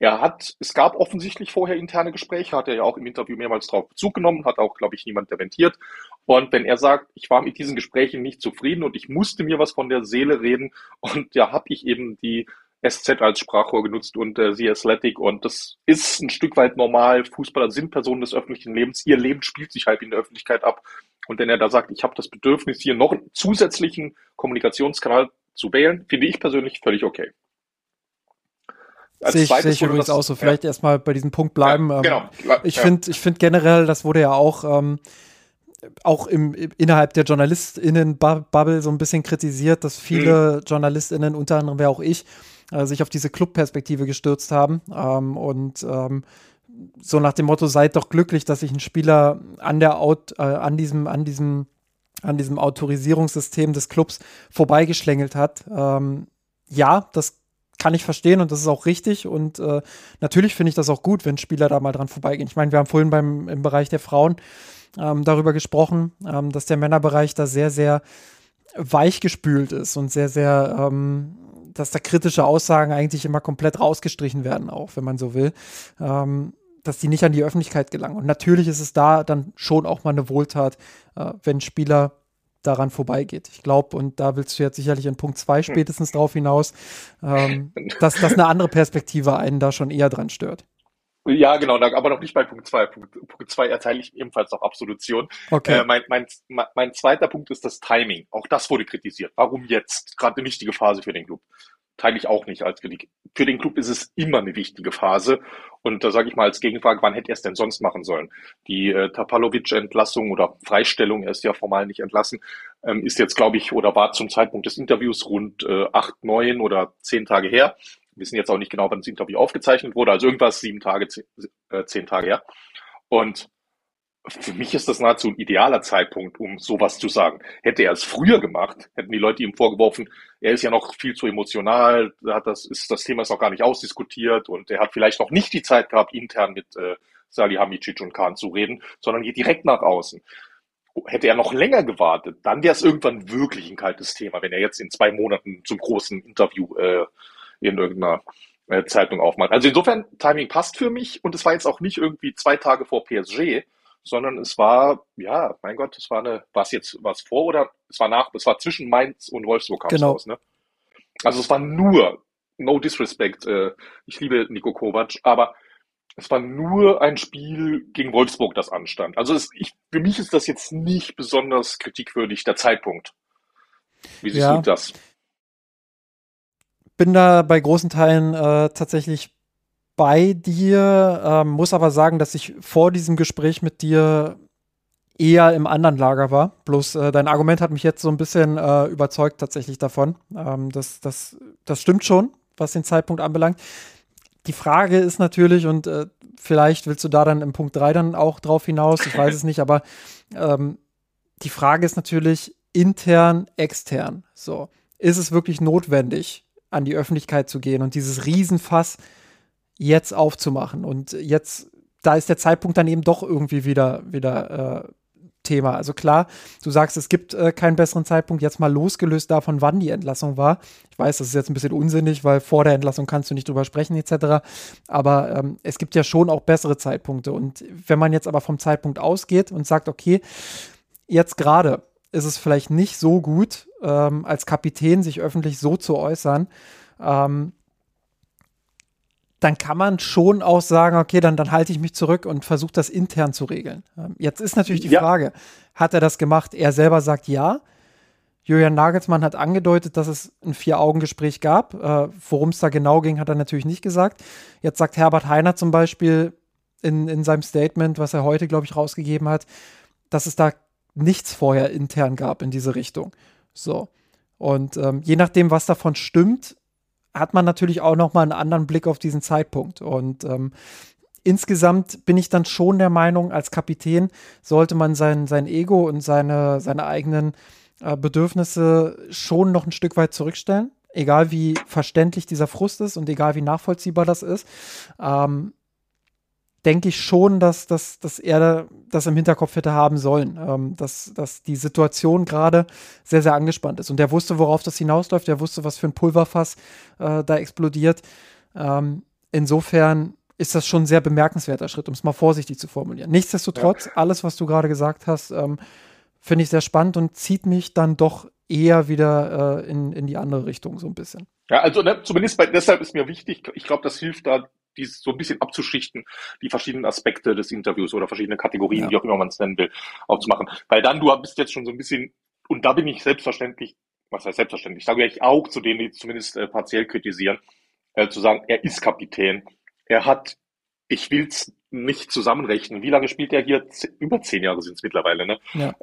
Er hat, es gab offensichtlich vorher interne Gespräche, hat er ja auch im Interview mehrmals darauf Bezug genommen, hat auch, glaube ich, niemand dementiert. Und wenn er sagt, ich war mit diesen Gesprächen nicht zufrieden und ich musste mir was von der Seele reden und ja, habe ich eben die SZ als Sprachrohr genutzt und äh, The Athletic und das ist ein Stück weit normal. Fußballer sind Personen des öffentlichen Lebens. Ihr Leben spielt sich halt in der Öffentlichkeit ab. Und wenn er da sagt, ich habe das Bedürfnis, hier noch einen zusätzlichen Kommunikationskanal zu wählen, finde ich persönlich völlig okay. Sehe ich, seh ich übrigens das, auch so. Vielleicht ja. erstmal bei diesem Punkt bleiben. Ja, ähm, genau. Ich ja. finde ich finde generell, das wurde ja auch ähm, auch im, innerhalb der JournalistInnen-Bubble so ein bisschen kritisiert, dass viele mhm. JournalistInnen, unter anderem wäre auch ich, äh, sich auf diese Club-Perspektive gestürzt haben. Ähm, und ähm, so nach dem Motto, seid doch glücklich, dass sich ein Spieler an der Out, äh, an diesem, an diesem, an diesem Autorisierungssystem des Clubs vorbeigeschlängelt hat. Ähm, ja, das kann ich verstehen und das ist auch richtig. Und äh, natürlich finde ich das auch gut, wenn Spieler da mal dran vorbeigehen. Ich meine, wir haben vorhin beim im Bereich der Frauen ähm, darüber gesprochen, ähm, dass der Männerbereich da sehr, sehr weichgespült ist und sehr, sehr, ähm, dass da kritische Aussagen eigentlich immer komplett rausgestrichen werden, auch wenn man so will. Ähm, dass die nicht an die Öffentlichkeit gelangen. Und natürlich ist es da dann schon auch mal eine Wohltat, äh, wenn Spieler daran vorbeigeht. Ich glaube, und da willst du jetzt sicherlich in Punkt 2 hm. spätestens drauf hinaus, ähm, dass, dass eine andere Perspektive einen da schon eher dran stört. Ja, genau, aber noch nicht bei Punkt 2. Punkt, Punkt 2 erteile ich ebenfalls noch Absolution. Okay. Äh, mein, mein, mein zweiter Punkt ist das Timing. Auch das wurde kritisiert. Warum jetzt? Gerade eine wichtige Phase für den Club. Teile ich auch nicht als Kritik. Für den Club ist es immer eine wichtige Phase. Und da sage ich mal als Gegenfrage, wann hätte er es denn sonst machen sollen? Die äh, Tapalovic-Entlassung oder Freistellung, er ist ja formal nicht entlassen, ähm, ist jetzt, glaube ich, oder war zum Zeitpunkt des Interviews rund äh, acht, neun oder zehn Tage her. Wissen jetzt auch nicht genau, wann das Interview aufgezeichnet wurde, also irgendwas sieben Tage, zehn, äh, zehn Tage her. Und für mich ist das nahezu ein idealer Zeitpunkt, um sowas zu sagen. Hätte er es früher gemacht, hätten die Leute ihm vorgeworfen, er ist ja noch viel zu emotional, hat das, ist, das Thema ist noch gar nicht ausdiskutiert und er hat vielleicht noch nicht die Zeit gehabt, intern mit äh, Salihamidzic und Kahn zu reden, sondern geht direkt nach außen. Hätte er noch länger gewartet, dann wäre es irgendwann wirklich ein kaltes Thema, wenn er jetzt in zwei Monaten zum großen Interview äh, in irgendeiner äh, Zeitung aufmacht. Also insofern, Timing passt für mich und es war jetzt auch nicht irgendwie zwei Tage vor PSG, sondern es war, ja, mein Gott, es war eine, war es jetzt was vor oder es war nach, es war zwischen Mainz und Wolfsburg kam genau. raus, ne? Also es war nur, no disrespect, äh, ich liebe Nico Kovac, aber es war nur ein Spiel gegen Wolfsburg, das anstand. Also es, ich, für mich ist das jetzt nicht besonders kritikwürdig, der Zeitpunkt. Wie siehst ja. du das? Bin da bei großen Teilen äh, tatsächlich bei dir, ähm, muss aber sagen, dass ich vor diesem Gespräch mit dir eher im anderen Lager war. Bloß äh, dein Argument hat mich jetzt so ein bisschen äh, überzeugt tatsächlich davon. Ähm, das, das, das stimmt schon, was den Zeitpunkt anbelangt. Die Frage ist natürlich, und äh, vielleicht willst du da dann im Punkt 3 dann auch drauf hinaus, ich weiß es nicht, aber ähm, die Frage ist natürlich intern, extern. So, ist es wirklich notwendig, an die Öffentlichkeit zu gehen und dieses Riesenfass jetzt aufzumachen. Und jetzt, da ist der Zeitpunkt dann eben doch irgendwie wieder, wieder äh, Thema. Also klar, du sagst, es gibt äh, keinen besseren Zeitpunkt, jetzt mal losgelöst davon, wann die Entlassung war. Ich weiß, das ist jetzt ein bisschen unsinnig, weil vor der Entlassung kannst du nicht drüber sprechen, etc. Aber ähm, es gibt ja schon auch bessere Zeitpunkte. Und wenn man jetzt aber vom Zeitpunkt ausgeht und sagt, okay, jetzt gerade ist es vielleicht nicht so gut, ähm, als Kapitän sich öffentlich so zu äußern, ähm, dann kann man schon auch sagen, okay, dann, dann halte ich mich zurück und versuche das intern zu regeln. Ähm, jetzt ist natürlich die ja. Frage, hat er das gemacht? Er selber sagt ja. Julian Nagelsmann hat angedeutet, dass es ein Vier-Augen-Gespräch gab. Äh, Worum es da genau ging, hat er natürlich nicht gesagt. Jetzt sagt Herbert Heiner zum Beispiel in, in seinem Statement, was er heute, glaube ich, rausgegeben hat, dass es da nichts vorher intern gab in diese Richtung. So. Und ähm, je nachdem, was davon stimmt, hat man natürlich auch noch mal einen anderen Blick auf diesen Zeitpunkt. Und ähm, insgesamt bin ich dann schon der Meinung, als Kapitän sollte man sein, sein Ego und seine, seine eigenen äh, Bedürfnisse schon noch ein Stück weit zurückstellen. Egal wie verständlich dieser Frust ist und egal wie nachvollziehbar das ist. Ähm, denke ich schon, dass, dass, dass er das im Hinterkopf hätte haben sollen, ähm, dass, dass die Situation gerade sehr, sehr angespannt ist. Und er wusste, worauf das hinausläuft, er wusste, was für ein Pulverfass äh, da explodiert. Ähm, insofern ist das schon ein sehr bemerkenswerter Schritt, um es mal vorsichtig zu formulieren. Nichtsdestotrotz, ja. alles, was du gerade gesagt hast, ähm, finde ich sehr spannend und zieht mich dann doch eher wieder äh, in, in die andere Richtung so ein bisschen. Ja, also ne, zumindest bei, deshalb ist mir wichtig, ich glaube, das hilft da dies so ein bisschen abzuschichten, die verschiedenen Aspekte des Interviews oder verschiedene Kategorien, ja. wie auch immer man es nennen will, aufzumachen. Weil dann, du bist jetzt schon so ein bisschen, und da bin ich selbstverständlich, was heißt selbstverständlich, da gehöre ich auch zu denen, die zumindest äh, partiell kritisieren, äh, zu sagen, er ist Kapitän. Er hat ich will es nicht zusammenrechnen. Wie lange spielt er hier? Über zehn Jahre sind es mittlerweile, ne? Ja.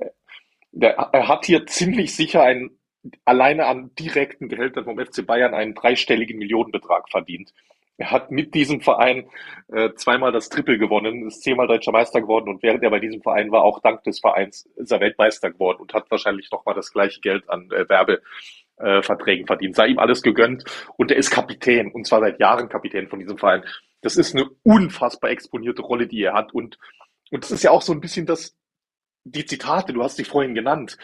Der, er hat hier ziemlich sicher einen, alleine an direkten Gehältern vom FC Bayern einen dreistelligen Millionenbetrag verdient. Er hat mit diesem Verein äh, zweimal das Triple gewonnen, ist zehnmal deutscher Meister geworden und während er bei diesem Verein war, auch dank des Vereins ist er Weltmeister geworden und hat wahrscheinlich nochmal das gleiche Geld an äh, Werbeverträgen äh, verdient. Sei ihm alles gegönnt und er ist Kapitän und zwar seit Jahren Kapitän von diesem Verein. Das ist eine unfassbar exponierte Rolle, die er hat und und das ist ja auch so ein bisschen das, die Zitate, du hast sie vorhin genannt.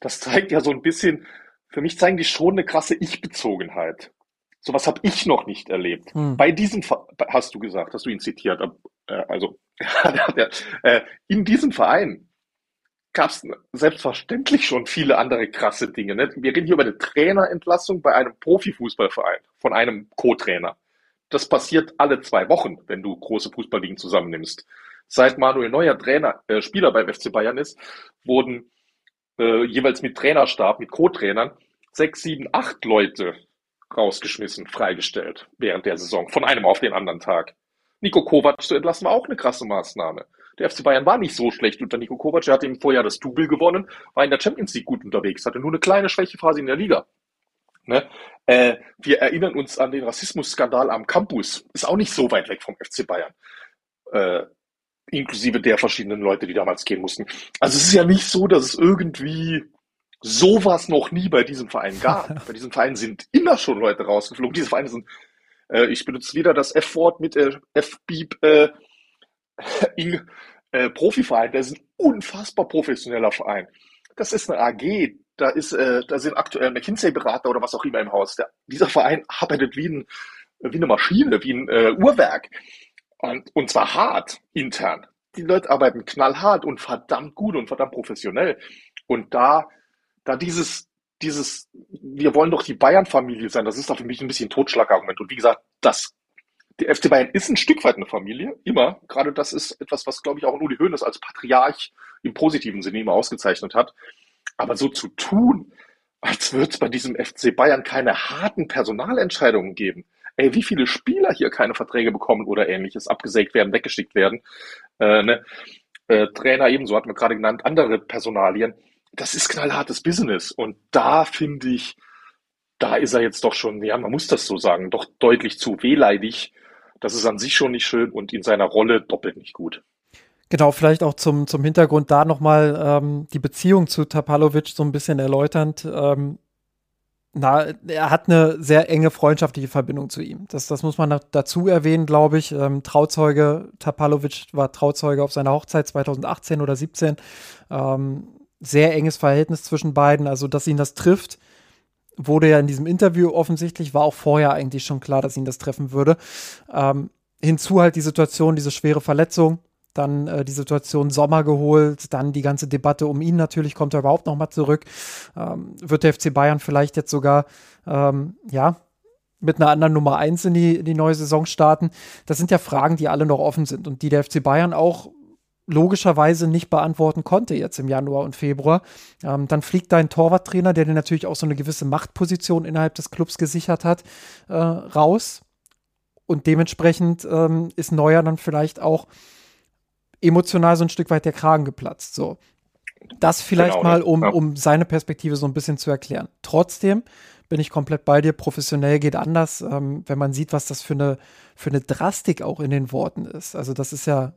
Das zeigt ja so ein bisschen, für mich zeigen die schon eine krasse Ich-Bezogenheit. Sowas habe ich noch nicht erlebt. Hm. Bei diesem, hast du gesagt, hast du ihn zitiert, äh, also äh, in diesem Verein gab es selbstverständlich schon viele andere krasse Dinge. Ne? Wir reden hier über eine Trainerentlassung bei einem Profifußballverein von einem Co-Trainer. Das passiert alle zwei Wochen, wenn du große Fußballligen zusammennimmst. Seit Manuel Neuer Trainer, äh, Spieler beim FC Bayern ist, wurden äh, jeweils mit Trainerstab, mit Co-Trainern, sechs, sieben, acht Leute rausgeschmissen, freigestellt während der Saison, von einem auf den anderen Tag. Nico Kovac zu entlassen war auch eine krasse Maßnahme. Der FC Bayern war nicht so schlecht unter Nico Kovac. Er hatte im Vorjahr das Double gewonnen, war in der Champions League gut unterwegs, hatte nur eine kleine Schwächephase in der Liga. Ne? Äh, wir erinnern uns an den Rassismusskandal am Campus. Ist auch nicht so weit weg vom FC Bayern. Äh, inklusive der verschiedenen Leute, die damals gehen mussten. Also es ist ja nicht so, dass es irgendwie sowas noch nie bei diesem Verein gab. bei diesem Verein sind immer schon Leute rausgeflogen. Diese Vereine sind, äh, ich benutze wieder das F-Wort mit äh, F-Beep, äh, in, äh, Profiverein. Das ist ein unfassbar professioneller Verein. Das ist eine AG. Da ist, äh, da sind aktuell McKinsey-Berater oder was auch immer im Haus. Der, dieser Verein arbeitet wie, ein, wie eine Maschine, wie ein äh, Uhrwerk. Und, und zwar hart, intern. Die Leute arbeiten knallhart und verdammt gut und verdammt professionell. Und da da dieses, dieses, wir wollen doch die Bayern-Familie sein, das ist doch für mich ein bisschen ein Totschlagargument. Und wie gesagt, das, der FC Bayern ist ein Stück weit eine Familie, immer. Gerade das ist etwas, was, glaube ich, auch Uli Hoeneß als Patriarch im positiven Sinne immer ausgezeichnet hat. Aber so zu tun, als würde es bei diesem FC Bayern keine harten Personalentscheidungen geben. Ey, wie viele Spieler hier keine Verträge bekommen oder ähnliches, abgesägt werden, weggeschickt werden. Äh, ne? äh, Trainer ebenso, hatten wir gerade genannt, andere Personalien das ist knallhartes Business. Und da finde ich, da ist er jetzt doch schon, ja, man muss das so sagen, doch deutlich zu wehleidig. Das ist an sich schon nicht schön und in seiner Rolle doppelt nicht gut. Genau, vielleicht auch zum, zum Hintergrund da nochmal ähm, die Beziehung zu Tapalovic so ein bisschen erläuternd. Ähm, na, er hat eine sehr enge freundschaftliche Verbindung zu ihm. Das, das muss man dazu erwähnen, glaube ich. Ähm, Trauzeuge, Tapalovic war Trauzeuge auf seiner Hochzeit 2018 oder 17. Ähm, sehr enges Verhältnis zwischen beiden. Also, dass ihn das trifft, wurde ja in diesem Interview offensichtlich, war auch vorher eigentlich schon klar, dass ihn das treffen würde. Ähm, hinzu halt die Situation, diese schwere Verletzung, dann äh, die Situation Sommer geholt, dann die ganze Debatte um ihn natürlich, kommt er überhaupt noch mal zurück. Ähm, wird der FC Bayern vielleicht jetzt sogar, ähm, ja, mit einer anderen Nummer 1 in die, in die neue Saison starten? Das sind ja Fragen, die alle noch offen sind und die der FC Bayern auch logischerweise nicht beantworten konnte jetzt im Januar und Februar. Ähm, dann fliegt dein Torwarttrainer, der dir natürlich auch so eine gewisse Machtposition innerhalb des Clubs gesichert hat, äh, raus. Und dementsprechend ähm, ist Neuer dann vielleicht auch emotional so ein Stück weit der Kragen geplatzt. So. Das vielleicht genau, mal, um, ja. um seine Perspektive so ein bisschen zu erklären. Trotzdem bin ich komplett bei dir. Professionell geht anders, ähm, wenn man sieht, was das für eine, für eine Drastik auch in den Worten ist. Also, das ist ja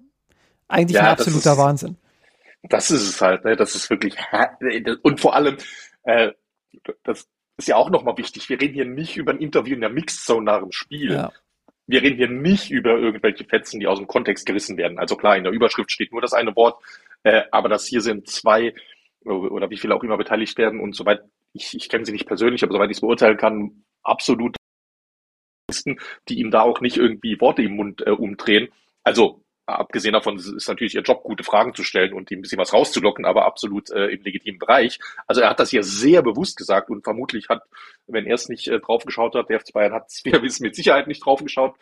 eigentlich ja, ein absoluter ist, Wahnsinn. Das ist es halt, ne? Das ist wirklich und vor allem, äh, das ist ja auch nochmal wichtig. Wir reden hier nicht über ein Interview in der Mixed Zone nach dem Spiel. Ja. Wir reden hier nicht über irgendwelche Fetzen, die aus dem Kontext gerissen werden. Also klar, in der Überschrift steht nur das eine Wort, äh, aber das hier sind zwei oder wie viele auch immer beteiligt werden und soweit ich, ich kenne sie nicht persönlich, aber soweit ich es beurteilen kann, absolut die ihm da auch nicht irgendwie Worte im Mund äh, umdrehen. Also abgesehen davon ist natürlich ihr Job, gute Fragen zu stellen und ihm ein bisschen was rauszulocken, aber absolut äh, im legitimen Bereich. Also er hat das hier sehr bewusst gesagt und vermutlich hat, wenn er es nicht äh, draufgeschaut hat, der FC Bayern hat es, mit Sicherheit nicht draufgeschaut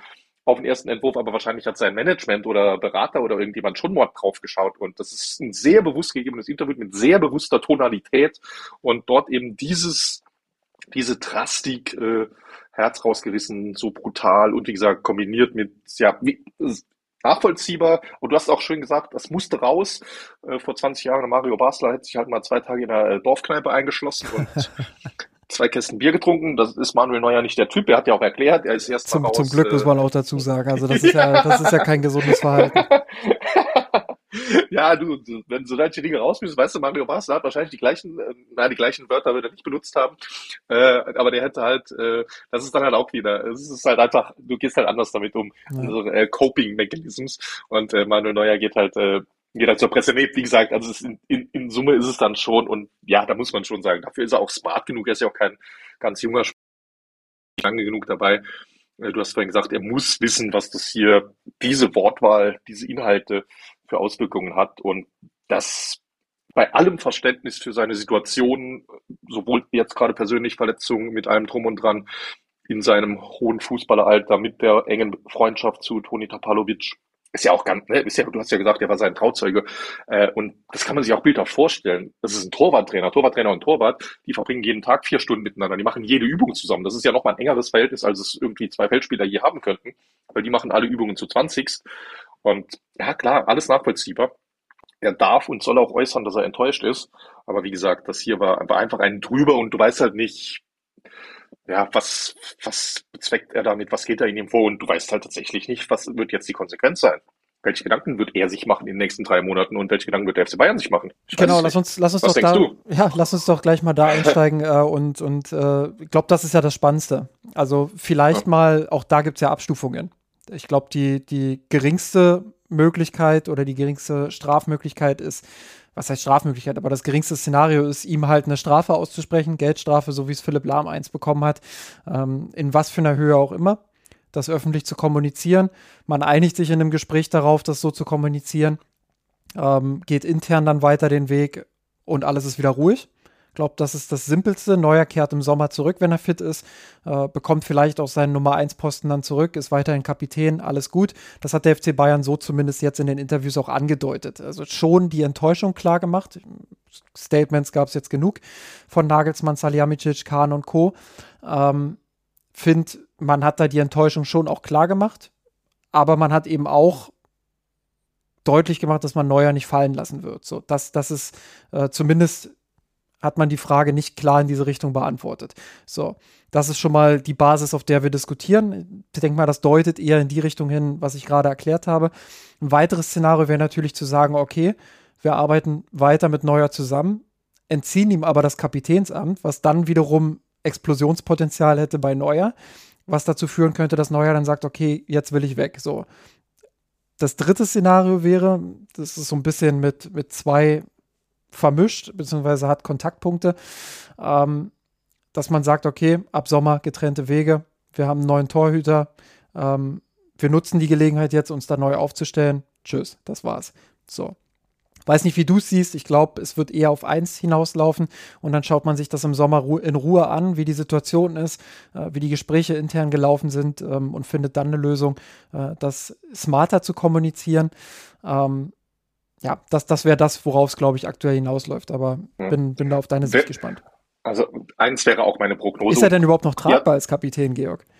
auf den ersten Entwurf, aber wahrscheinlich hat sein Management oder Berater oder irgendjemand schon mal draufgeschaut und das ist ein sehr bewusst gegebenes Interview mit sehr bewusster Tonalität und dort eben dieses, diese Drastik, äh, Herz rausgerissen, so brutal und wie gesagt, kombiniert mit, ja, wie, nachvollziehbar. Und du hast auch schön gesagt, das musste raus. Äh, vor 20 Jahren, Mario Basler hat sich halt mal zwei Tage in der äh, Dorfkneipe eingeschlossen und zwei Kästen Bier getrunken. Das ist Manuel Neuer nicht der Typ. Er hat ja auch erklärt, er ist erst zum, raus, zum Glück muss man auch dazu sagen. Also das ist ja, das ist ja kein gesundes Verhalten. ja, du, wenn so solche Dinge raus müssen, weißt du, Mario Basler hat wahrscheinlich die gleichen, äh, nein, die gleichen Wörter wird er nicht benutzt haben, äh, aber der hätte halt, äh, das ist dann halt auch wieder, es ist halt einfach, du gehst halt anders damit um, ja. also, äh, Coping Mechanisms und äh, Manuel Neuer geht halt, äh, geht halt zur Presse. Nee, wie gesagt, also in, in, in Summe ist es dann schon und ja, da muss man schon sagen, dafür ist er auch smart genug, er ist ja auch kein ganz junger Spieler, lange genug dabei. Äh, du hast vorhin gesagt, er muss wissen, was das hier, diese Wortwahl, diese Inhalte für Auswirkungen hat. Und das bei allem Verständnis für seine Situation, sowohl jetzt gerade persönlich Verletzungen mit allem drum und dran, in seinem hohen Fußballeralter mit der engen Freundschaft zu Toni Tapalovic, ist ja auch ganz, ne, ist ja, du hast ja gesagt, er war sein Trauzeuge. Äh, und das kann man sich auch bildhaft vorstellen. Das ist ein Torwarttrainer, Torwarttrainer und Torwart, die verbringen jeden Tag vier Stunden miteinander, die machen jede Übung zusammen. Das ist ja nochmal ein engeres Verhältnis, als es irgendwie zwei Feldspieler je haben könnten, weil die machen alle Übungen zu zwanzigst. Und ja, klar, alles nachvollziehbar. Er darf und soll auch äußern, dass er enttäuscht ist. Aber wie gesagt, das hier war, war einfach ein drüber und du weißt halt nicht, ja, was, was bezweckt er damit, was geht er in ihm vor und du weißt halt tatsächlich nicht, was wird jetzt die Konsequenz sein. Welche Gedanken wird er sich machen in den nächsten drei Monaten und welche Gedanken wird der FC Bayern sich machen? Ich genau, lass uns, lass uns was doch da, du? ja, lass uns doch gleich mal da einsteigen äh, und, und äh, ich glaube, das ist ja das Spannendste. Also vielleicht ja. mal, auch da gibt es ja Abstufungen. Ich glaube, die, die geringste Möglichkeit oder die geringste Strafmöglichkeit ist, was heißt Strafmöglichkeit, aber das geringste Szenario ist, ihm halt eine Strafe auszusprechen, Geldstrafe, so wie es Philipp Lahm eins bekommen hat, ähm, in was für einer Höhe auch immer, das öffentlich zu kommunizieren. Man einigt sich in einem Gespräch darauf, das so zu kommunizieren, ähm, geht intern dann weiter den Weg und alles ist wieder ruhig glaube, das ist das Simpelste. Neuer kehrt im Sommer zurück, wenn er fit ist, äh, bekommt vielleicht auch seinen Nummer 1 Posten dann zurück, ist weiterhin Kapitän, alles gut. Das hat der FC Bayern so zumindest jetzt in den Interviews auch angedeutet. Also schon die Enttäuschung klar gemacht. Statements gab es jetzt genug von Nagelsmann, Salihamidzic, Kahn und Co. Ähm, Find, man hat da die Enttäuschung schon auch klar gemacht, aber man hat eben auch deutlich gemacht, dass man Neuer nicht fallen lassen wird. So, das, das ist äh, zumindest hat man die Frage nicht klar in diese Richtung beantwortet. So, das ist schon mal die Basis, auf der wir diskutieren. Ich denke mal, das deutet eher in die Richtung hin, was ich gerade erklärt habe. Ein weiteres Szenario wäre natürlich zu sagen, okay, wir arbeiten weiter mit Neuer zusammen, entziehen ihm aber das Kapitänsamt, was dann wiederum Explosionspotenzial hätte bei Neuer, was dazu führen könnte, dass Neuer dann sagt, okay, jetzt will ich weg. So. Das dritte Szenario wäre, das ist so ein bisschen mit, mit zwei vermischt, beziehungsweise hat Kontaktpunkte, ähm, dass man sagt, okay, ab Sommer getrennte Wege, wir haben einen neuen Torhüter, ähm, wir nutzen die Gelegenheit jetzt, uns da neu aufzustellen. Tschüss, das war's. So. Weiß nicht, wie du es siehst. Ich glaube, es wird eher auf eins hinauslaufen und dann schaut man sich das im Sommer in Ruhe an, wie die Situation ist, äh, wie die Gespräche intern gelaufen sind ähm, und findet dann eine Lösung, äh, das smarter zu kommunizieren. Ähm, ja, das, das wäre das, worauf es, glaube ich, aktuell hinausläuft. Aber hm. bin, bin da auf deine Sicht gespannt. Also eins wäre auch meine Prognose. Ist er denn überhaupt noch tragbar ja. als Kapitän, Georg?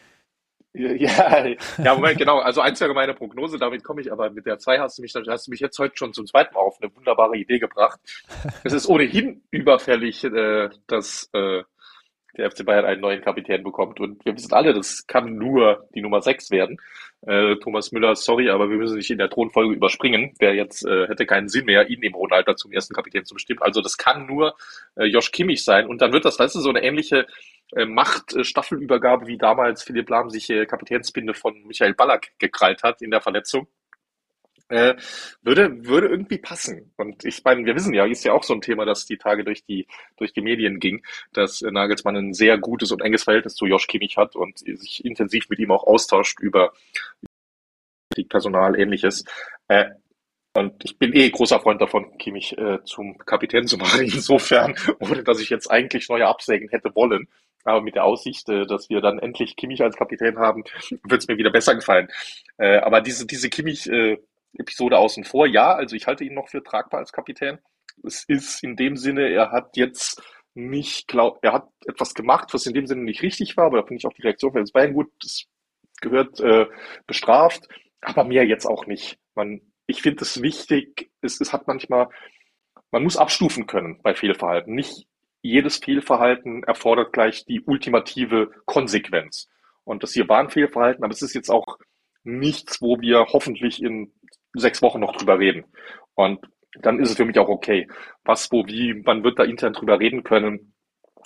Ja, ja, Moment, genau. Also eins wäre meine Prognose, damit komme ich, aber mit der zwei hast du mich, hast du mich jetzt heute schon zum zweiten Mal auf eine wunderbare Idee gebracht. es ist ohnehin überfällig, äh, dass äh, der FC Bayern einen neuen Kapitän bekommt. Und wir wissen alle, das kann nur die Nummer 6 werden. Äh, Thomas Müller, sorry, aber wir müssen nicht in der Thronfolge überspringen. Wäre jetzt, äh, hätte keinen Sinn mehr, ihn im hohen zum ersten Kapitän zu bestimmen. Also das kann nur äh, Josh Kimmich sein. Und dann wird das, weißt du, so eine ähnliche äh, Macht-Staffelübergabe, wie damals Philipp Lahm sich äh, Kapitänspinde von Michael Ballack gekrallt hat in der Verletzung äh, würde, würde irgendwie passen. Und ich meine, wir wissen ja, ist ja auch so ein Thema, das die Tage durch die, durch die Medien ging, dass äh, Nagelsmann ein sehr gutes und enges Verhältnis zu Josh Kimmich hat und sich intensiv mit ihm auch austauscht über Personal, ähnliches. Äh, und ich bin eh großer Freund davon, Kimmich äh, zum Kapitän zu machen. Insofern, ohne dass ich jetzt eigentlich neue absägen hätte wollen. Aber mit der Aussicht, äh, dass wir dann endlich Kimmich als Kapitän haben, wird es mir wieder besser gefallen. Äh, aber diese, diese Kimmich, äh, Episode außen vor. Ja, also ich halte ihn noch für tragbar als Kapitän. Es ist in dem Sinne, er hat jetzt nicht, glaub, er hat etwas gemacht, was in dem Sinne nicht richtig war, aber da finde ich auch die Reaktion von Bayern gut. Das gehört äh, bestraft. aber mehr jetzt auch nicht. Man, ich finde es wichtig, es, es hat manchmal, man muss abstufen können bei Fehlverhalten. Nicht jedes Fehlverhalten erfordert gleich die ultimative Konsequenz. Und das hier war ein Fehlverhalten, aber es ist jetzt auch nichts, wo wir hoffentlich in sechs Wochen noch drüber reden. Und dann ist es für mich auch okay. Was, wo, wie, man wird da intern drüber reden können.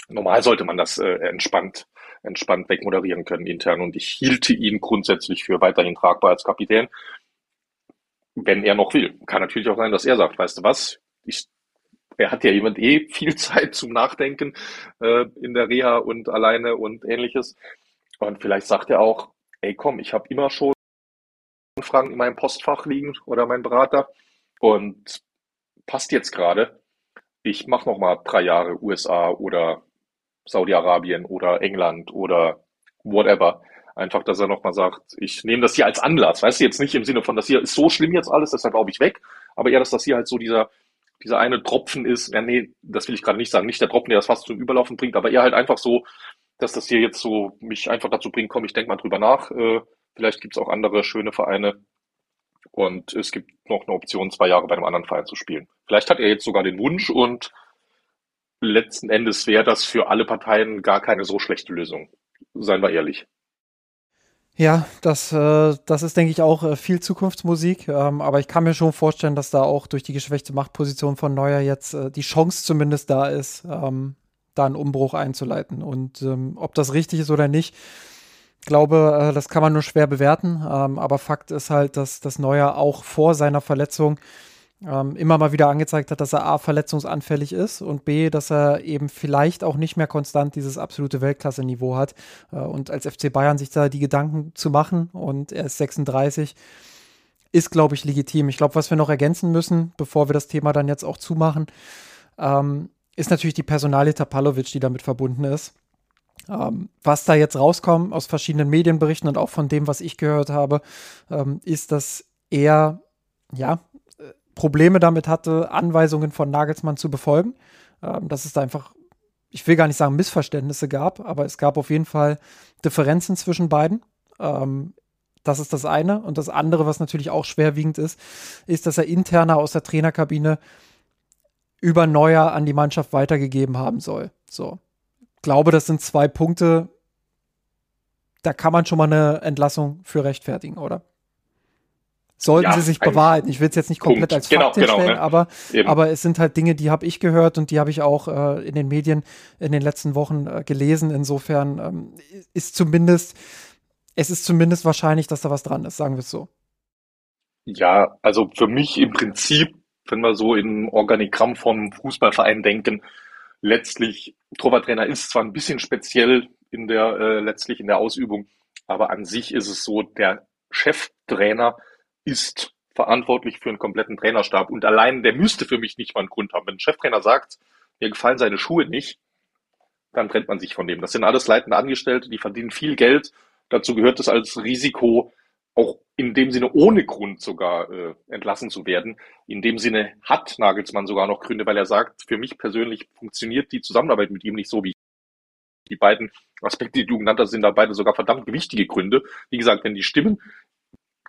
Normal sollte man das äh, entspannt, entspannt wegmoderieren können intern. Und ich hielte ihn grundsätzlich für weiterhin tragbar als Kapitän, wenn er noch will. Kann natürlich auch sein, dass er sagt, weißt du was, ich, er hat ja jemand eh viel Zeit zum Nachdenken äh, in der Reha und alleine und ähnliches. Und vielleicht sagt er auch, ey komm, ich habe immer schon Fragen in meinem Postfach liegen oder mein Berater und passt jetzt gerade. Ich mache noch mal drei Jahre USA oder Saudi-Arabien oder England oder whatever. Einfach, dass er nochmal sagt, ich nehme das hier als Anlass. Weißt du, jetzt nicht im Sinne von, das hier ist so schlimm jetzt alles, deshalb glaube ich weg, aber eher, dass das hier halt so dieser, dieser eine Tropfen ist. Ja, nee, das will ich gerade nicht sagen. Nicht der Tropfen, der das fast zum Überlaufen bringt, aber eher halt einfach so, dass das hier jetzt so mich einfach dazu bringt, komm, ich denke mal drüber nach. Äh, vielleicht gibt's auch andere schöne Vereine. Und es gibt noch eine Option, zwei Jahre bei einem anderen Verein zu spielen. Vielleicht hat er jetzt sogar den Wunsch und letzten Endes wäre das für alle Parteien gar keine so schlechte Lösung. Seien wir ehrlich. Ja, das, äh, das ist, denke ich, auch äh, viel Zukunftsmusik. Ähm, aber ich kann mir schon vorstellen, dass da auch durch die geschwächte Machtposition von Neuer jetzt äh, die Chance zumindest da ist, ähm, da einen Umbruch einzuleiten. Und ähm, ob das richtig ist oder nicht, glaube, äh, das kann man nur schwer bewerten. Ähm, aber Fakt ist halt, dass das Neuer auch vor seiner Verletzung ähm, immer mal wieder angezeigt hat, dass er A, verletzungsanfällig ist und B, dass er eben vielleicht auch nicht mehr konstant dieses absolute Weltklasse-Niveau hat. Äh, und als FC Bayern sich da die Gedanken zu machen und er ist 36, ist, glaube ich, legitim. Ich glaube, was wir noch ergänzen müssen, bevor wir das Thema dann jetzt auch zumachen, ähm, ist natürlich die Personalie Tapalovic, die damit verbunden ist. Ähm, was da jetzt rauskommt aus verschiedenen Medienberichten und auch von dem, was ich gehört habe, ähm, ist, dass er ja Probleme damit hatte, Anweisungen von Nagelsmann zu befolgen. Ähm, dass es da einfach, ich will gar nicht sagen Missverständnisse gab, aber es gab auf jeden Fall Differenzen zwischen beiden. Ähm, das ist das eine. Und das andere, was natürlich auch schwerwiegend ist, ist, dass er interner aus der Trainerkabine über Neuer an die Mannschaft weitergegeben haben soll. So. Ich glaube, das sind zwei Punkte, da kann man schon mal eine Entlassung für rechtfertigen, oder? sollten ja, sie sich bewahrheiten. Ich will es jetzt nicht komplett Punkt. als Fakt genau, genau, ne? aber, aber es sind halt Dinge, die habe ich gehört und die habe ich auch äh, in den Medien in den letzten Wochen äh, gelesen. Insofern ähm, ist zumindest, es ist zumindest wahrscheinlich, dass da was dran ist, sagen wir es so. Ja, also für mich im Prinzip, wenn wir so in Organigramm vom Fußballverein denken, letztlich Torwarttrainer ist zwar ein bisschen speziell in der äh, letztlich in der Ausübung, aber an sich ist es so, der Cheftrainer ist verantwortlich für einen kompletten Trainerstab. Und allein der müsste für mich nicht mal einen Grund haben. Wenn ein Cheftrainer sagt, mir gefallen seine Schuhe nicht, dann trennt man sich von dem. Das sind alles leitende Angestellte, die verdienen viel Geld. Dazu gehört es als Risiko, auch in dem Sinne ohne Grund sogar äh, entlassen zu werden. In dem Sinne hat Nagelsmann sogar noch Gründe, weil er sagt, für mich persönlich funktioniert die Zusammenarbeit mit ihm nicht so, wie die beiden Aspekte, die du genannt hast, sind da beide sogar verdammt gewichtige Gründe. Wie gesagt, wenn die stimmen,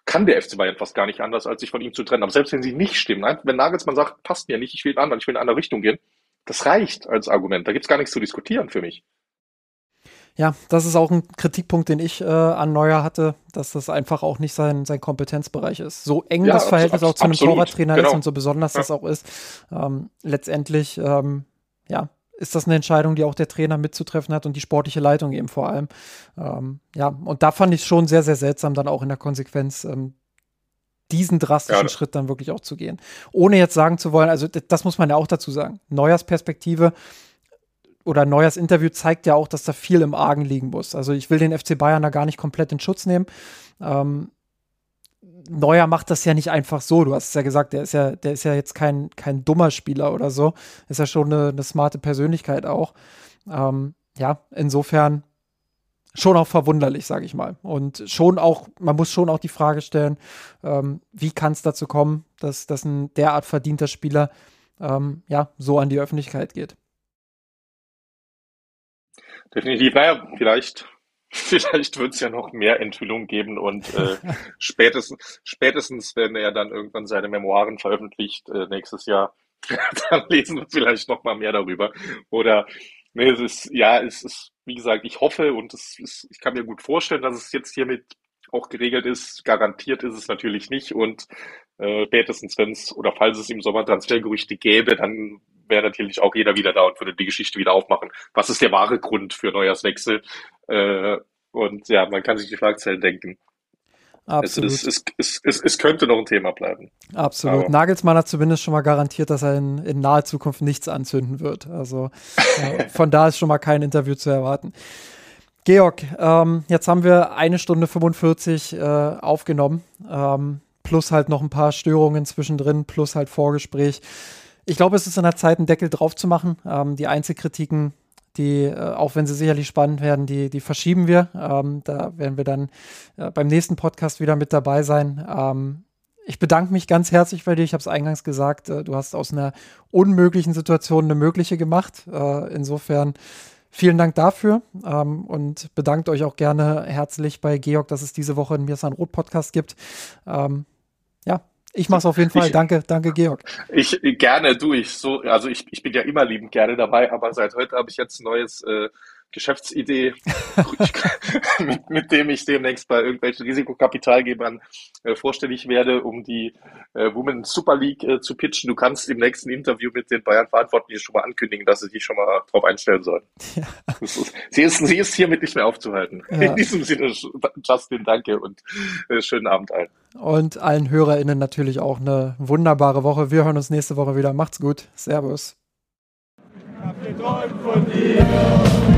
kann der FC Bayern fast gar nicht anders, als sich von ihm zu trennen. Aber selbst wenn sie nicht stimmen, wenn Nagelsmann sagt, passt mir nicht, ich will einen anderen, ich will in eine andere Richtung gehen, das reicht als Argument. Da gibt es gar nichts zu diskutieren für mich. Ja, das ist auch ein Kritikpunkt, den ich äh, an Neuer hatte, dass das einfach auch nicht sein, sein Kompetenzbereich ist. So eng ja, das Verhältnis auch zu einem Torwarttrainer genau. ist und so besonders ja. das auch ist. Ähm, letztendlich, ähm, ja, ist das eine Entscheidung, die auch der Trainer mitzutreffen hat und die sportliche Leitung eben vor allem. Ähm, ja, und da fand ich schon sehr, sehr seltsam, dann auch in der Konsequenz ähm, diesen drastischen ja. Schritt dann wirklich auch zu gehen. Ohne jetzt sagen zu wollen, also das muss man ja auch dazu sagen. Neuers Perspektive oder Neuers Interview zeigt ja auch, dass da viel im Argen liegen muss. Also ich will den FC Bayern da gar nicht komplett in Schutz nehmen. Ähm, Neuer macht das ja nicht einfach so. Du hast es ja gesagt, der ist ja, der ist ja jetzt kein, kein dummer Spieler oder so. Ist ja schon eine, eine smarte Persönlichkeit auch. Ähm, ja, insofern schon auch verwunderlich, sage ich mal. Und schon auch, man muss schon auch die Frage stellen, ähm, wie kann es dazu kommen, dass, dass ein derart verdienter Spieler ähm, ja so an die Öffentlichkeit geht. Definitiv. Naja, vielleicht Vielleicht wird es ja noch mehr Enthüllungen geben und äh, spätestens, spätestens, wenn er dann irgendwann seine Memoiren veröffentlicht äh, nächstes Jahr, dann lesen wir vielleicht noch mal mehr darüber. Oder nee, es ist ja, es ist wie gesagt, ich hoffe und es ist, ich kann mir gut vorstellen, dass es jetzt hiermit auch geregelt ist. Garantiert ist es natürlich nicht und äh, spätestens wenn es oder falls es im Sommer Transfergerüchte gäbe, dann wäre natürlich auch jeder wieder da und würde die Geschichte wieder aufmachen. Was ist der wahre Grund für Neujahrswechsel? Äh, und ja, man kann sich die Schlagzeilen denken. Absolut. Es, es, es, es, es könnte noch ein Thema bleiben. Absolut. Aber Nagelsmann hat zumindest schon mal garantiert, dass er in, in naher Zukunft nichts anzünden wird. Also äh, von da ist schon mal kein Interview zu erwarten. Georg, ähm, jetzt haben wir eine Stunde 45 äh, aufgenommen, ähm, plus halt noch ein paar Störungen zwischendrin, plus halt Vorgespräch. Ich glaube, es ist an der Zeit, einen Deckel drauf zu machen. Ähm, die Einzelkritiken, die, äh, auch wenn sie sicherlich spannend werden, die, die verschieben wir. Ähm, da werden wir dann äh, beim nächsten Podcast wieder mit dabei sein. Ähm, ich bedanke mich ganz herzlich bei dir. Ich habe es eingangs gesagt, äh, du hast aus einer unmöglichen Situation eine mögliche gemacht. Äh, insofern vielen Dank dafür ähm, und bedankt euch auch gerne herzlich bei Georg, dass es diese Woche einen Mirsan Rot Podcast gibt. Ähm, ich mache es auf jeden Fall. Ich, danke, danke, Georg. Ich gerne, du, ich so, also ich, ich bin ja immer liebend gerne dabei, aber seit heute habe ich jetzt ein neues äh, Geschäftsidee, mit, mit, dem ich demnächst bei irgendwelchen Risikokapitalgebern äh, vorstellig werde, um die äh, Women Super League äh, zu pitchen. Du kannst im nächsten Interview mit den Bayern-Verantwortlichen schon mal ankündigen, dass sie dich schon mal drauf einstellen sollen. Ja. Ist, sie, ist, sie ist hiermit nicht mehr aufzuhalten. Ja. In diesem Sinne, Justin, danke und äh, schönen Abend allen. Und allen HörerInnen natürlich auch eine wunderbare Woche. Wir hören uns nächste Woche wieder. Macht's gut. Servus. Ich hab geträumt von dir.